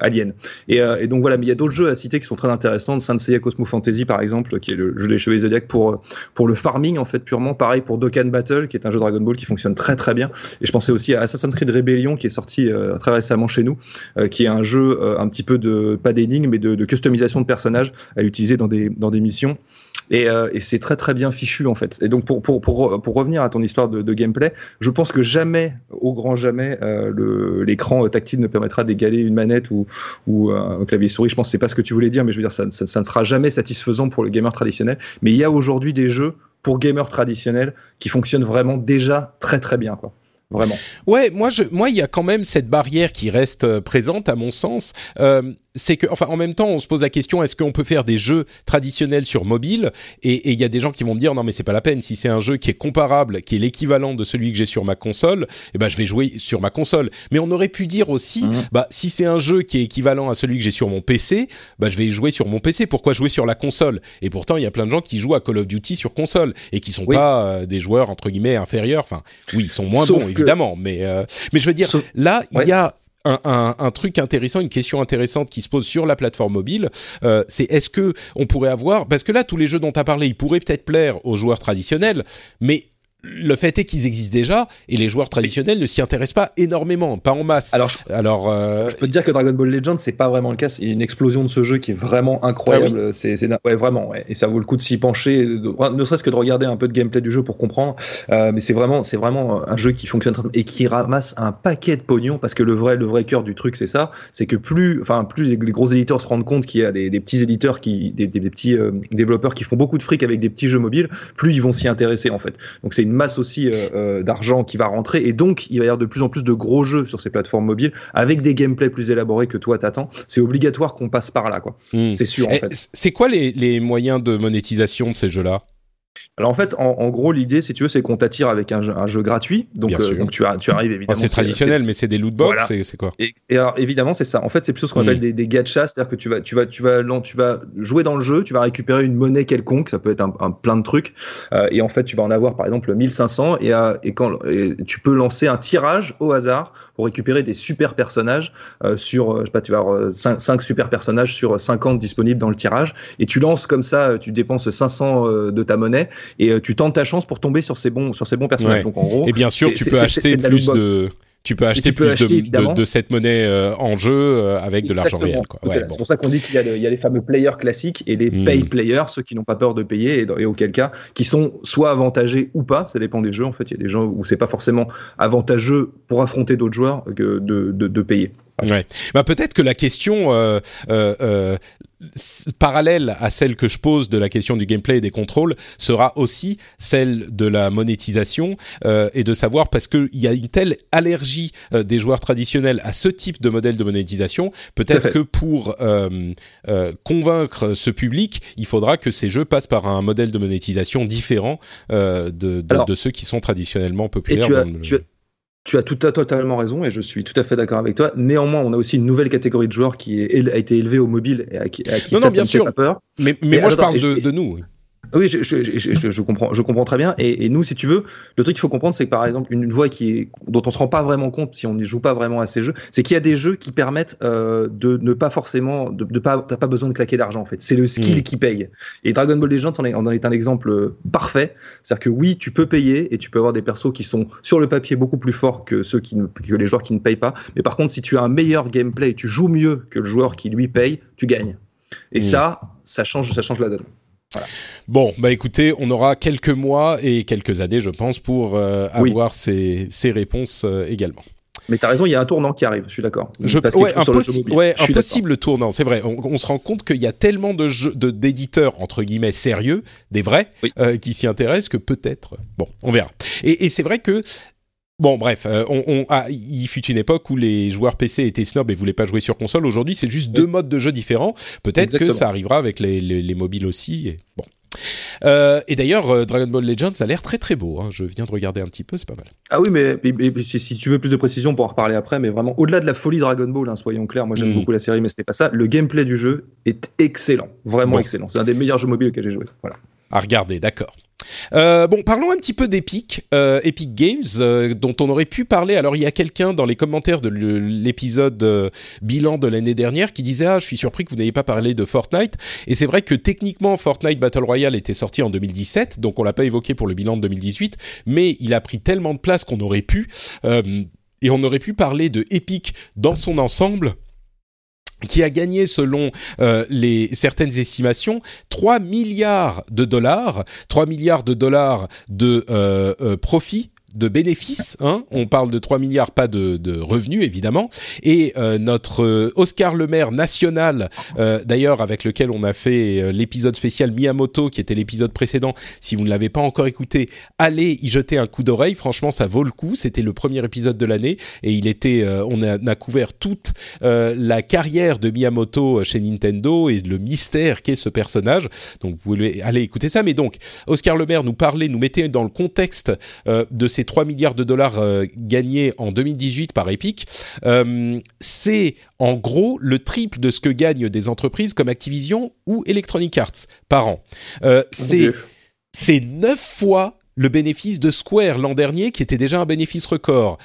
Alien. Et, et, donc voilà, mais il y a d'autres jeux à citer qui sont très intéressants. Saint Cosmo Fantasy par exemple, qui est le jeu des cheveux zodiaques pour pour, le farming en fait purement. Pareil pour Dokkan Battle qui est un jeu Dragon Ball qui fonctionne très très bien. Et je pensais aussi à Assassin's Creed Rebellion qui est sorti euh, très récemment chez nous, euh, qui est un jeu euh, un petit peu de pas d'énigmes mais de, de, customisation de personnages à utiliser dans des dans des missions. Et, et c'est très très bien fichu en fait. Et donc pour, pour, pour, pour revenir à ton histoire de, de, gameplay, je pense que jamais, au grand jamais, l'écran tactile ne permettra d'égaler une manette ou, ou un clavier souris. Je pense que c'est pas ce que tu voulais dire, mais je veux dire ça, ça, ça ne sera jamais satisfaisant pour le gamer traditionnel. Mais il y a aujourd'hui des jeux pour gamers traditionnels qui fonctionnent vraiment déjà très très bien. Quoi. Vraiment. Ouais, moi, je, moi, il y a quand même cette barrière qui reste euh, présente à mon sens. Euh, c'est que, enfin, en même temps, on se pose la question est-ce qu'on peut faire des jeux traditionnels sur mobile? Et il y a des gens qui vont me dire non, mais c'est pas la peine. Si c'est un jeu qui est comparable, qui est l'équivalent de celui que j'ai sur ma console, eh ben, je vais jouer sur ma console. Mais on aurait pu dire aussi, mmh. bah, si c'est un jeu qui est équivalent à celui que j'ai sur mon PC, bah, je vais jouer sur mon PC. Pourquoi jouer sur la console? Et pourtant, il y a plein de gens qui jouent à Call of Duty sur console et qui sont pas euh, des joueurs entre guillemets inférieurs. Enfin, oui, ils sont moins bons évidemment, mais euh, mais je veux dire, là, il y a un, truc intéressant, une question intéressante qui se pose sur la plateforme mobile, euh, c'est est-ce que on pourrait avoir, parce que là tous les jeux dont tu as parlé, ils pourraient peut-être plaire aux joueurs traditionnels, mais le fait est qu'ils existent déjà et les joueurs traditionnels ne s'y intéressent pas énormément, pas en masse. Alors, je, Alors, euh, je peux te dire que Dragon Ball Legends c'est pas vraiment le cas. Il y a une explosion de ce jeu qui est vraiment incroyable. Ah c'est, ouais, vraiment, ouais. et ça vaut le coup de s'y pencher, ne serait-ce que de regarder un peu de gameplay du jeu pour comprendre. Euh, mais c'est vraiment, c'est vraiment un jeu qui fonctionne et qui ramasse un paquet de pognon parce que le vrai, le vrai cœur du truc, c'est ça, c'est que plus, enfin, plus les, gros éditeurs se rendent compte qu'il y a des, des petits éditeurs qui, des, des, petits euh, développeurs qui font beaucoup de fric avec des petits jeux mobiles, plus ils vont s'y intéresser en fait. Donc c'est une masse aussi euh, euh, d'argent qui va rentrer et donc il va y avoir de plus en plus de gros jeux sur ces plateformes mobiles avec des gameplays plus élaborés que toi t'attends. C'est obligatoire qu'on passe par là, quoi. Hmm. C'est sûr. En fait. C'est quoi les, les moyens de monétisation de ces jeux-là? Alors en fait, en, gros, l'idée, si tu veux, c'est qu'on t'attire avec un jeu, gratuit. Donc, euh, donc tu, tu, arrives évidemment. c'est traditionnel, mais c'est des loot box. C'est quoi? Et, alors évidemment, c'est ça. En fait, c'est plutôt ce qu'on appelle hmm. des, des gachas, c'est-à-dire que tu vas, tu vas, tu vas, tu vas jouer dans le jeu, tu vas récupérer une monnaie quelconque. Ça peut être un, plein de trucs. Euh, et en fait, tu vas en avoir par exemple 1500 et, euh, et quand tu peux lancer un tirage au hasard pour récupérer des super personnages sur, je sais pas, tu vas avoir 5, 5 super personnages sur 50 disponibles dans le tirage et tu lances comme ça, tu dépenses 500 de ta monnaie et euh, tu tentes ta chance pour tomber sur ces bons, sur ces bons personnages. Donc, en gros, et bien sûr, tu peux acheter plus de tu peux acheter plus de, cette monnaie euh, en jeu euh, avec de l'argent réel. C'est pour ça qu'on dit qu'il y, y, a les fameux players classiques et les hmm. pay players, ceux qui n'ont pas peur de payer et, auquel cas qui sont soit avantagés ou pas. Ça dépend des jeux. En fait, il y a des gens où c'est pas forcément avantageux pour affronter d'autres joueurs que de, de, payer. Ouais. Bah peut-être que la question euh, euh, parallèle à celle que je pose de la question du gameplay et des contrôles sera aussi celle de la monétisation euh, et de savoir parce qu'il y a une telle allergie euh, des joueurs traditionnels à ce type de modèle de monétisation, peut-être que pour euh, convaincre ce public, il faudra que ces jeux passent par un modèle de monétisation différent de, de, ceux qui sont traditionnellement populaires. Tu as tout à totalement raison et je suis tout à fait d'accord avec toi. Néanmoins, on a aussi une nouvelle catégorie de joueurs qui a été élevée au mobile et à qui, à qui non, ça, non, bien sûr. pas peur. Mais, mais moi, je parle de, de nous. Oui, je, je, je, je, comprends, je comprends très bien. Et, et, nous, si tu veux, le truc qu'il faut comprendre, c'est que par exemple, une, voie qui est, dont on se rend pas vraiment compte si on n'y joue pas vraiment à ces jeux, c'est qu'il y a des jeux qui permettent euh, de ne pas forcément, de, de pas, t'as pas besoin de claquer d'argent en fait. C'est le skill mm. qui paye. Et Dragon Ball Legends en est, en est un exemple parfait. C'est-à-dire que oui, tu peux payer et tu peux avoir des persos qui sont sur le papier beaucoup plus forts que ceux qui ne, que les joueurs qui ne payent pas. Mais par contre, si tu as un meilleur gameplay, tu joues mieux que le joueur qui lui paye, tu gagnes. Et mm. ça, ça change, ça change la donne. Bon, bah écoutez, on aura quelques mois et quelques années, je pense, pour euh, avoir ces, réponses euh, également. Mais tu as raison, il y a un tournant qui arrive, je suis d'accord. Ouais, un, possible tournant, c'est vrai. On, se rend compte qu'il y a tellement de d'éditeurs, entre guillemets, sérieux, des vrais, euh, qui s'y intéressent que peut-être... Bon, on verra. et c'est vrai que Bon, bref, euh, on, on ah, il fut une époque où les joueurs PC étaient snobs et voulaient pas jouer sur console. Aujourd'hui, c'est juste deux modes de jeu différents. Peut-être que ça arrivera avec les, les, mobiles aussi. Et, bon. Euh, et d'ailleurs, euh, Dragon Ball Legends a l'air très très beau. Hein. Je viens de regarder un petit peu, c'est pas mal. Ah oui, mais, si tu veux plus de précision, pour en reparler après. Mais vraiment, au-delà de la folie Dragon Ball, hein, soyons clairs, moi j'aime mm. beaucoup la série, mais c'était pas ça. Le gameplay du jeu est excellent, vraiment excellent. C'est un des meilleurs jeux mobiles que j'ai joué. Voilà. À regarder, d'accord. Euh, bon, parlons un petit peu d'Epic, euh, Epic Games, euh, dont on aurait pu parler. Alors, il y a quelqu'un dans les commentaires de l'épisode bilan de l'année dernière qui disait ah, je suis surpris que vous n'ayez pas parlé de Fortnite. Et c'est vrai que techniquement, Fortnite Battle Royale était sorti en 2017, donc on l'a pas évoqué pour le bilan de 2018, mais il a pris tellement de place qu'on aurait pu et on aurait pu parler de Epic dans son ensemble qui a gagné selon euh, certaines estimations 3 milliards de dollars, 3 milliards de dollars de euh, euh, profit de bénéfices. Hein on parle de 3 milliards, pas de, de revenus évidemment. Et euh, notre euh, Oscar Le Maire national, euh, d'ailleurs avec lequel on a fait l'épisode spécial Miyamoto, qui était l'épisode précédent. Si vous ne l'avez pas encore écouté, allez y jeter un coup d'oreille. Franchement, ça vaut le coup. C'était le premier épisode de l'année et il était, on a, a, couvert toute la carrière de Miyamoto chez Nintendo et le mystère qu'est ce personnage. Donc vous pouvez aller écouter ça. Mais donc Oscar Le Maire nous parlait, nous mettait dans le contexte de ces 3 milliards de dollars euh, gagnés en 2018 par Epic, euh, c'est en gros le triple de ce que gagnent des entreprises comme Activision ou Electronic Arts par an. Euh, c'est c'est neuf fois le bénéfice de Square l'an dernier, qui était déjà un bénéfice record.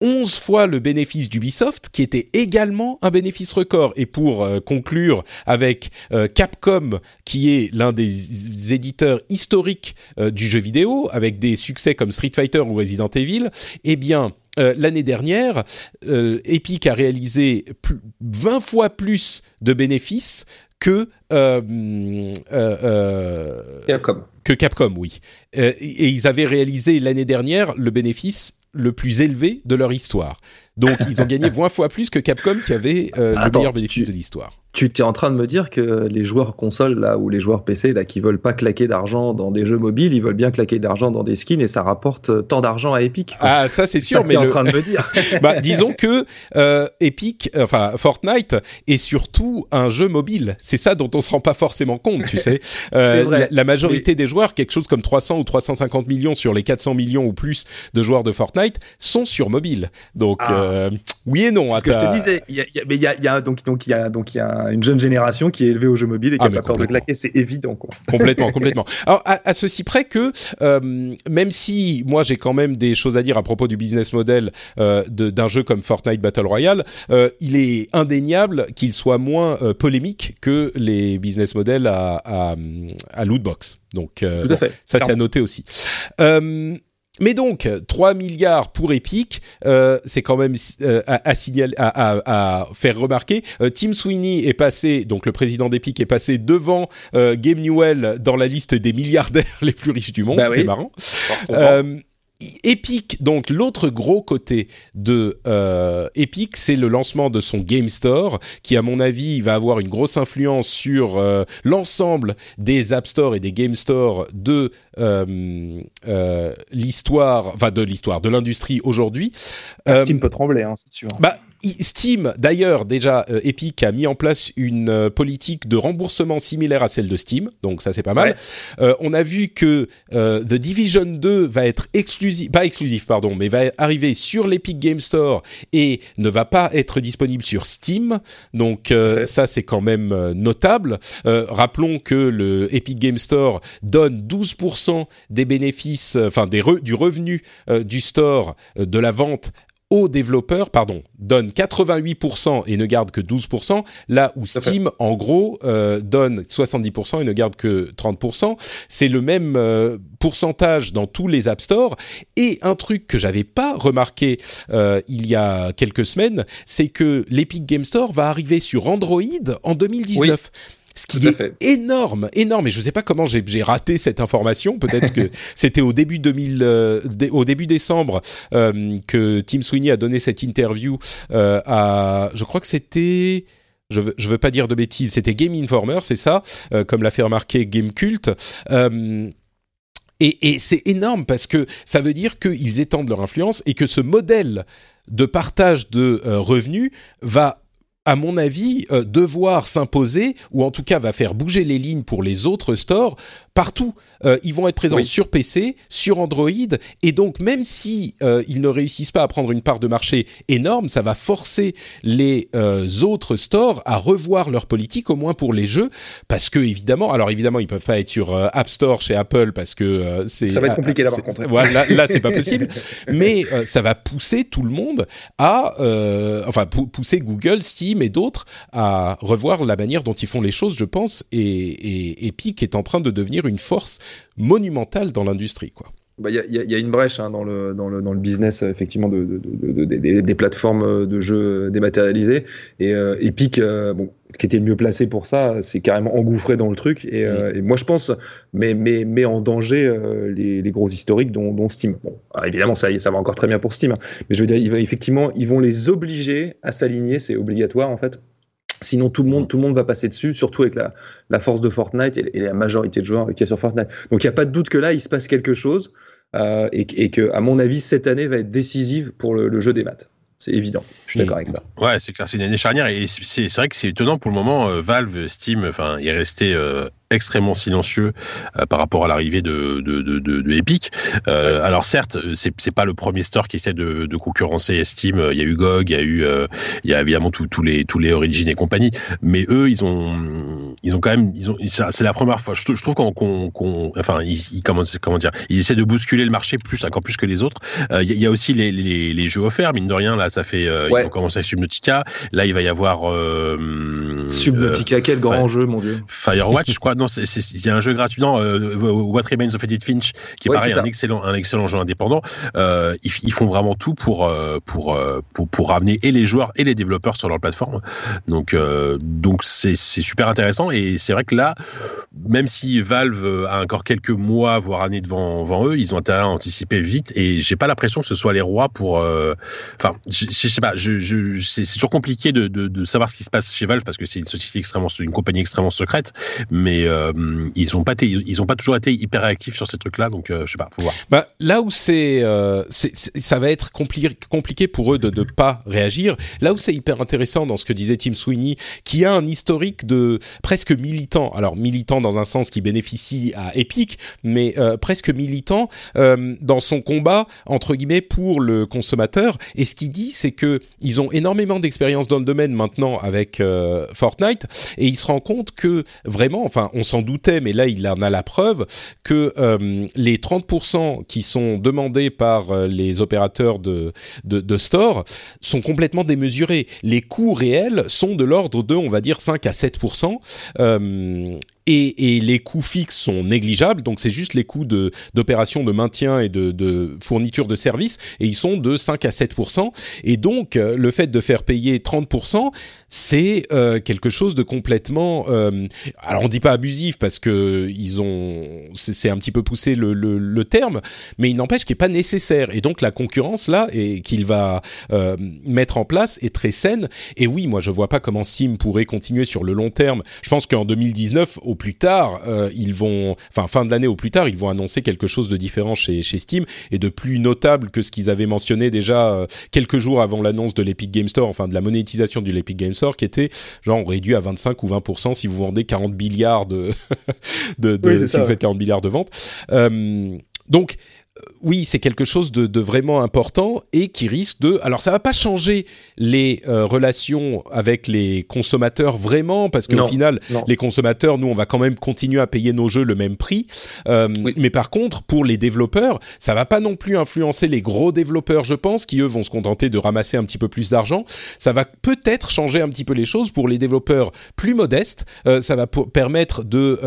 11 fois le bénéfice d'Ubisoft, qui était également un bénéfice record. Et pour euh, conclure avec euh, Capcom, qui est l'un des éditeurs historiques euh, du jeu vidéo, avec des succès comme Street Fighter ou Resident Evil, eh bien, l'année dernière, Epic a réalisé 20 fois plus de bénéfices que Capcom. Que Capcom, oui. et ils avaient réalisé l'année dernière le bénéfice le plus élevé de leur histoire. Donc ils ont gagné [LAUGHS] 20 fois plus que Capcom qui avait le meilleur bénéfice de l'histoire tu es en train de me dire que les joueurs console là ou les joueurs PC là qui veulent pas claquer d'argent dans des jeux mobiles, ils veulent bien claquer d'argent dans des skins et ça rapporte tant d'argent à Epic. Ah ça c'est sûr, mais es en train de me [LAUGHS] dire. bah, disons que euh, Epic, enfin Fortnite est surtout un jeu mobile. C'est ça dont on se rend pas forcément compte, tu sais. [LAUGHS] Euh, vrai. La, majorité des joueurs, quelque chose comme 300 ou 350 millions sur les 400 millions ou plus de joueurs de Fortnite, sont sur mobile. Donc ah. Euh, oui et non. Ce que je te disais, il y a, mais il y a, y a donc donc il y a donc il y a une jeune génération qui est élevée au jeu mobile et qui n'a ah, pas peur de claquer, c'est évident. Quoi. [LAUGHS] Complètement, complètement. Alors, à, ceci près que, euh, même si moi j'ai quand même des choses à dire à propos du business model euh, d'un jeu comme Fortnite Battle Royale, euh, il est indéniable qu'il soit moins polémique que les business models à, à, à Lootbox. Donc, ça c'est à noter aussi. Mais donc, 3 milliards pour Epic, euh, c'est quand même euh, à, signaler, à, à, faire remarquer. Euh, Tim Sweeney est passé, donc le président d'Epic est passé devant euh, Game Newell dans la liste des milliardaires [LAUGHS] les plus riches du monde. Bah c'est marrant. Epic, donc l'autre gros côté de euh, Epic, c'est le lancement de son Game Store, qui à mon avis va avoir une grosse influence sur euh, l'ensemble des App Store et des Game Store de euh, euh l'histoire, enfin de l'histoire, de l'industrie aujourd'hui. Steam peut trembler, hein, c'est sûr. Bah, Steam, d'ailleurs, déjà, euh, Epic a mis en place une euh, politique de remboursement similaire à celle de Steam, donc ça c'est pas mal. Euh, on a vu que The Division 2 va être exclusif, pas exclusif, pardon, mais va arriver sur l'Epic Game Store et ne va pas être disponible sur Steam. Donc ça c'est quand même notable. rappelons que le Epic Game Store donne 12% des bénéfices, enfin des du revenu du store de la vente aux développeurs, pardon, donne 88% et ne garde que 12%, là où Steam, en gros, euh, donne 70% et ne garde que 30%. C'est le même euh, pourcentage dans tous les App Store. Et un truc que j'avais pas remarqué euh, il y a quelques semaines, c'est que l'Epic Game Store va arriver sur Android en 2019 ce qui est énorme, énorme. Et je ne sais pas comment j'ai raté cette information. Peut-être que [LAUGHS] c'était au début 2000, euh, au début décembre euh, que Tim Sweeney a donné cette interview euh, à, je crois que c'était. Je veux, veux pas dire de bêtises, c'était Game Informer, c'est ça, comme l'a fait remarquer Game Cult. et, et c'est énorme parce que ça veut dire qu'ils étendent leur influence et que ce modèle de partage de revenus va à mon avis, euh, devoir s'imposer, ou en tout cas va faire bouger les lignes pour les autres stores partout. Euh, ils vont être présents sur PC, sur Android, et donc même si euh, ils ne réussissent pas à prendre une part de marché énorme, ça va forcer les autres stores à revoir leur politique, au moins pour les jeux, parce que évidemment, alors évidemment, ils peuvent pas être sur App Store chez Apple parce que c'est ça va être compliqué là par contre. Voilà, là, c'est pas possible, [LAUGHS] mais ça va pousser tout le monde à, enfin pousser Google, Steam et d'autres à revoir la manière dont ils font les choses, je pense, et, Epic est en train de devenir une force monumentale dans l'industrie, quoi. Bah, il y, a une brèche hein, dans, le, dans, le, dans le business effectivement de, des, plateformes de jeux dématérialisés. Et euh, Epic euh, bon qui était le mieux placé pour ça c'est carrément engouffré dans le truc. Et, euh, moi je pense mais mais met en danger les, gros historiques dont, Steam. Bon évidemment ça ça va encore très bien pour Steam hein, mais je veux dire effectivement ils vont les obliger à s'aligner. C'est obligatoire en fait Sinon, tout le monde, tout le monde va passer dessus, surtout avec la, la force de Fortnite et, la majorité de joueurs qui est sur Fortnite. Donc, il n'y a pas de doute que là, il se passe quelque chose euh, et, et, que, à mon avis, cette année va être décisive pour le, le jeu des maths. C'est évident. Je suis d'accord avec ça. Ouais, c'est clair, c'est une année charnière et c'est vrai que c'est étonnant pour le moment. Euh, Valve, Steam, enfin, est resté euh, extrêmement silencieux euh, par rapport à l'arrivée de, de, de, de, Epic. Euh, alors certes, c'est c'est pas le premier store qui essaie de, de concurrencer Steam. Il y a eu GOG, il y a eu, euh, il y a évidemment tous les tous les Origin et compagnie. Mais eux, ils ont ils ont quand même, ils ont, c'est la première fois. Je, trouve qu'on, qu'on, enfin, ils, comment, comment dire, ils essaient de bousculer le marché plus encore plus que les autres. Il y, a aussi les, les, les, jeux offerts, mine de rien. Là, ça fait, ils ont commencé avec Subnautica. Là, il va y avoir Subnautica, quel grand jeu, mon dieu. Firewatch, je crois non, il y a un jeu gratuit, non, euh, What Remains of Edith Finch, qui est pareil, un excellent, un excellent jeu indépendant. Euh, ils, font vraiment tout pour, euh, pour, pour, ramener et les joueurs et les développeurs sur leur plateforme. Donc, donc c'est super intéressant. Et c'est vrai que là, même si Valve a encore quelques mois, voire années devant, devant eux, ils ont intérêt à anticiper vite. Et j'ai pas l'impression que ce soit les rois pour. Enfin, je, je sais pas. Je, je, c'est c'est toujours compliqué de, de, de savoir ce qui se passe chez Valve parce que c'est une société extrêmement, une compagnie extrêmement secrète. Mais euh, ils ont pas ils ont pas toujours été hyper réactifs sur ces trucs-là. Donc, euh, je sais pas. Faut voir. Bah, là où c'est, euh, c'est- ça va être compli- compliqué pour eux de ne pas réagir. Là où c'est hyper intéressant dans ce que disait Tim Sweeney, qui a un historique de presque militant. Alors militant dans un sens qui bénéficie à Epic, mais euh, presque militant dans son combat entre guillemets pour le consommateur. Et ce qu'il dit, c'est que ils ont énormément d'expérience dans le domaine maintenant avec Fortnite, et il se rend compte que vraiment, enfin, on s'en doutait, mais là, il en a la preuve que euh, les 30% qui sont demandés par euh, les opérateurs de, de, de store sont complètement démesurés. Les coûts réels sont de l'ordre de, on va dire, 5 à 7%. Euh, et, et les coûts fixes sont négligeables, donc c'est juste les coûts de d'opération de maintien et de, de fourniture de services, et ils sont de 5 à 7% Et donc euh, le fait de faire payer 30% c'est euh, quelque chose de complètement, euh, alors on dit pas abusif parce que ils ont, c'est un petit peu poussé le, le, le terme, mais il n'empêche qu'il n'est pas nécessaire. Et donc la concurrence là et qu'il va euh, mettre en place est très saine. Et oui, moi je vois pas comment Sim pourrait continuer sur le long terme. Je pense qu'en 2019 au plus tard, euh, ils vont, enfin fin de l'année au plus tard, ils vont annoncer quelque chose de différent chez, chez Steam et de plus notable que ce qu'ils avaient mentionné déjà euh, quelques jours avant l'annonce de l'Epic Game Store, enfin de la monétisation du l'Epic Game Store, qui était genre réduit à 25 ou 20% si vous vendez 40 milliards de, [LAUGHS] de, de- Oui, si ça, vous faites 40 milliards de ventes. Euh, donc oui, c'est quelque chose de, de vraiment important et qui risque de. Alors, ça va pas changer les euh, relations avec les consommateurs vraiment, parce qu'au final, non. les consommateurs, nous, on va quand même continuer à payer nos jeux le même prix. Euh, Oui. Mais par contre, pour les développeurs, ça va pas non plus influencer les gros développeurs, je pense, qui eux vont se contenter de ramasser un petit peu plus d'argent. Ça va peut-être changer un petit peu les choses pour les développeurs plus modestes. Euh, ça va permettre de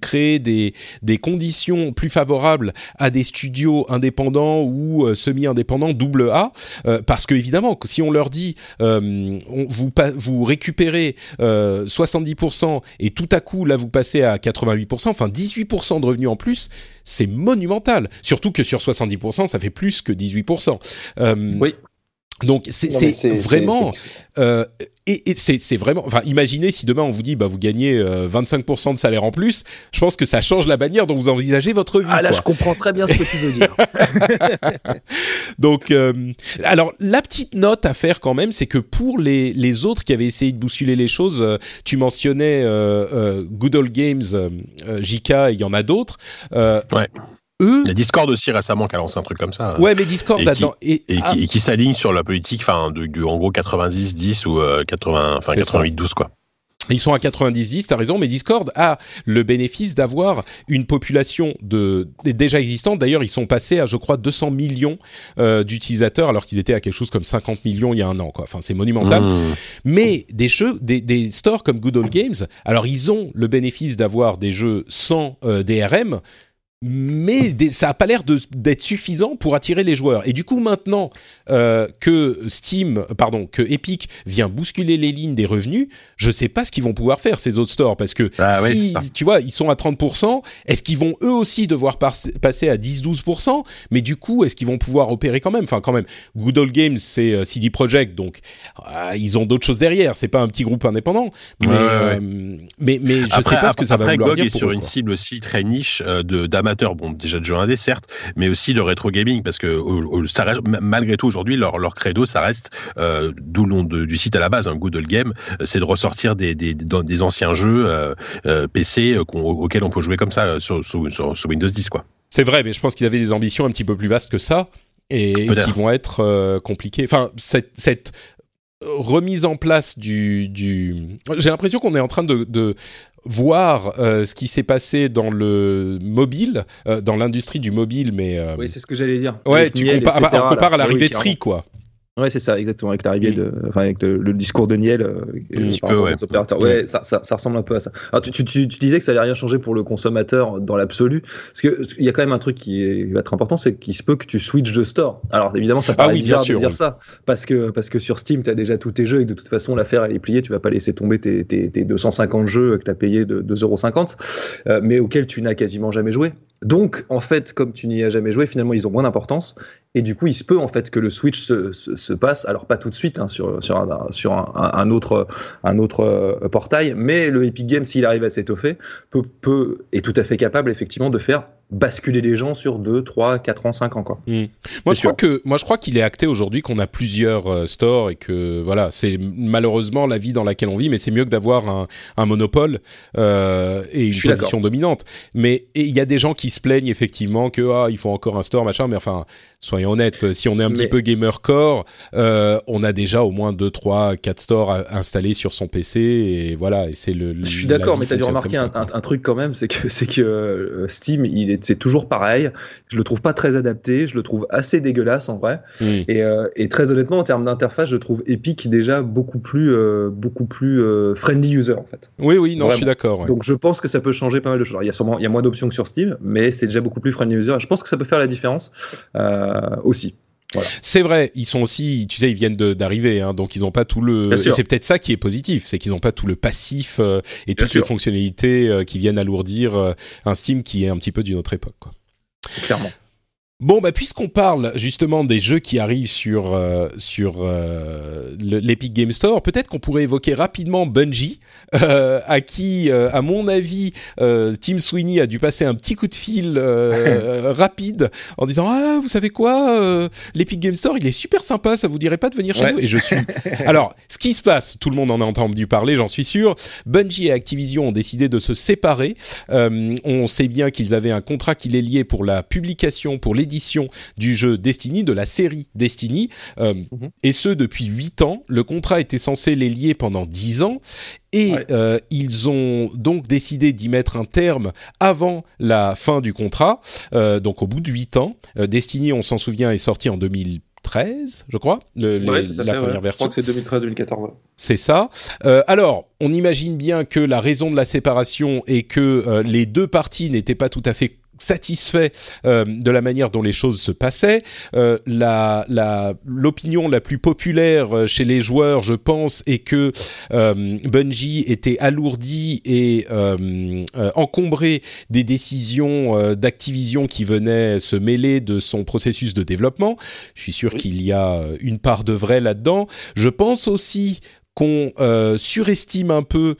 créer des, des conditions plus favorables à des studios indépendants ou euh, semi-indépendants double A, euh, parce que évidemment, si on leur dit euh, vous, récupérez euh, 70% et tout à coup là vous passez à 88%, enfin 18% de revenus en plus, c'est monumental. Surtout que sur 70%, ça fait plus que 18%. Euh, Oui. Donc c'est vraiment c'est- euh, et, et c'est c'est vraiment enfin imaginez si demain on vous dit bah vous gagnez euh, 25% de salaire en plus, je pense que ça change la manière dont vous envisagez votre vie. Ah là, quoi. je comprends très bien ce que tu veux dire. [LAUGHS] Donc, euh, alors la petite note à faire quand même, c'est que pour les, les autres qui avaient essayé de bousculer les choses, euh, tu mentionnais euh, euh, Good Old Games, JK, il y en a d'autres. Euh, Ouais. Eux, Il y a Discord aussi récemment qui a lancé un truc comme ça. ouais, mais Discord Et Et ah, qui, et qui s'aligne sur la politique, enfin, de, de- en gros 90-10 ou euh, 80, enfin C'est ça. 88-12 quoi. Ils sont à 90-10, t'as raison, mais Discord a le bénéfice d'avoir une population de déjà existante. D'ailleurs, ils sont passés à, je crois, 200 millions euh, d'utilisateurs, alors qu'ils étaient à quelque chose comme 50 millions il y a un an. Quoi. Enfin, c'est monumental. Mmh. Mais des jeux, des, des stores comme Good Old Games, alors ils ont le bénéfice d'avoir des jeux sans euh, DRM, mais des- ça a pas l'air d'être suffisant pour attirer les joueurs. Et du coup, maintenant euh, que Steam, pardon, que Epic vient bousculer les lignes des revenus, je sais pas ce qu'ils vont pouvoir faire ces autres stores parce que Ah si tu vois, ils sont à 30%, est-ce qu'ils vont eux aussi devoir par- passer à 10-12% Mais du coup, est-ce qu'ils vont pouvoir opérer quand même? Enfin, quand même, Good Old Games, c'est euh, CD Projekt, donc euh, ils ont d'autres choses derrière. C'est pas un petit groupe indépendant, mais Ouais, ouais, ouais. euh, mais, mais je après, sais pas ce que ça va après, vouloir GOG dire est pour sur eux, une cible aussi très niche de d'amateurs, bon déjà de jeux indés certes, mais aussi de rétro gaming parce que au- ça reste, malgré tout aujourd'hui leur leur credo ça reste euh, d'où le nom de- du site à la base, un Good Old Game, euh, c'est de ressortir des des, anciens jeux euh, PC auxquels on peut jouer comme ça sur, sur, sur- sur Windows 10 quoi. C'est vrai, mais je pense qu'ils avaient des ambitions un petit peu plus vastes que ça et qui vont être euh, compliquées. Enfin, cette, cette remise en place du, du... j'ai l'impression qu'on est en train de, de voir euh, ce qui s'est passé dans le mobile, euh, dans l'industrie du mobile, mais euh, Oui, c'est ce que j'allais dire. ouais, tu compares, on compare à l'arrivée de Free, quoi. Ouais, c'est ça, exactement, avec l'arrivée de, enfin, avec le, le discours de Niel, euh, Un petit par peu, ouais. opérateurs. Ouais, ça, ça, ça ressemble un peu à ça. Alors, tu, tu, tu, tu disais que ça allait rien changer pour le consommateur dans l'absolu, parce que il y a quand même un truc qui, est, qui va être important, c'est qu'il se peut que tu switches de store. Alors évidemment, ça paraît oui, bien sûr, de dire oui. ça, parce que parce que sur Steam, tu as déjà tous tes jeux et que de toute façon, l'affaire elle est pliée, tu vas pas laisser tomber tes, tes, tes 250 jeux que tu as payé de 2,50€, euh, mais auxquels tu n'as quasiment jamais joué. Donc, en fait, comme tu n'y as jamais joué, finalement, ils ont moins d'importance. Et du coup, il se peut en fait que le Switch se, se, se passe, alors pas tout de suite hein, sur, un, autre, euh, portail, mais le Epic Games, s'il arrive à s'étoffer, peut, est tout à fait capable effectivement de faire basculer les gens sur 2, 3, 4 ans, 5 ans. Quoi. Moi, C'est je crois que moi je crois qu'il est acté aujourd'hui qu'on a plusieurs euh, stores et que voilà c'est malheureusement la vie dans laquelle on vit mais c'est mieux que d'avoir un, un monopole euh, et une position dominante mais il y a des gens qui se plaignent effectivement que ah il faut encore un store machin mais enfin soyons honnêtes si on est un petit peu gamer core euh, on a déjà au moins 2, 3, 4 stores installés sur son PC et voilà et c'est le, le- Je suis d'accord, mais tu as dû remarquer un, ça, quoi. un- un truc quand même, c'est que, [LAUGHS] c'est que euh, Steam, il est, c'est toujours pareil. Je le trouve pas très adapté, je le trouve assez dégueulasse en vrai. Mm. Et, euh, et très honnêtement, en termes d'interface, je trouve Epic déjà beaucoup plus, euh, beaucoup plus euh, friendly user en fait. oui oui non je suis d'accord ouais. Donc je pense que ça peut changer pas mal de choses. Alors, il y a sûrement, il y a moins d'options que sur Steam, mais c'est déjà beaucoup plus friendly user. Je pense que ça peut faire la différence euh, aussi. C'est vrai, ils sont aussi, tu sais, ils viennent d'arriver, hein, donc ils n'ont pas tout le. C'est peut-être ça qui est positif, c'est qu'ils n'ont pas tout le passif euh, et Bien toutes les sûr. fonctionnalités euh, qui viennent alourdir euh, un Steam qui est un petit peu d'une autre époque. Quoi. Clairement. Bon, bah puisqu'on parle justement des jeux qui arrivent sur euh, sur euh, le- l'Epic Game Store, peut-être qu'on pourrait évoquer rapidement Bungie, euh, à qui, euh, à mon avis, euh, Tim Sweeney a dû passer un petit coup de fil euh, [LAUGHS] rapide en disant ah vous savez quoi, euh, l'Epic Game Store il est super sympa, ça vous dirait pas de venir chez Ouais. nous? Et je suis. [LAUGHS] Alors, ce qui se passe, tout le monde en a entendu parler, j'en suis sûr. Bungie et Activision ont décidé de se séparer. Euh, on sait bien qu'ils avaient un contrat qui les liait pour la publication, pour l'édition du jeu Destiny, de la série Destiny, euh, Mhm. et ce depuis 8 ans. Le contrat était censé les lier pendant 10 ans. Et Ouais. euh, ils ont donc décidé d'y mettre un terme avant la fin du contrat, euh, donc au bout de 8 ans. Destiny, on s'en souvient, est sorti en 2013, je crois, le- Ouais, la fait, première ouais. version. Je crois que c'est 2013-2014. ouais. C'est ça. Euh, alors, on imagine bien que la raison de la séparation est que euh, les deux parties n'étaient pas tout à fait satisfaits euh, de la manière dont les choses se passaient. Euh, la, la, l'opinion la plus populaire euh, chez les joueurs, je pense, est que euh, Bungie était alourdi et encombré des décisions d'Activision qui venaient se mêler de son processus de développement. Je suis sûr Oui. qu'il y a une part de vrai là-dedans. Je pense aussi qu'on surestime un peu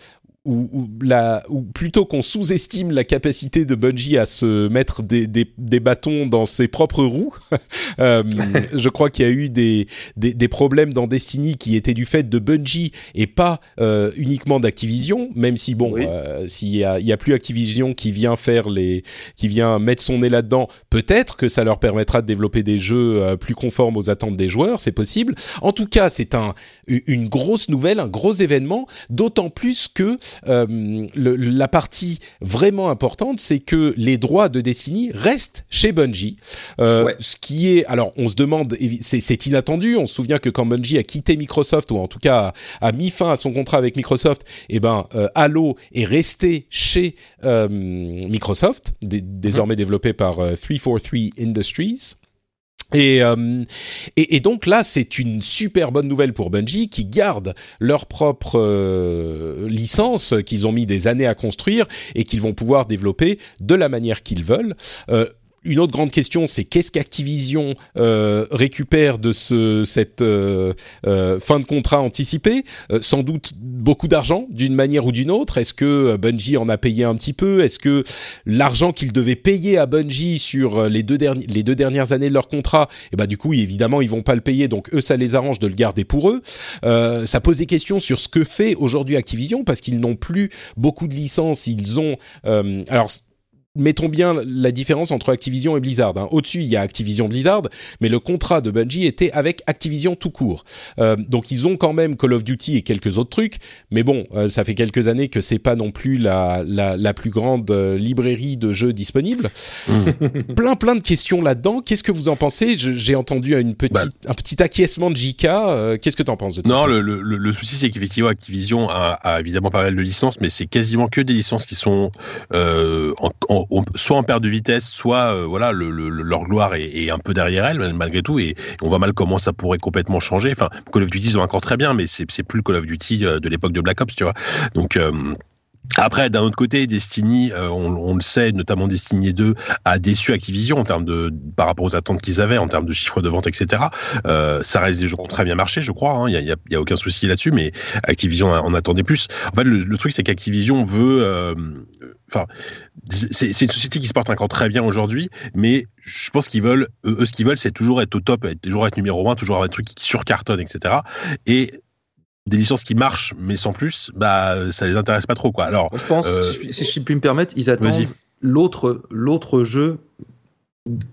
ou, ou, la, ou plutôt qu'on sous-estime la capacité de Bungie à se mettre des, des, des bâtons dans ses propres roues. [LAUGHS] euh, [LAUGHS] je crois qu'il y a eu des, des, des, problèmes dans Destiny qui étaient du fait de Bungie et pas euh, uniquement d'Activision, même si bon, Oui. euh, s'il y a, y a plus Activision qui vient faire les, qui vient mettre son nez là-dedans, peut-être que ça leur permettra de développer des jeux plus conformes aux attentes des joueurs, c'est possible. En tout cas, c'est un, une grosse nouvelle, un gros événement, d'autant plus que euh, le, la partie vraiment importante, c'est que les droits de Destiny restent chez Bungie. Euh, Ouais. Ce qui est, alors, on se demande, c'est inattendu. On se souvient que quand Bungie a quitté Microsoft ou en tout cas a, a mis fin à son contrat avec Microsoft, eh ben, euh, Halo est resté chez Microsoft, dé- désormais développé par euh, 343 Industries. Et, euh, et donc là, c'est une super bonne nouvelle pour Bungie qui garde leur propre euh, licence qu'ils ont mis des années à construire et qu'ils vont pouvoir développer de la manière qu'ils veulent. Euh, une autre grande question, c'est qu'est-ce qu'Activision euh, récupère de ce, cette euh, euh, fin de contrat anticipée Euh, Sans doute beaucoup d'argent, d'une manière ou d'une autre. Est-ce que Bungie en a payé un petit peu? Est-ce que l'argent qu'ils devaient payer à Bungie sur euh, les deux, derniers, les deux dernières années de leur contrat, eh ben du coup, évidemment, ils vont pas le payer, donc eux, ça les arrange de le garder pour eux. Euh, ça pose des questions sur ce que fait aujourd'hui Activision, parce qu'ils n'ont plus beaucoup de licences. Ils ont... euh, alors mettons bien la différence entre Activision et Blizzard. Hein. Au-dessus, il y a Activision Blizzard, mais le contrat de Bungie était avec Activision tout court. Euh, donc ils ont quand même Call of Duty et quelques autres trucs, mais bon, euh, ça fait quelques années que c'est pas non plus la, la, la plus grande euh, librairie de jeux disponible. Mmh. plein plein de questions là-dedans. Qu'est-ce que vous en pensez? J'ai entendu une petite, bah. un petit acquiescement de JK. Euh, qu'est-ce que tu en penses de tout non, ça? le, le, le, souci c'est qu'effectivement Activision a, a, évidemment pas mal de licences, mais c'est quasiment que des licences qui sont en, en soit en perte de vitesse, soit euh, voilà, le, leur gloire est, un peu derrière elle malgré tout, et, on voit mal comment ça pourrait complètement changer. Enfin, Call of Duty ils ont encore très bien, mais c'est plus le Call of Duty euh, de l'époque de Black Ops, tu vois. Donc euh, après, d'un autre côté, Destiny, on, le sait, notamment Destiny 2, a déçu Activision en termes de par rapport aux attentes qu'ils avaient, en termes de chiffres de vente, etc. ça reste des jeux qui ont très bien marché, je crois. Il hein, n'y a, y a, aucun souci là-dessus, mais Activision en attendait plus. En fait, le, truc, c'est qu'Activision veut, enfin, c'est une société qui se porte encore très bien aujourd'hui, mais je pense qu'ils veulent, eux, ce qu'ils veulent, c'est toujours être au top, être, toujours être numéro un, toujours avoir des trucs qui surcartonnent, etc. Et des licences qui marchent, mais sans plus, bah, ça les intéresse pas trop, quoi. Alors, je pense, euh, si je puis me permettre, ils attendent l'autre, l'autre jeu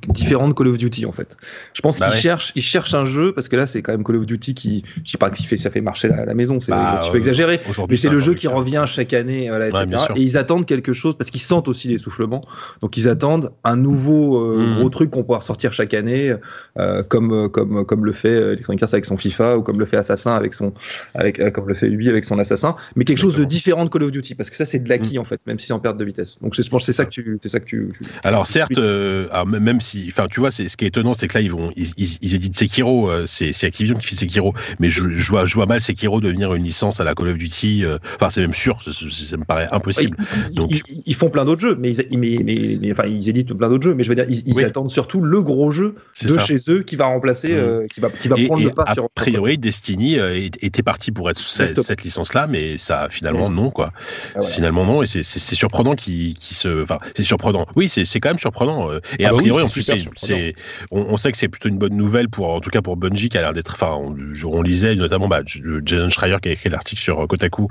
différent de Call of Duty en fait. Je pense bah qu'ils cherchent, ils cherchent un jeu parce que là c'est quand même Call of Duty qui, je sais pas fait, ça fait marcher la, la maison, c'est bah, un petit peu exagéré, mais c'est le jeu qui revient chaque année, voilà, etc. et ils attendent quelque chose parce qu'ils sentent aussi l'essoufflement, donc ils attendent un nouveau euh, hmm. gros truc qu'on pourra sortir chaque année, euh, comme euh, comme comme le fait Electronic Arts avec son FIFA ou comme le fait Assassin avec son avec comme le fait lui avec son Assassin, mais quelque chose de différent de Call of Duty parce que ça c'est de l'acquis hmm. en fait, même si c'est en perte de vitesse. Donc je pense c'est ça que tu c'est ça que tu, Alors certes, même si, enfin, tu vois, c'est ce qui est étonnant, c'est que là, ils vont, ils, ils, éditent Sekiro, euh, c'est Activision qui fait Sekiro, mais je, je, vois, je vois mal Sekiro devenir une licence à la Call of Duty. Euh, enfin, c'est même sûr, ça, me paraît impossible. Donc, ils, font plein d'autres jeux, mais ils, mais, mais, enfin, ils éditent plein d'autres jeux, mais je veux dire, ils, attendent surtout le gros jeu de chez eux qui va remplacer, euh, qui va, qui va prendre le pas a sur. A priori, Destiny était parti pour être cette, cette licence-là, mais ça, finalement, non, quoi. Ah, finalement, non, et c'est surprenant qui se, enfin, c'est surprenant. Oui, c'est quand même surprenant. Et ah a bah en plus, c'est, on, sait que c'est plutôt une bonne nouvelle pour, en tout cas pour Bungie qui a l'air d'être, enfin, on, lisait notamment bah, Jason Schreier qui a écrit l'article sur Kotaku.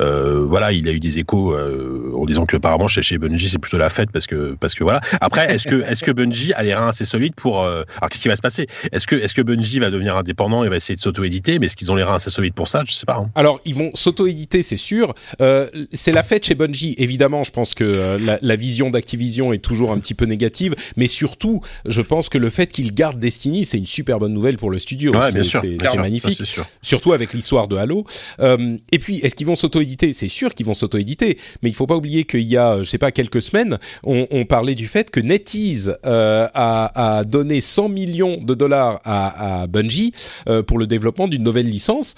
Euh, voilà, il a eu des échos euh, en disant que apparemment chez, chez Bungie c'est plutôt la fête parce que parce que voilà. Après, est-ce que est-ce que Bungie a les reins assez solides pour euh, alors qu'est-ce qui va se passer? Est-ce que est-ce que Bungie va devenir indépendant et va essayer de s'auto-éditer? Mais est-ce qu'ils ont les reins assez solides pour ça? Je sais pas. Hein. Alors ils vont s'auto-éditer, c'est sûr. c'est la fête chez Bungie. Évidemment, je pense que la, la vision d'Activision est toujours un petit peu négative, mais surtout, je pense que le fait qu'il garde Destiny, c'est une super bonne nouvelle pour le studio. c'est magnifique. Surtout avec l'histoire de Halo. Euh, et puis, est-ce qu'ils vont s'auto-éditer? C'est sûr qu'ils vont s'auto-éditer, mais il faut pas oublier qu'il y a, je sais pas, quelques semaines, on, on parlait du fait que NetEase euh, a, a, donné 100 millions de dollars à, à Bungie euh, pour le développement d'une nouvelle licence.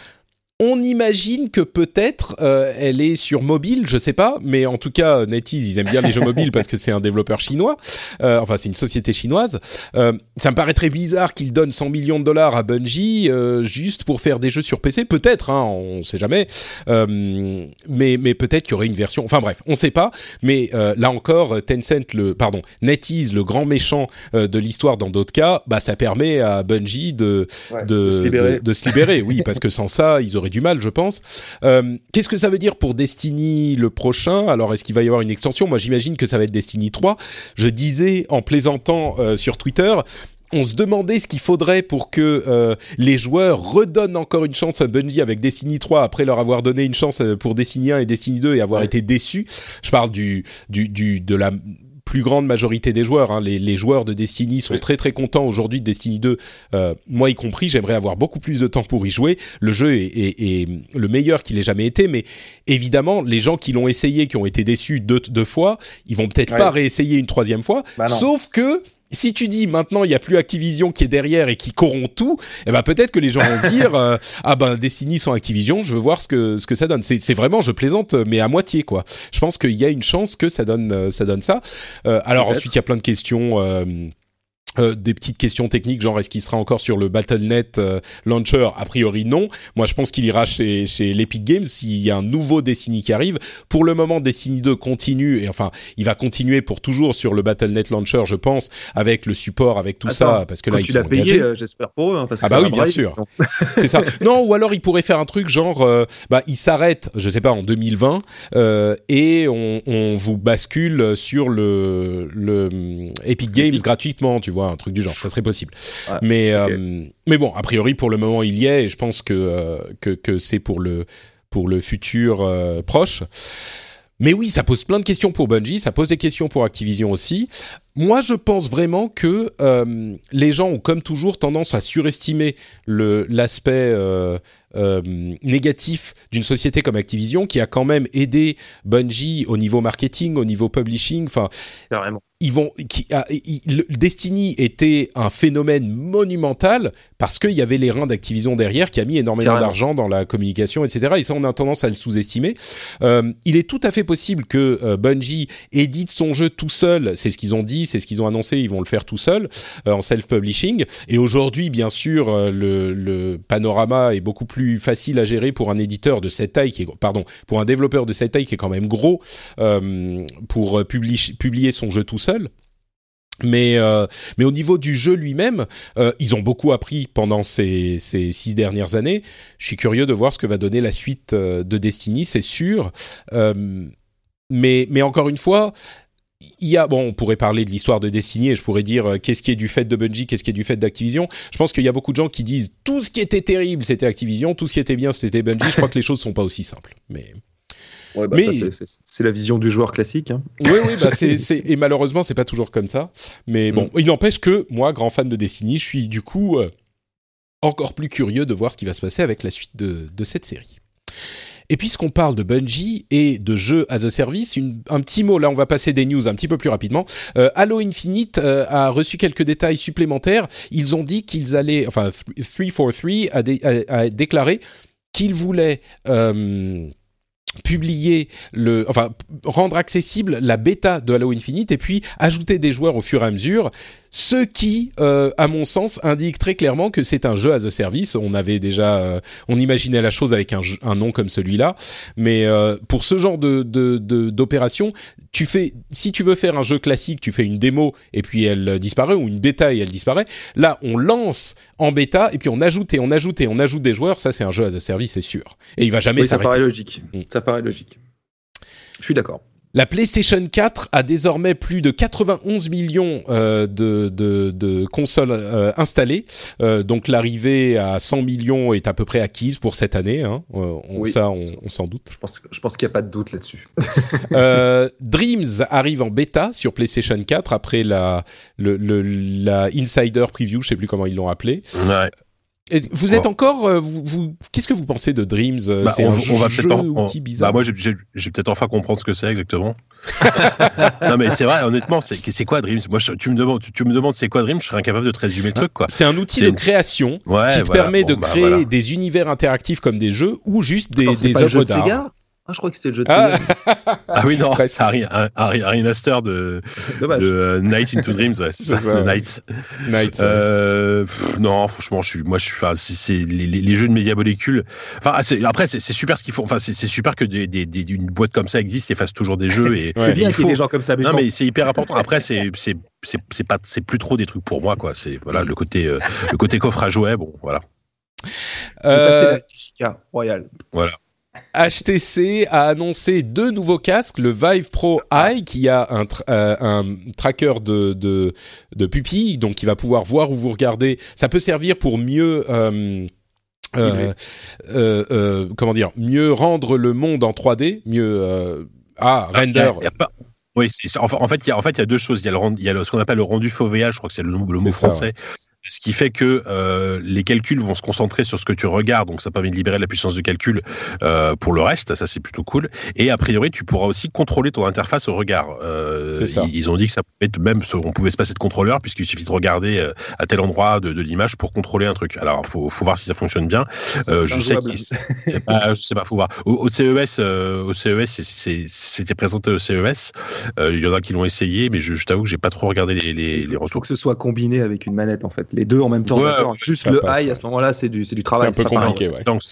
On imagine que peut-être euh, elle est sur mobile, je sais pas, mais en tout cas NetEase ils aiment bien les jeux [LAUGHS] mobiles parce que c'est un développeur chinois, euh, enfin c'est une société chinoise. Euh, ça me paraît très bizarre qu'ils donnent 100 millions de dollars à Bungie juste pour faire des jeux sur PC, peut-être, hein, on sait jamais, mais mais peut-être qu'il y aurait une version. Enfin bref, on sait pas. Mais là encore, Tencent, le pardon, NetEase, le grand méchant de l'histoire dans d'autres cas, bah ça permet à Bungie de de, se libérer. de se libérer, oui, parce que sans ça ils auraient du mal, je pense. Euh, qu'est-ce que ça veut dire pour Destiny le prochain? Alors, est-ce qu'il va y avoir une extension? Moi, j'imagine que ça va être Destiny 3. Je disais en plaisantant euh, sur Twitter, on se demandait ce qu'il faudrait pour que euh, les joueurs redonnent encore une chance à Bungie avec Destiny 3 après leur avoir donné une chance pour Destiny 1 et Destiny 2 et avoir été déçus. Je parle du, du, du de la plus grande majorité des joueurs. Hein. Les, les, joueurs de Destiny sont très très contents aujourd'hui de Destiny 2, euh, moi y compris. J'aimerais avoir beaucoup plus de temps pour y jouer. Le jeu est, est, est le meilleur qu'il ait jamais été, mais évidemment, les gens qui l'ont essayé, qui ont été déçus deux, deux fois, ils vont peut-être pas réessayer une troisième fois. Bah sauf que si tu dis maintenant il y a plus Activision qui est derrière et qui corrompt tout, eh ben peut-être que les gens vont se dire [LAUGHS] euh, ah ben Destiny sans Activision, je veux voir ce que ce que ça donne. C'est vraiment je plaisante mais à moitié quoi. Je pense qu'il y a une chance que ça donne euh, ça donne ça. Euh, alors ensuite il y a plein de questions euh, des petites questions techniques, genre est-ce qu'il sera encore sur le Battle.net euh, launcher? A priori non. Moi je pense qu'il ira chez, chez l'Epic Games. S'il y a un nouveau Destiny qui arrive. Pour le moment Destiny 2 continue et enfin il va continuer pour toujours sur le Battle.net launcher je pense avec le support avec tout ça parce que là ils sont payé euh, j'espère pour eux hein, parce que ah bah oui bien sûr. [LAUGHS] c'est ça. Non ou alors il pourrait faire un truc genre euh, bah il s'arrête je sais pas en 2020 euh, et on, on vous bascule sur le le hum, Epic Games gratuitement tu vois un truc du genre. Ça serait possible. Ouais, mais euh, mais bon a priori pour le moment il y est et je pense que euh, que, que c'est pour le pour le futur euh, proche. Mais oui, ça pose plein de questions pour Bungie, ça pose des questions pour Activision aussi. Moi, je pense vraiment que euh, les gens ont, comme toujours, tendance à surestimer l'aspect euh, euh, négatif d'une société comme Activision, qui a quand même aidé Bungie au niveau marketing, au niveau publishing. Enfin, ils vont, qui, ah, il- Destiny était un phénomène monumental parce qu'il y avait les reins d'Activision derrière qui a mis énormément d'argent dans la communication, etc. Et ça, on a tendance à le sous-estimer. Euh, il est tout à fait possible que euh, Bungie édite son jeu tout seul. C'est ce qu'ils ont dit, c'est ce qu'ils ont annoncé. Ils vont le faire tout seul euh, en self-publishing. Et aujourd'hui, bien sûr, euh, le, panorama est beaucoup plus facile à gérer pour un éditeur de cette taille, qui est, pardon, pour un développeur de cette taille qui est quand même gros euh, pour publier, son jeu tout seul. Mais, mais au niveau du jeu lui-même, ils ont beaucoup appris pendant ces, ces six dernières années. Je suis curieux de voir ce que va donner la suite de Destiny, c'est sûr. Mais, mais encore une fois, il y a bon, on pourrait parler de l'histoire de Destiny et je pourrais dire euh, qu'est-ce qui est du fait de Bungie, qu'est-ce qui est du fait d'Activision. Je pense qu'il y a beaucoup de gens qui disent tout ce qui était terrible c'était Activision, tout ce qui était bien c'était Bungie. Je crois que les choses sont pas aussi simples. Mais Ouais, bah, Mais- c'est- la vision du joueur classique. hein. oui, oui, bah et malheureusement, c'est pas toujours comme ça. Mais bon, il n'empêche que moi, grand fan de Destiny, je suis du coup euh, encore plus curieux de voir ce qui va se passer avec la suite de, de cette série. Et puisqu'on parle de Bungie et de jeux as a service, un petit mot, là on va passer des news un petit peu plus rapidement. Euh, Halo Infinite euh, a reçu quelques détails supplémentaires. Ils ont dit qu'ils allaient, enfin 343 a, dé- a- a déclaré qu'ils voulaient euh, publier le, enfin rendre accessible la bêta de Halo Infinite et puis ajouter des joueurs au fur et à mesure. Ce qui, euh, à mon sens, indique très clairement que c'est un jeu as a service. On avait déjà, euh, on imaginait la chose avec un, jeu- un nom comme celui-là, mais euh, pour ce genre de de- de- d'opération, tu fais, si tu veux faire un jeu classique, tu fais une démo et puis elle disparaît ou une bêta et elle disparaît. Là, on lance en bêta et puis on ajoute et on ajoute et on ajoute des joueurs. Ça, c'est un jeu as a service, c'est sûr. Et il va jamais Oui, ça s'arrêter. paraît logique. Mm. Ça paraît logique. Je suis d'accord. La PlayStation 4 a désormais plus de 91 millions euh, de, de, de consoles euh, installées. Euh, donc l'arrivée à 100 millions est à peu près acquise pour cette année. Hein. Euh, on, Oui. Ça, on, on s'en doute. Je pense, je pense qu'il n'y a pas de doute là-dessus. [LAUGHS] Euh, Dreams arrive en bêta sur PlayStation 4 après la, le, le- la Insider Preview, je sais plus comment ils l'ont appelé. Ouais. Et vous êtes encore, euh, vous, vous- qu'est-ce que vous pensez de Dreams Euh, Bah, C'est on, un on va jeu en- outil bizarre. Bah, moi, j'ai- j'ai j'ai peut-être enfin comprendre ce que c'est exactement. [LAUGHS] non, mais c'est vrai, honnêtement, c'est quoi Dreams? Moi, je- tu me demandes, tu, tu me demandes c'est quoi Dreams, je serais incapable de te résumer le truc, quoi. c'est un outil de une- création Ouais, qui te voilà, permet bon, de bah, créer voilà. des univers interactifs comme des jeux ou juste des, Attends, des œuvres de d'art. Ah, je crois que c'était le jeu de Ah. [LAUGHS] Ah oui, non, c'est un, un remaster de, de euh, Night into Dreams, ouais, [LAUGHS] c'est ça, C'est ça, ouais. Nights. Nights. Euh, pff, non, franchement, je suis, moi, je suis, enfin, c'est c'est les, les- les jeux de média molécules. Enfin, ah, c'est- après, c'est c'est super ce qu'ils font. Enfin, c'est c'est super que des, des, des- une boîte comme ça existe et fasse toujours des jeux. Et. [LAUGHS] C'est bien il qu'il y ait des gens comme ça. Mais je non mais c'est hyper important. Après c'est c'est c'est c'est pas c'est plus trop des trucs pour moi quoi. C'est voilà le côté euh, le côté coffre à jouets. Bon voilà. c'est Euh, la Chica Royal. HTC a annoncé deux nouveaux casques, le Vive Pro Eye qui a un, tra- euh, un tracker de, de, de pupille, donc qui va pouvoir voir où vous regardez. Ça peut servir pour mieux... euh, euh, comment dire mieux rendre le monde en 3D mieux ah Il y a- render il y a pas- Oui, en, fa- en fait, il y a, en fait, il y a deux choses. Il y a, le, rend- il y a le- ce qu'on appelle le rendu FOVA, je crois que c'est le, mot- le mot ça, français. Ce qui fait que euh, les calculs vont se concentrer sur ce que tu regardes, donc ça permet de libérer la puissance de calcul euh, pour le reste, ça c'est plutôt cool. Et a priori, tu pourras aussi contrôler ton interface au regard. Euh, ça. Ils, ont dit que ça pouvait être même, on pouvait se passer de contrôleur puisqu'il suffit de regarder euh, à tel endroit de, de l'image pour contrôler un truc. Alors, faut, faut voir si ça fonctionne bien. Euh, je sais qu'il, pas, je sais pas, faut voir. Au, au CES, euh, au CES, c'était présenté au CES. Euh, il y en a qui l'ont essayé, mais je, je t'avoue que j'ai pas trop regardé les, les, les retours. faut que ce soit combiné avec une manette en fait. Les deux en même temps. Ouais. Juste le passe, high ouais. à ce moment-là, c'est du, c'est du C'est travail. un peu c'est pas pareil. compliqué, ouais. Donc,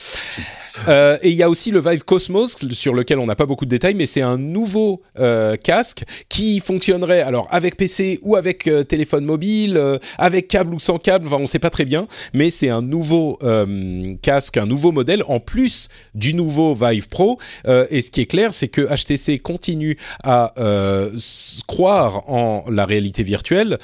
Euh, et il y a aussi le Vive Cosmos sur lequel on n'a pas beaucoup de détails, mais c'est un nouveau euh, casque qui fonctionnerait alors avec PC ou avec euh, téléphone mobile, avec câble ou sans câble. Enfin, on ne sait pas très bien, mais c'est un nouveau casque, un nouveau modèle en plus du nouveau Vive Pro. Et ce qui est clair, c'est que HTC continue à croire en la réalité virtuelle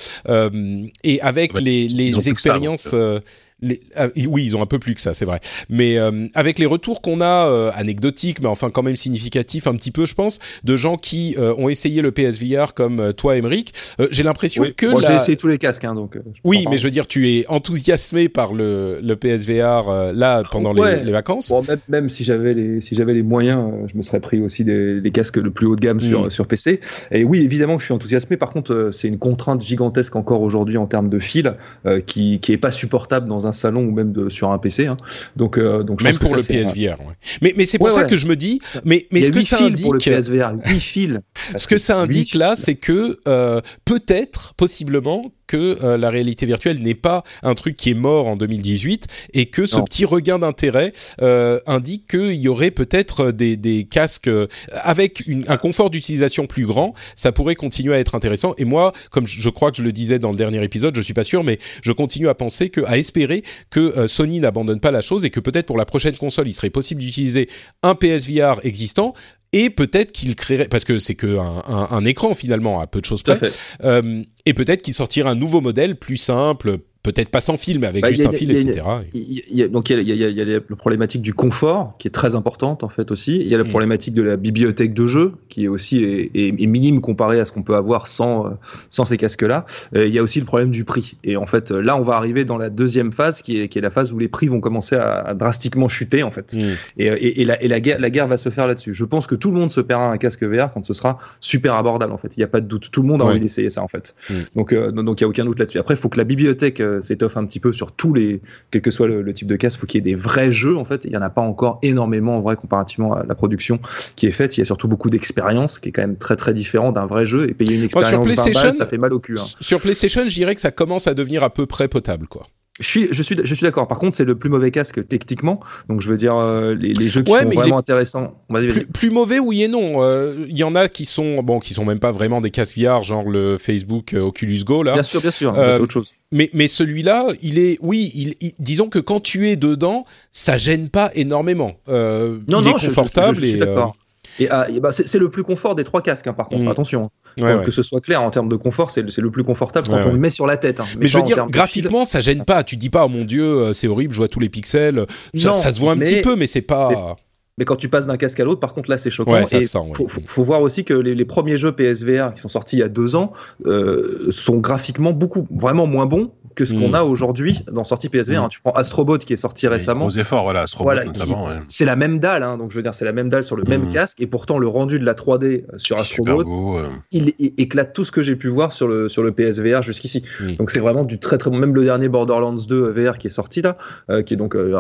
et avec Ouais, les, ils ont les ça, euh, ah, oui, ils ont un peu plus que ça, c'est vrai. Mais euh, avec les retours qu'on a, euh, anecdotiques, mais enfin quand même significatifs, un petit peu, je pense, de gens qui euh, ont essayé le PSVR comme euh, toi, Emeric, euh, j'ai l'impression Oui. que Moi, la- j'ai essayé tous les casques, hein, donc. oui, mais je veux dire, tu es enthousiasmé par le, le PSVR euh, là pendant les- Ouais. les, vacances. Bon, même, même si j'avais les si j'avais les moyens, je me serais pris aussi des, des casques le plus haut de gamme sur Mm. sur PC. Et oui, évidemment, je suis enthousiasmé. Par contre, euh, c'est une contrainte gigantesque encore aujourd'hui en termes de fil, euh, qui qui est pas supportable dans un salon ou même de, sur un PC. Hein. Donc euh, donc je Même pense que pour ça, le PSVR. ouais. Mais, mais c'est pour Ouais, ça ouais. que je me dis, mais, ce que ça fils pour le indique, PSVR, 8 fils. ce que ça indique là, c'est que euh, peut-être, possiblement, que euh, la réalité virtuelle n'est pas un truc qui est mort en 2018 et que ce Non. petit regain d'intérêt euh, indique qu'il y aurait peut-être des, des casques euh, avec une- un confort d'utilisation plus grand. Ça pourrait continuer à être intéressant. Et moi, comme je, je crois que je le disais dans le dernier épisode, je suis pas sûr, mais je continue à penser que, à espérer que euh, Sony n'abandonne pas la chose et que peut-être pour la prochaine console, il serait possible d'utiliser un PSVR existant et peut-être qu'il créerait parce que c'est que un, un- un écran finalement à peu de choses près. euh, et peut-être qu'il sortira un nouveau modèle plus simple peut-être pas sans fil mais avec Bah, juste a- un fil etc y a- donc il y a, y y la problématique du confort qui est très importante en fait aussi. Il y a la Mm. problématique de la bibliothèque de jeux qui est aussi est, est- est minime comparée à ce qu'on peut avoir sans euh, sans ces casques-là. Euh, il y a aussi le problème du prix. Et en fait là on va arriver dans la deuxième phase qui est qui est la phase où les prix vont commencer à, à drastiquement chuter en fait. Mm. Et, et, et la, et la, guerre, la guerre va se faire là-dessus. Je pense que tout le monde se paiera un casque VR quand ce sera super abordable en fait. Il n'y a pas de doute. Tout le monde a Ouais. envie d'essayer ça en fait. Mm. Donc euh, donc il y a aucun doute là-dessus. Après il faut que la bibliothèque euh, s'étoffe un petit peu sur tous les quel que soit le, le type de casque. Il faut qu'il y ait des vrais jeux en fait. Il y en a pas encore énormément en vrai comparativement à la production qui est faite. Il y a surtout beaucoup d'expérience qui est quand même très très différent d'un vrai jeu et payer une sur expérience 20 PlayStation, balles, ça fait mal au cul. hein. sur PlayStation je dirais que ça commence à devenir à peu près potable quoi Je suis, je suis, je suis d'accord. Par contre, c'est le plus mauvais casque techniquement. Donc, je veux dire, euh, les, les jeux qui Ouais, sont vraiment intéressants. Vas-y, vas-y. plus, plus mauvais oui et non Euh, il y en a qui sont bon qui sont même pas vraiment des casques VR genre le Facebook euh, Oculus Go là Bien sûr, bien sûr. Euh, c'est autre chose. Mais, mais celui-là, il est, oui, il, il- disons que quand tu es dedans, ça gêne pas énormément. Euh, Non, il non, est je- je- confortable je, je suis euh, d'accord. Et, ah, et bah, c'est c'est le plus confort des trois casques, hein, par contre. Mm. Attention, hein. Ouais, Faut ouais. que ce soit clair en termes de confort, c'est le, plus confortable quand Ouais, on le met sur la tête. hein. Mais je veux dire, graphiquement, ça gêne pas. Tu dis pas, oh mon dieu, euh, c'est horrible, je vois tous les pixels. Ça, Non, ça se voit un mais- petit peu, mais c'est pas. Mais quand tu passes d'un casque à l'autre, par contre, là, c'est choquant. Ouais, ça et se sent, ouais. faut, faut, faut voir aussi que les, les premiers jeux PSVR qui sont sortis il y a deux ans euh, sont graphiquement beaucoup, vraiment moins bons que ce qu'on a aujourd'hui dans sortie PSVR. Mm. hein. Tu prends Astrobot qui est sorti récemment. Gros efforts, voilà, Astrobot Voilà, notamment. ouais. C'est la même dalle, hein, donc je veux dire, c'est la même dalle sur le même Mm. casque, et pourtant le rendu de la 3D sur Super Astrobot, beau. euh. il, il éclate tout ce que j'ai pu voir sur le, sur le PSVR jusqu'ici. Donc c'est vraiment du très très bon. Même le dernier Borderlands 2 VR qui est sorti là, euh, qui est donc euh,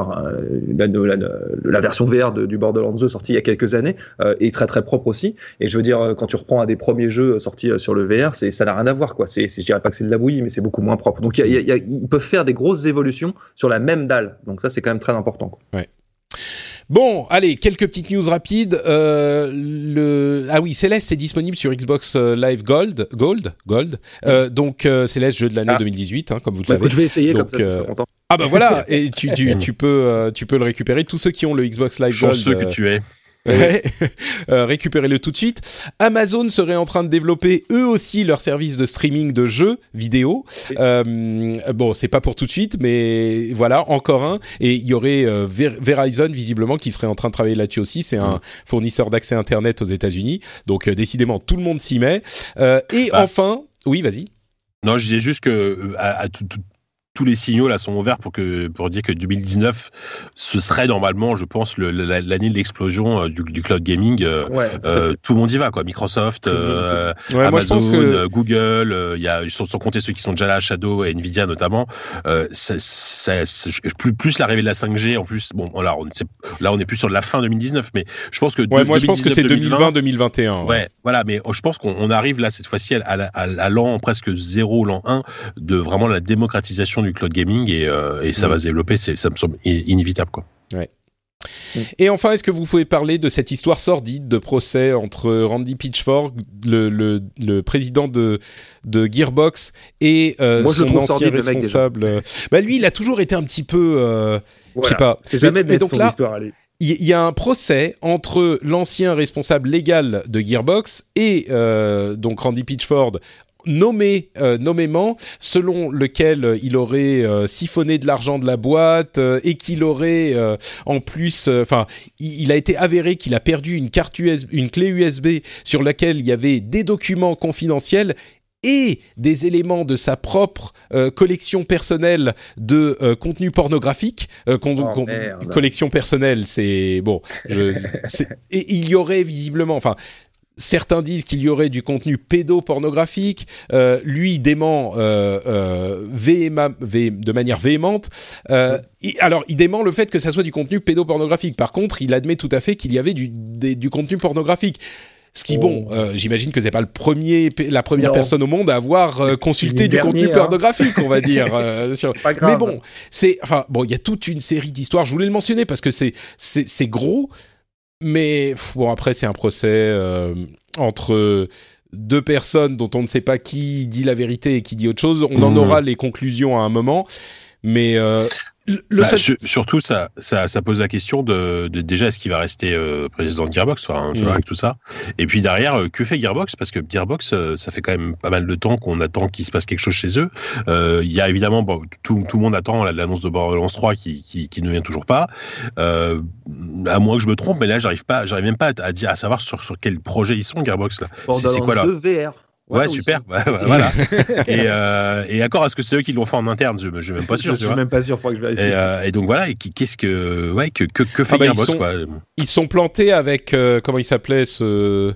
la, la- la version VR de- du Borderlands 2 sorti il y a quelques années, euh, est très très propre aussi. Et je veux dire, euh, quand tu reprends un des premiers jeux sortis euh, sur le VR, ça n'a rien à voir quoi. Je dirais pas que c'est de la bouillie, mais c'est beaucoup moins propre. Donc il y a- y y a- ils peuvent faire des grosses évolutions sur la même dalle. Donc ça c'est quand même très important. quoi. Bon, allez, quelques petites news rapides. Euh, le... Ah oui, Céleste est disponible sur Xbox euh, Live Gold. Gold Gold. Euh, donc, euh, Céleste, jeu de l'année Ah. 2018, hein, comme vous le Bah, savez. je vais essayer Donc, comme ça, je serai content. Ah bah voilà, [LAUGHS] et tu, tu, tu, peux, euh, tu peux le récupérer. Tous ceux qui ont le Xbox Live Gold. Chanceux que tu es. Ouais. [LAUGHS] Euh, récupérez-le tout de suite. Amazon serait en train de développer eux aussi leur service de streaming de jeux vidéo. Oui. Euh, bon, c'est pas pour tout de suite, mais voilà, encore un. Et il y aurait euh, Ver- Verizon visiblement qui serait en train de travailler là-dessus aussi. C'est un fournisseur d'accès internet aux États-Unis, donc décidément tout le monde s'y met. Et Ah. enfin, oui, vas-y. Non, je disais juste que à, à tout- tout- tous les signaux là sont ouverts pour que pour dire que 2019 ce serait normalement, je pense, l'année de l'explosion du, cloud gaming. tout le monde y va quoi. Microsoft, Amazon, Google, il y a sans, compter ceux qui sont déjà là, Shadow et Nvidia notamment. plus plus l'arrivée de la 5G en plus. Bon, là on, là on est plus sur la fin 2019, mais je pense que moi je pense que c'est 2020-2021. Ouais. voilà, mais je pense qu'on arrive là cette fois-ci à, à, l'an presque zéro, l'an 1 de vraiment la démocratisation du cloud gaming et, euh, et ça mm. va se développer. Ça me semble inévitable, quoi. Ouais. Et enfin, est-ce que vous pouvez parler de cette histoire sordide de procès entre Randy Pitchford, le, le, le président de, de Gearbox, et euh, son ancien responsable bah Lui, il a toujours été un petit peu... Euh, je sais pas. C'est jamais mais, donc là, allez il y a un procès entre l'ancien responsable légal de Gearbox et euh, donc Randy Pitchford nommé euh, nommément selon lequel il aurait euh, siphonné de l'argent de la boîte et qu'il aurait en plus enfin il, a été avéré qu'il a perdu une carte USB une clé USB sur laquelle il y avait des documents confidentiels et des éléments de sa propre euh, collection personnelle de euh, contenu pornographique. Euh, oh, collection personnelle, c'est bon. Je, et il y aurait visiblement, enfin. Certains disent qu'il y aurait du contenu pédopornographique. lui dément de manière véhémente. alors, il dément le fait que ça soit du contenu pédopornographique. Par contre, il admet tout à fait qu'il y avait du, du contenu pornographique. Ce qui, bon, oh. euh, j'imagine que c'est pas le premier, la première personne au monde à avoir euh, consulté du contenu hein. pornographique, on va dire. Euh, [LAUGHS] Mais bon, c'est, enfin, bon, il y a toute une série d'histoires. Je voulais le mentionner parce que c'est, c'est, gros. Mais bon, après, c'est un procès entre deux personnes dont on ne sait pas qui dit la vérité et qui dit autre chose. On en mmh. aura les conclusions à un moment. Mais bah, surtout, ça, ça, ça, pose la question de, de déjà est-ce qu'il va rester euh, président de Gearbox, hein, tu vois, avec tout ça. Et puis derrière, euh, que fait Gearbox? Parce que Gearbox, euh, ça fait quand même pas mal de temps qu'on attend qu'il se passe quelque chose chez eux. Il y a évidemment, bon, tout, tout, le monde attend l'annonce de Borderlands 3 qui, qui, qui, ne vient toujours pas. à moins que je me trompe, mais là, j'arrive pas, j'arrive même pas à, dire, à savoir sur, sur quel projet ils sont Gearbox là. C'est quoi là? VR. Ouais, super. voilà. et, euh, et accord, est-ce que c'est eux qui l'ont fait en interne Je ne suis même pas sûr. je suis même pas sûr. Faut que je vérifie. Et, euh, et donc voilà. Et qu'est-ce que, ouais, que, que, que fait ah bah, Gearbox, ils sont, quoi. Ils sont plantés avec euh, comment il s'appelait ce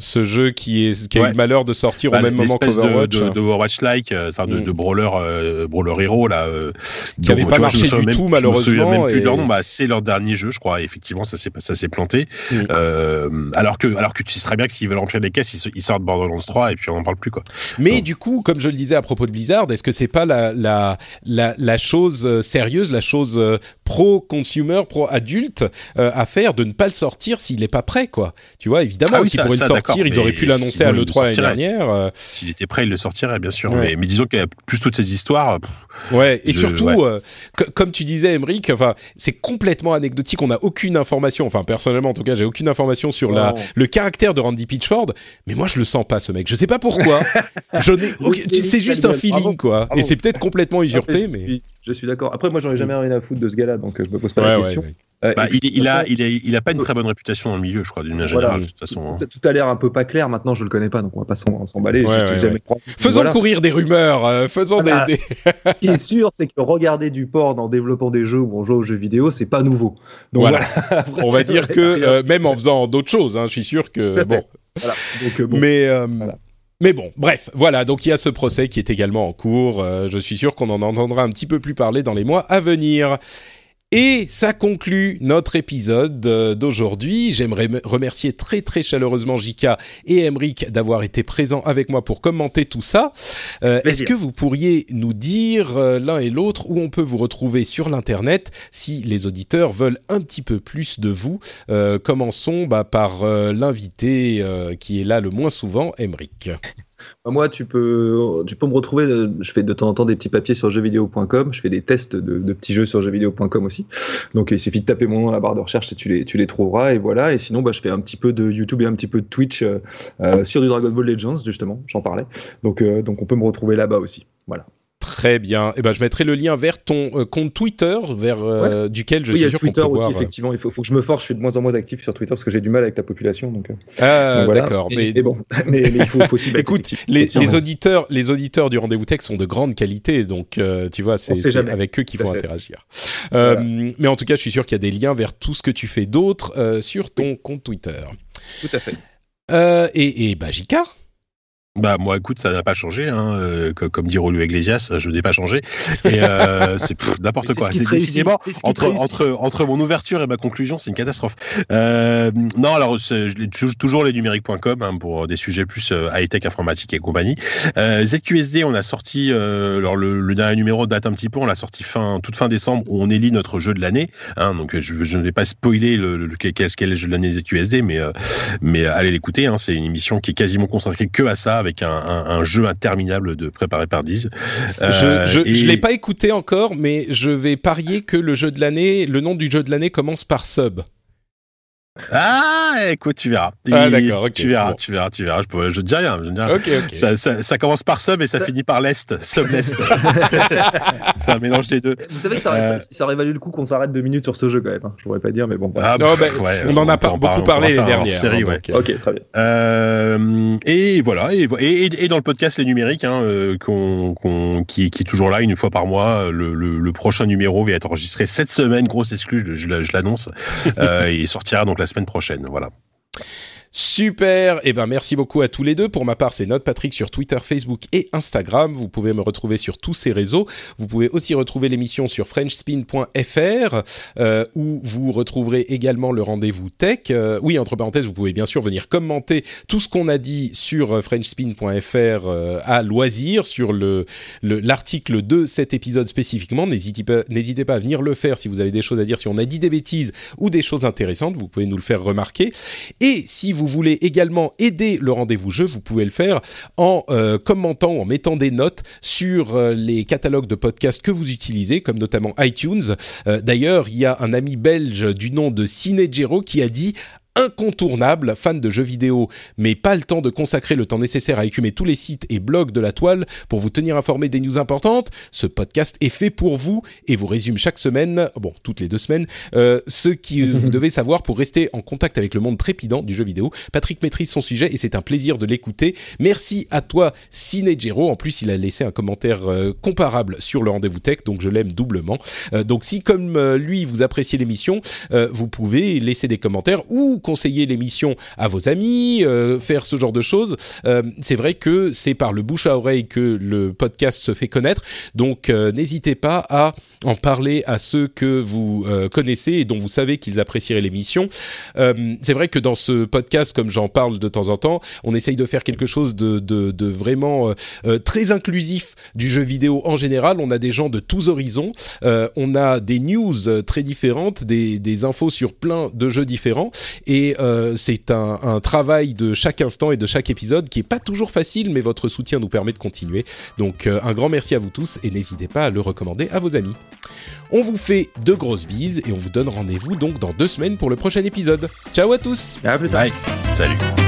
ce jeu qui, est, qui a eu le malheur de sortir au bah, même moment qu'Overwatch. De, de, de Overwatch-like, euh, enfin de, mm. de, brawler, euh, brawler hero là. Euh, qui n'avait pas marché du tout malheureusement. Je me même plus leur nom. Bah, c'est leur dernier jeu, je crois. effectivement, ça s'est ça s'est planté. Mm. Euh, alors que alors que tu sais très bien que s'ils veulent remplir les caisses, ils, ils, sortent Borderlands 3 et puis on n'en parle plus quoi. Mais Donc. du coup, comme je le disais à propos de Blizzard, est-ce que c'est pas la la la, la chose euh, sérieuse, la chose euh, pro consumer, pro adulte à faire de ne pas le sortir s'il n'est pas prêt quoi. Tu vois, évidemment, ah oui, pourraient le sortir, ils auraient pu l'annoncer à l'E3 l'année dernière. Euh, S'il était prêt, il le sortirait, bien sûr. Mais, mais, disons qu'il y a plus toutes ces histoires. ouais, et surtout, euh, comme tu disais, Emmerich, enfin, c'est complètement anecdotique. On n'a aucune information. Enfin, personnellement, en tout cas, j'ai aucune information sur la, le caractère de Randy Pitchford. Mais moi, je le sens pas, ce mec. Je sais pas pourquoi. [LAUGHS] c'est juste un feeling, quoi. Et c'est peut-être complètement usurpé, mais. Je suis d'accord. Après, moi, j'aurais jamais rien à foutre de ce gars-là, donc euh, je me pose pas la question. Euh, bah, il, il, a, il, a, il a pas une très bonne réputation dans le milieu, je crois, d'une manière générale, de toute façon. Hein. Tout a l'air un peu pas clair. Maintenant, je le connais pas, donc on va pas s'emballer. Faisons courir des rumeurs. Euh, faisons des, des... Ce qui est sûr, c'est que regarder du porn en développant des jeux ou en jouant aux jeux vidéo, c'est pas nouveau. Donc voilà. [LAUGHS] on va dire que même en faisant d'autres choses, hein, je suis sûr que bon. Donc, bon. Mais mais bon, bref, voilà, donc il y a ce procès qui est également en cours. Euh, je suis sûr qu'on en entendra un petit peu plus parler dans les mois à venir. Et ça conclut notre épisode euh, d'aujourd'hui. J'aimerais remercier très très chaleureusement Jika et Emric d'avoir été présents avec moi pour commenter tout ça. Euh, Est-ce que vous pourriez nous dire euh, l'un et l'autre où on peut vous retrouver sur l'internet si les auditeurs veulent un petit peu plus de vous? Euh, Commençons bah, par l'invité qui est là le moins souvent, Emric. Bah, moi, tu peux, tu peux me retrouver. Euh, je fais de temps en temps des petits papiers sur jeuxvideo.com. Je fais des tests de, petits jeux sur jeuxvideo.com aussi. Donc, il suffit de taper mon nom dans la barre de recherche et tu les, trouveras. Et voilà. Et sinon, bah, je fais un petit peu de YouTube et un petit peu de Twitch euh, euh, sur du Dragon Ball Legends, justement. J'en parlais. Donc, donc, on peut me retrouver là-bas aussi. Voilà. Très bien. Eh ben, je mettrai le lien vers ton euh, compte Twitter, vers euh, duquel je oui, suis sûr Twitter qu'on peut aussi, voir. effectivement. Il faut, faut, que je me force. Je suis de moins en moins actif sur Twitter parce que j'ai du mal avec la population. Donc, ah, donc d'accord. Mais, mais, bon, [LAUGHS] mais, mais, il faut, faut aussi. Écoute, les, les auditeurs, les auditeurs du rendez-vous tech sont de grande qualité, donc euh, tu vois, c'est avec eux qu'il faut interagir. Voilà. mais en tout cas, je suis sûr qu'il y a des liens vers tout ce que tu fais d'autre sur ton oui. compte Twitter. Tout à fait. et, et bah, Jika bah moi, écoute, ça n'a pas changé, hein, euh, comme dit Rolou Iglesias, je n'ai pas changé. Et euh, [LAUGHS] c'est n'importe quoi. C'est décidément entre entre entre mon ouverture et ma conclusion, c'est une catastrophe. Euh, non, alors toujours les numériques.com hein, pour des sujets plus euh, high tech informatique et compagnie. Euh, ZQSD, on a sorti, euh, alors le, le, dernier numéro date un petit peu, on l'a sorti fin toute fin décembre où on élit notre jeu de l'année. Hein, donc je, je ne vais pas spoiler le, le, quel, quel est le jeu de l'année ZQSD, mais mais allez l'écouter. Hein, c'est une émission qui est quasiment consacrée que à ça avec un, un, un, jeu interminable de préparé par Diz. Euh, je et... je l'ai pas écouté encore, mais je vais parier que le jeu de l'année, le nom du jeu de l'année commence par Sub. Ah, écoute, tu verras. Ah, d'accord, okay, tu verras, bon. tu verras, tu verras. Je, peux, je te dis rien, je dis rien. Okay, okay. Ça, ça, ça, commence par sub et ça, ça... finit par l'est, sub l'est. [LAUGHS] [LAUGHS] c'est un mélange des deux. Vous savez que ça, euh... ça, aurait valu le coup qu'on s'arrête deux minutes sur ce jeu quand même. Hein. Je pourrais pas dire, mais bon. Ah, non, bah, ouais, on, on en a pas beaucoup parlé les dernières. Série, hein, ouais. donc, ok, très bien. Euh, et voilà, et, et, et, dans le podcast les numériques, hein, euh, qu on, qu on, qui, qui, est toujours là une fois par mois. Le, le, le, prochain numéro va être enregistré cette semaine, grosse exclue, je, je, je l'annonce, [LAUGHS] euh, et sortira donc la semaine prochaine. Voilà. Super, eh ben merci beaucoup à tous les deux. Pour ma part, c'est Note Patrick sur Twitter, Facebook et Instagram. Vous pouvez me retrouver sur tous ces réseaux. Vous pouvez aussi retrouver l'émission sur FrenchSpin.fr euh, où vous retrouverez également le rendez-vous tech. Euh, oui, entre parenthèses, vous pouvez bien sûr venir commenter tout ce qu'on a dit sur FrenchSpin.fr euh, à loisir sur le l'article de cet épisode spécifiquement. N'hésitez pas, n'hésitez pas à venir le faire si vous avez des choses à dire, si on a dit des bêtises ou des choses intéressantes. Vous pouvez nous le faire remarquer. Et si voulez également aider le rendez-vous jeu, vous pouvez le faire en euh, commentant en mettant des notes sur euh, les catalogues de podcasts que vous utilisez, comme notamment iTunes. Euh, D'ailleurs, il y a un ami belge du nom de Cinegero qui a dit incontournable, fan de jeux vidéo, mais pas le temps de consacrer le temps nécessaire à écumer tous les sites et blogs de la toile pour vous tenir informé des news importantes, ce podcast est fait pour vous et vous résume chaque semaine, bon, toutes les deux semaines, euh, ce que [LAUGHS] vous devez savoir pour rester en contact avec le monde trépidant du jeu vidéo. Patrick maîtrise son sujet et c'est un plaisir de l'écouter. Merci à toi, Cinegero. En plus, il a laissé un commentaire euh, comparable sur le rendez-vous tech, donc je l'aime doublement. Euh, donc si, comme euh, lui, vous appréciez l'émission, euh, vous pouvez laisser des commentaires ou conseiller l'émission à vos amis, euh, faire ce genre de choses. Euh, c'est vrai que c'est par le bouche à oreille que le podcast se fait connaître. Donc euh, n'hésitez pas à en parler à ceux que vous connaissez et dont vous savez qu'ils apprécieraient l'émission. C'est vrai que dans ce podcast, comme j'en parle de temps en temps, on essaye de faire quelque chose de, vraiment très inclusif du jeu vidéo en général. On a des gens de tous horizons. on a des news très différentes, des, des infos sur plein de jeux différents. Et euh, c'est un, un, travail de chaque instant et de chaque épisode qui est pas toujours facile, mais votre soutien nous permet de continuer. Donc euh, un grand merci à vous tous et n'hésitez pas à le recommander à vos amis. On vous fait de grosses bises et on vous donne rendez-vous donc dans deux semaines pour le prochain épisode. Ciao à tous. À plus tard. Bye. Salut.